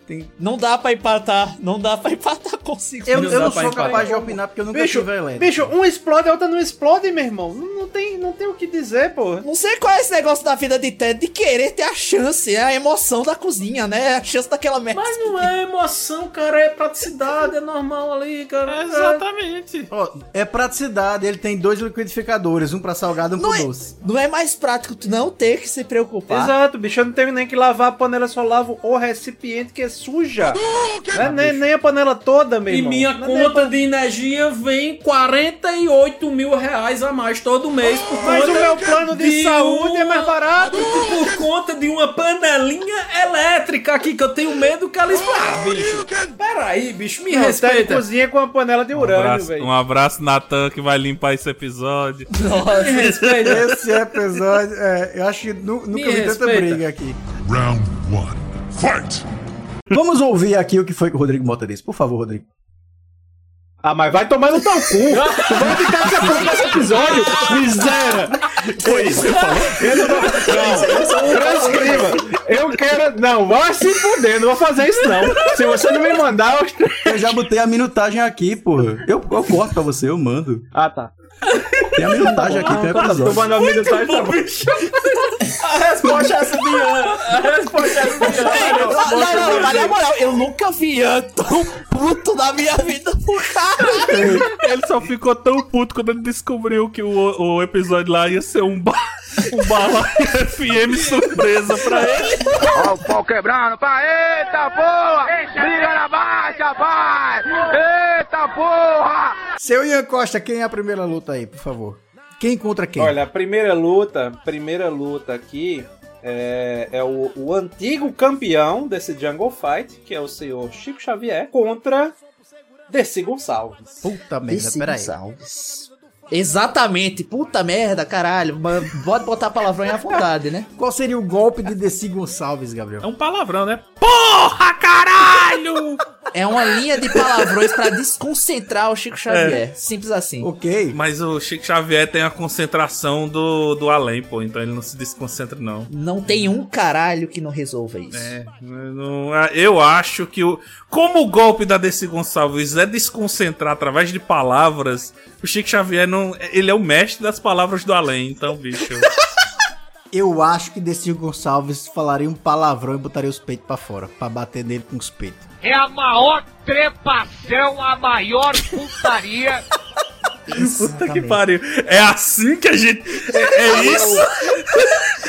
Tem... Não dá pra empatar. Não dá pra empatar consigo. Eu, Não eu não sou empatar. capaz de opinar porque eu nunca Bicho, tive elétrica. bicho, um explode, a outra não explode, meu irmão. Não, não tem, não tem o que dizer, pô. Não sei qual é esse negócio da vida de Ted de querer ter a chance, é a emoção da cozinha, né? A chance daquela merda. Mas não é emoção, cara. É praticidade, é normal ali, cara. Exatamente. Ó, é praticidade, ele tem dois liquidificadores, um pra salgado e um Não pro é, doce. não é mais prático tu não ter que se preocupar. Exato, bicho, eu não tenho nem que lavar a panela, só lavo o recipiente que é suja. Não é nem, nem a panela toda, meu E irmão. minha Não é conta de energia vem 48 mil reais a mais todo mês por Mas conta o meu plano de saúde é mais barato. Por conta de uma panelinha elétrica aqui que eu tenho medo que ela exploda. Ah, bicho. Peraí, bicho, me Não, tá respeita. cozinha com a panela de Um urânio, abraço, velho. um abraço, Natan, que vai limpar esse episódio. Me respeita. Esse episódio, é, eu acho que nu- nunca Me vi tanta respeita. briga aqui. Round one. Fight! Vamos ouvir aqui o que foi que o Rodrigo Mota disse. Por favor, Rodrigo. Ah, mas vai tomar no teu cu. tu <laughs> vai ficar essa porra nesse episódio, miséria. Foi isso que? Eu não vou... Não, transcreva. Eu quero... Não, vai se fuder, não vou fazer isso não. Se você não me mandar... Eu, Eu já botei a minutagem aqui, pô. Eu, eu corto pra você, eu mando. Ah, tá. Tem a minutagem aqui, tem Tu episódio. manda a minutagem, tá bom. A resposta é essa Ian. A resposta é essa de Ian. Não, não, mas na moral, eu nunca vi Ian tão puto na minha vida por cara. Ele só ficou tão puto quando ele descobriu que o, o episódio lá ia ser um, ba um bala <laughs> FM surpresa pra ele. Ó o pau quebrando, pá, eita porra! Briga na baixa, vai! Eita porra! Seu Ian Costa, quem é a primeira luta aí, por favor? Quem contra quem? Olha, a primeira luta, primeira luta aqui é, é o, o antigo campeão desse Jungle Fight, que é o senhor Chico Xavier, contra Desi Gonçalves. Puta merda, peraí. Exatamente, puta merda, caralho. Pode botar palavrão aí à vontade, né? Qual seria o golpe de Desi Gonçalves, Gabriel? É um palavrão, né? Porra, caralho! É uma linha de palavrões pra desconcentrar o Chico Xavier. Simples assim. Ok. Mas o Chico Xavier tem a concentração do, do além, pô. Então ele não se desconcentra, não. Não tem um caralho que não resolva isso. É, não- eu acho que o. Como o golpe da Desi Gonçalves é desconcentrar através de palavras, o Chico Xavier não. Ele é o mestre das palavras do além, então, bicho. <laughs> Eu acho que Desi Gonçalves falaria um palavrão e botaria os peitos pra fora, pra bater nele com os peitos. É a maior trepação, a maior putaria. Puta que pariu. É assim que a gente. É, é isso?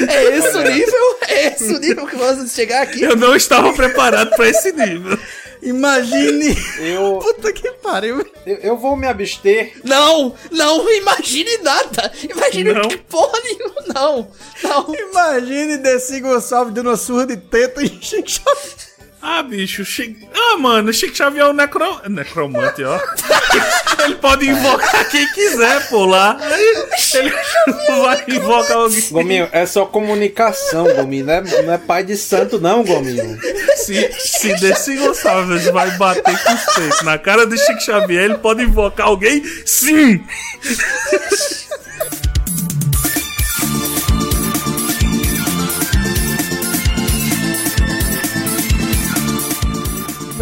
É esse o nível? É esse o nível que vamos chegar aqui? Eu não estava preparado pra esse nível. Imagine. Eu. <laughs> Puta que pariu. Eu, eu vou me abster. Não, não imagine nada. Imagine Não. que porra nenhuma. Não, não. Imagine Gonçalves dando uma surra de teta e Xavier. Ah, bicho, Chico... Ah, mano, o Chico Xavier é o necro... necromante, ó. <laughs> Ele pode invocar quem quiser, pô, lá. Ele vai invocar alguém. Gominho, é só comunicação, Gominho. Não é, não é pai de santo, não, Gominho. Se, se Desi Gonçalves vai bater com os peitos na cara do Chico Xavier, ele pode invocar alguém? Sim!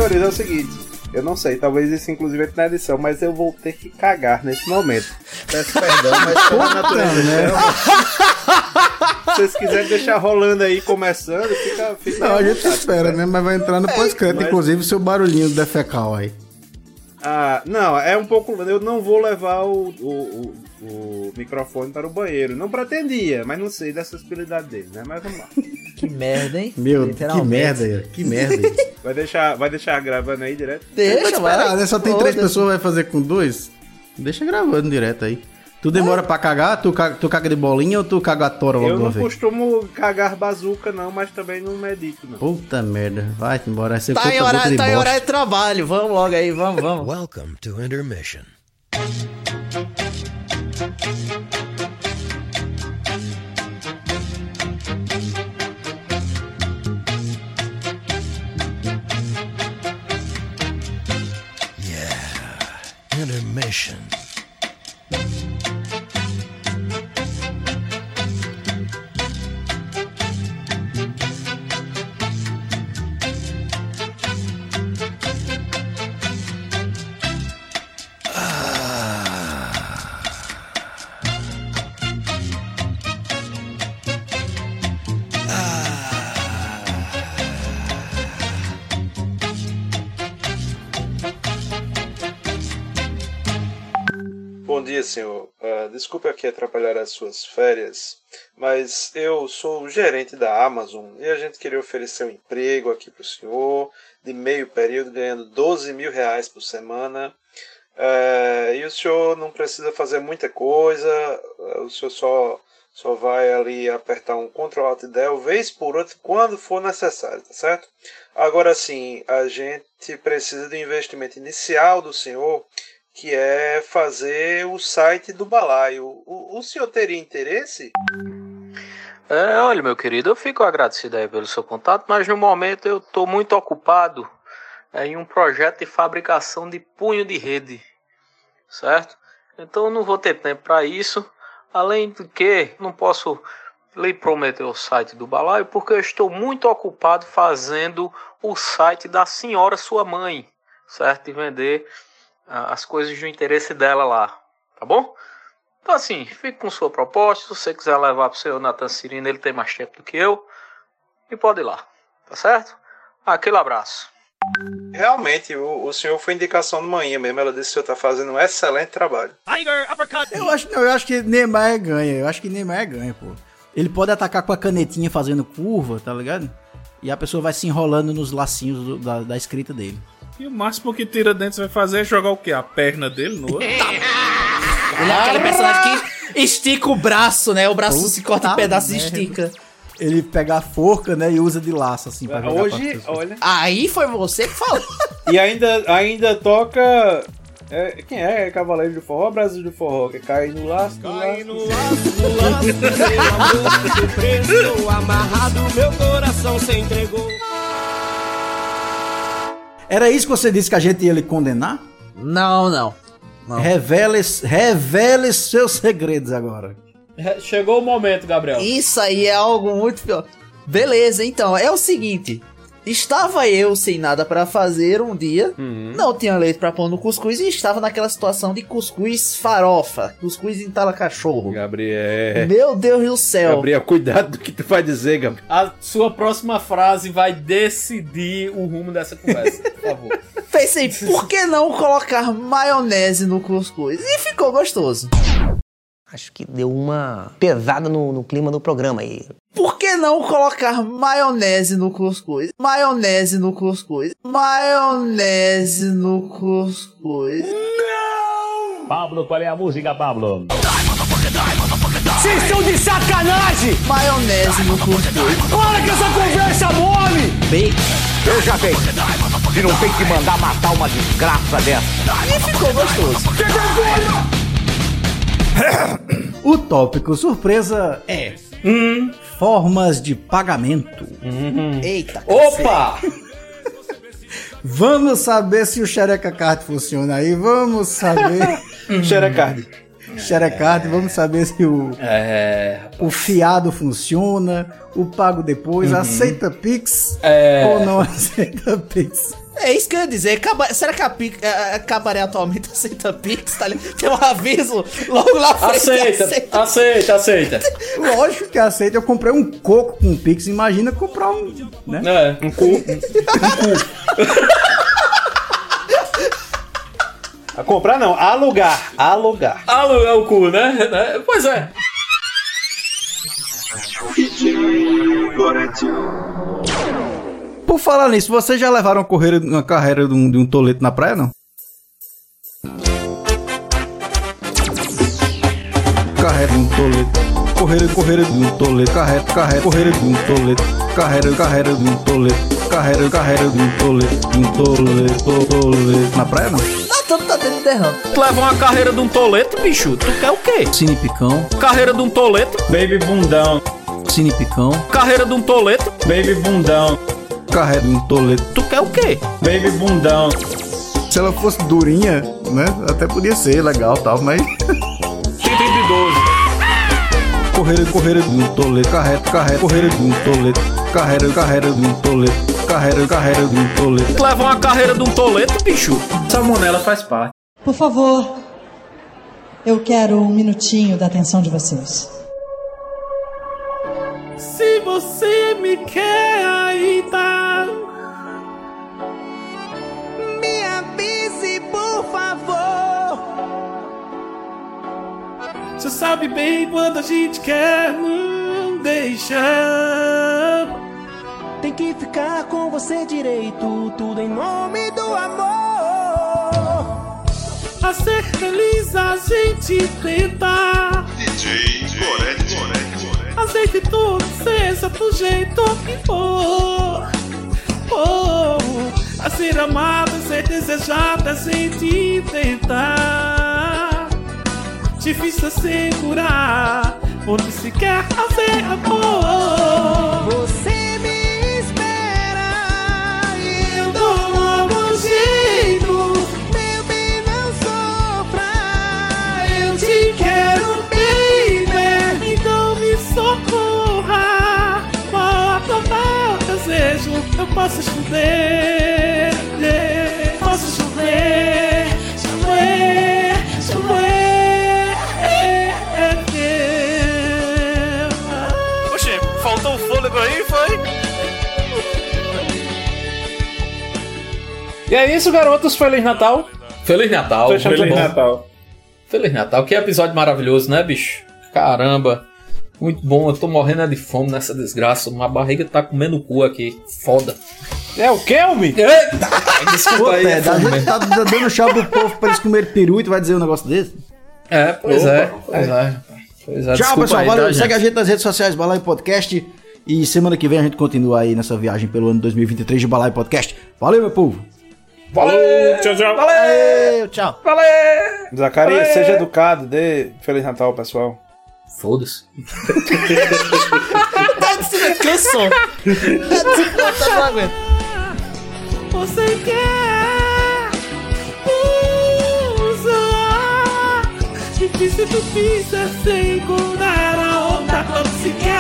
Senhores, é o seguinte. Eu não sei, talvez isso inclusive entre na edição, mas eu vou ter que cagar nesse momento. Peço perdão, mas como a natureza né? Se vocês quiserem deixar rolando aí, começando, fica... fica Não, a gente vontade, espera, tá? né? Mas vai entrar no pós-crédito, mas- inclusive, o seu barulhinho defecal aí. Ah, não, é um pouco. Eu não vou levar o, o, o, o microfone para o banheiro. Não pretendia, mas não sei dessa possibilidade dele, né? Mas vamos lá. Que merda, hein? Meu, que merda, que merda. <laughs> Vai deixar, vai deixar gravando aí direto? Deixa, esperar, vai. né? Só tem três Foda-se. pessoas, vai fazer com dois? Deixa gravando direto aí. Tu demora pra cagar? Tu caga, tu caga de bolinha ou tu caga a tora logo Eu não vez? costumo cagar bazuca, não, mas também não medito, não. Puta merda, vai embora. Vai ser Tá em conta gota horário, tá em horário de trabalho. Vamos logo aí, vamos, vamos. Welcome to intermission. Intermission. Desculpe aqui atrapalhar as suas férias, mas eu sou o gerente da Amazon e a gente queria oferecer um emprego aqui para o senhor de meio período, ganhando 12 mil reais por semana. Ah, e o senhor não precisa fazer muita coisa, ah, o senhor só, só vai ali apertar um Ctrl Alt Del vez por outra quando for necessário, tá certo? Agora sim, a gente precisa de investimento inicial do senhor que é fazer o site do balaio. O, o senhor teria interesse? É, olha, meu querido, eu fico agradecido aí pelo seu contato, mas no momento eu estou muito ocupado é, em um projeto de fabricação de punho de rede, certo? Então eu não vou ter tempo para isso. Além do que, não posso lhe prometer o site do balaio porque eu estou muito ocupado fazendo o site da senhora sua mãe, certo? Vender as coisas do interesse dela lá, tá bom? Então assim, fique com sua proposta. Se você quiser levar pro seu Nathan Cirino, ele tem mais tempo do que eu. E pode ir lá, tá certo? Aquele abraço. Realmente, o, o senhor foi indicação de manhã mesmo. Ela disse que o senhor está fazendo um excelente trabalho. Eu acho, não, eu acho que Neymar ganha. Eu acho que Neymar ganha, pô. Ele pode atacar com a canetinha fazendo curva, tá ligado? E a pessoa vai se enrolando nos lacinhos do- da, da escrita dele. E o máximo que tira dentro vai fazer é jogar o quê? A perna dele no outro? Ele é aquele personagem que estica o braço, né? O braço se corta em Puta pedaços e estica. Ele pega a forca, né, e usa de laço, assim, pra jogar Hoje, olha. Aí foi você que falou. <laughs> E ainda, ainda toca. é, quem é? Cavaleiro do Forró ou Brasil do Forró? Que cai no laço. Cai no preso, amarrado, meu coração se entregou. Era isso que você disse que a gente ia lhe condenar? Não, não. não. Revele, revele seus segredos agora. Chegou o momento, Gabriel. Isso aí é algo muito pior. Beleza, então, é o seguinte. Estava eu sem nada pra fazer um dia, não tinha leite pra pôr no cuscuz e estava naquela situação de cuscuz farofa, cuscuz entala cachorro. Gabriel. Meu Deus do céu. Gabriel, cuidado do que tu vai dizer, Gabriel. A sua próxima frase vai decidir o rumo dessa conversa, por favor. <laughs> Pensei, por que não colocar maionese no cuscuz? E ficou gostoso. Acho que deu uma pesada no, no clima do programa aí. Por que não colocar maionese no cuscuz? Maionese no cuscuz. Maionese no cuscuz. Pablo, qual é a música, Pablo? Vocês estão de sacanagem! Maionese no cuscuz. Para que essa conversa mole! Bacon. Eu já vi. E não tem que mandar matar uma desgraça dessa. E ficou gostoso. Que vergonha! O tópico surpresa é formas de pagamento. Eita. Opa! <laughs> Vamos saber se o Xereca Card funciona aí. Vamos saber. <laughs> Xerecard. Xerecard, vamos saber se o, É. o fiado funciona, o pago depois, Uhum. aceita Pix É. ou não <laughs> aceita Pix. É isso que eu ia dizer. Caba- Será que a, Pix, a, a Cabaré atualmente <laughs> aceita Pix? Tá ligado? Tem um aviso logo lá na frente. Aceita, aceita, aceita. <laughs> Lógico que aceita. Eu comprei um coco com Pix, imagina comprar um. Né? É. Um cu. <laughs> A comprar não, alugar. Alugar. Alugar o cu? Né? Pois é. Por falar nisso, vocês já levaram uma, correira, uma carreira de um, de um toleto na praia, não? Carreira de um toleto. Correira, correira de um toleto. Carreira, carreira, correira de um toleto. Carreira, carreira de um toleto. Carreira, carreira de um toleto. De um toleto, toleto. Na praia, não? Ah, tudo tá dentro derrame. Tu leva uma carreira de um toleto, bicho. Tu quer o quê? Cine Picão. Carreira de um toleto. Baby bundão. Cine Picão. Carreira de um toleto. Baby bundão. Carreira de um toleto. Tu quer o quê? Baby bundão. Se ela fosse durinha, né? Até podia ser legal e tal, mas. <laughs> De 12. Correira, correira de um toleto. Carreira, carreira, correira de um toleto. Carreira, carreira de um toleto. Carreira, carreira de um toleto. Tu leva uma carreira de um toleto, bicho. Salmonela faz parte. Por favor, eu quero um minutinho da atenção de vocês. Você me quer ainda, me avise, por favor. Você sabe bem quando a gente quer, não deixa. Tem que ficar com você direito, tudo em nome do amor. A ser feliz a gente tenta. DJ. Aceite tudo, seja do jeito que for. Oh, a ser amada, ser desejada, a gente tentar. Difícil segurar, onde se quer fazer amor. Você posso chover. Posso chover. Chover. Chover. Oxê, faltou o fôlego aí, foi? E é isso, garotos. Feliz Natal. Feliz Natal. Feliz. Natal. Feliz Natal. Que episódio maravilhoso, né, bicho? Caramba. Muito bom. Eu tô morrendo é de fome nessa desgraça. Uma barriga tá comendo o cu aqui. Foda. É o Kelme? Eita! Desculpa aí. Pô, é Ted, a fome gente mesmo. tá dando chá pro povo pra eles comerem peru e tu vai dizer um negócio desse? É, pois Opa. é. Pois é. Pois é. Tchau, pessoal. aí, Valeu. tá, Segue a gente? nas redes sociais, Balai Podcast. E semana que vem a gente continua aí nessa viagem pelo ano 2023 de Balai Podcast. Valeu, meu povo. Valeu! Tchau, tchau. Valeu, tchau. Valeu! Zacarias, Valeu. seja educado. Dê Feliz Natal, pessoal. Foda-se. Cansou. Não aguento. Você quer usar Difícil tu pisa sem contar a onda Quando se quer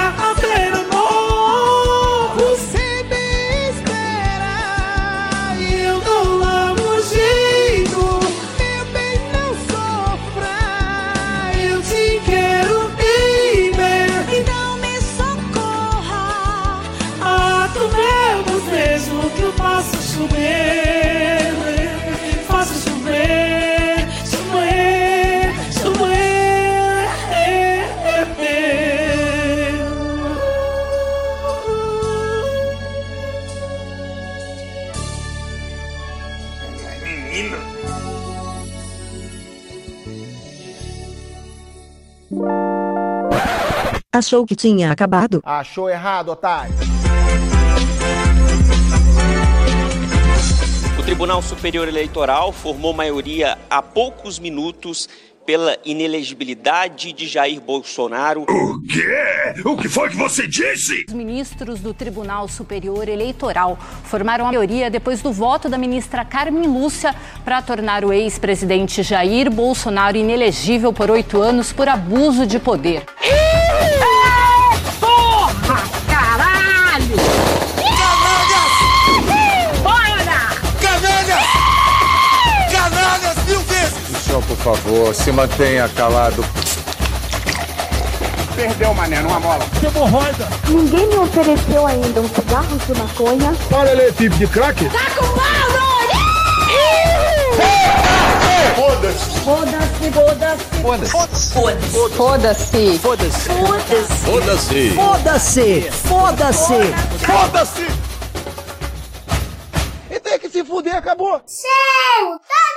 chover Faço chover, chover, chover Menina. Achou que tinha acabado? Achou errado, otário. Tribunal Superior Eleitoral formou maioria há poucos minutos pela inelegibilidade de Jair Bolsonaro. O quê? O que foi que você disse? Os ministros do Tribunal Superior Eleitoral formaram a maioria depois do voto da ministra Carmen Lúcia para tornar o ex-presidente Jair Bolsonaro inelegível por oito anos por abuso de poder. Por favor, se mantenha calado. Perdeu, mané, numa mola. Hemorroida. Ninguém me ofereceu ainda um cigarro de maconha. Para ele, tipo de crack. Tá com mal, Foda-se. Foda-se, foda-se. Foda-se. Foda-se. Foda-se. Foda-se. Foda-se. Foda-se! Foda-se! Foda-se. E tem que se fuder, acabou. Seu, tá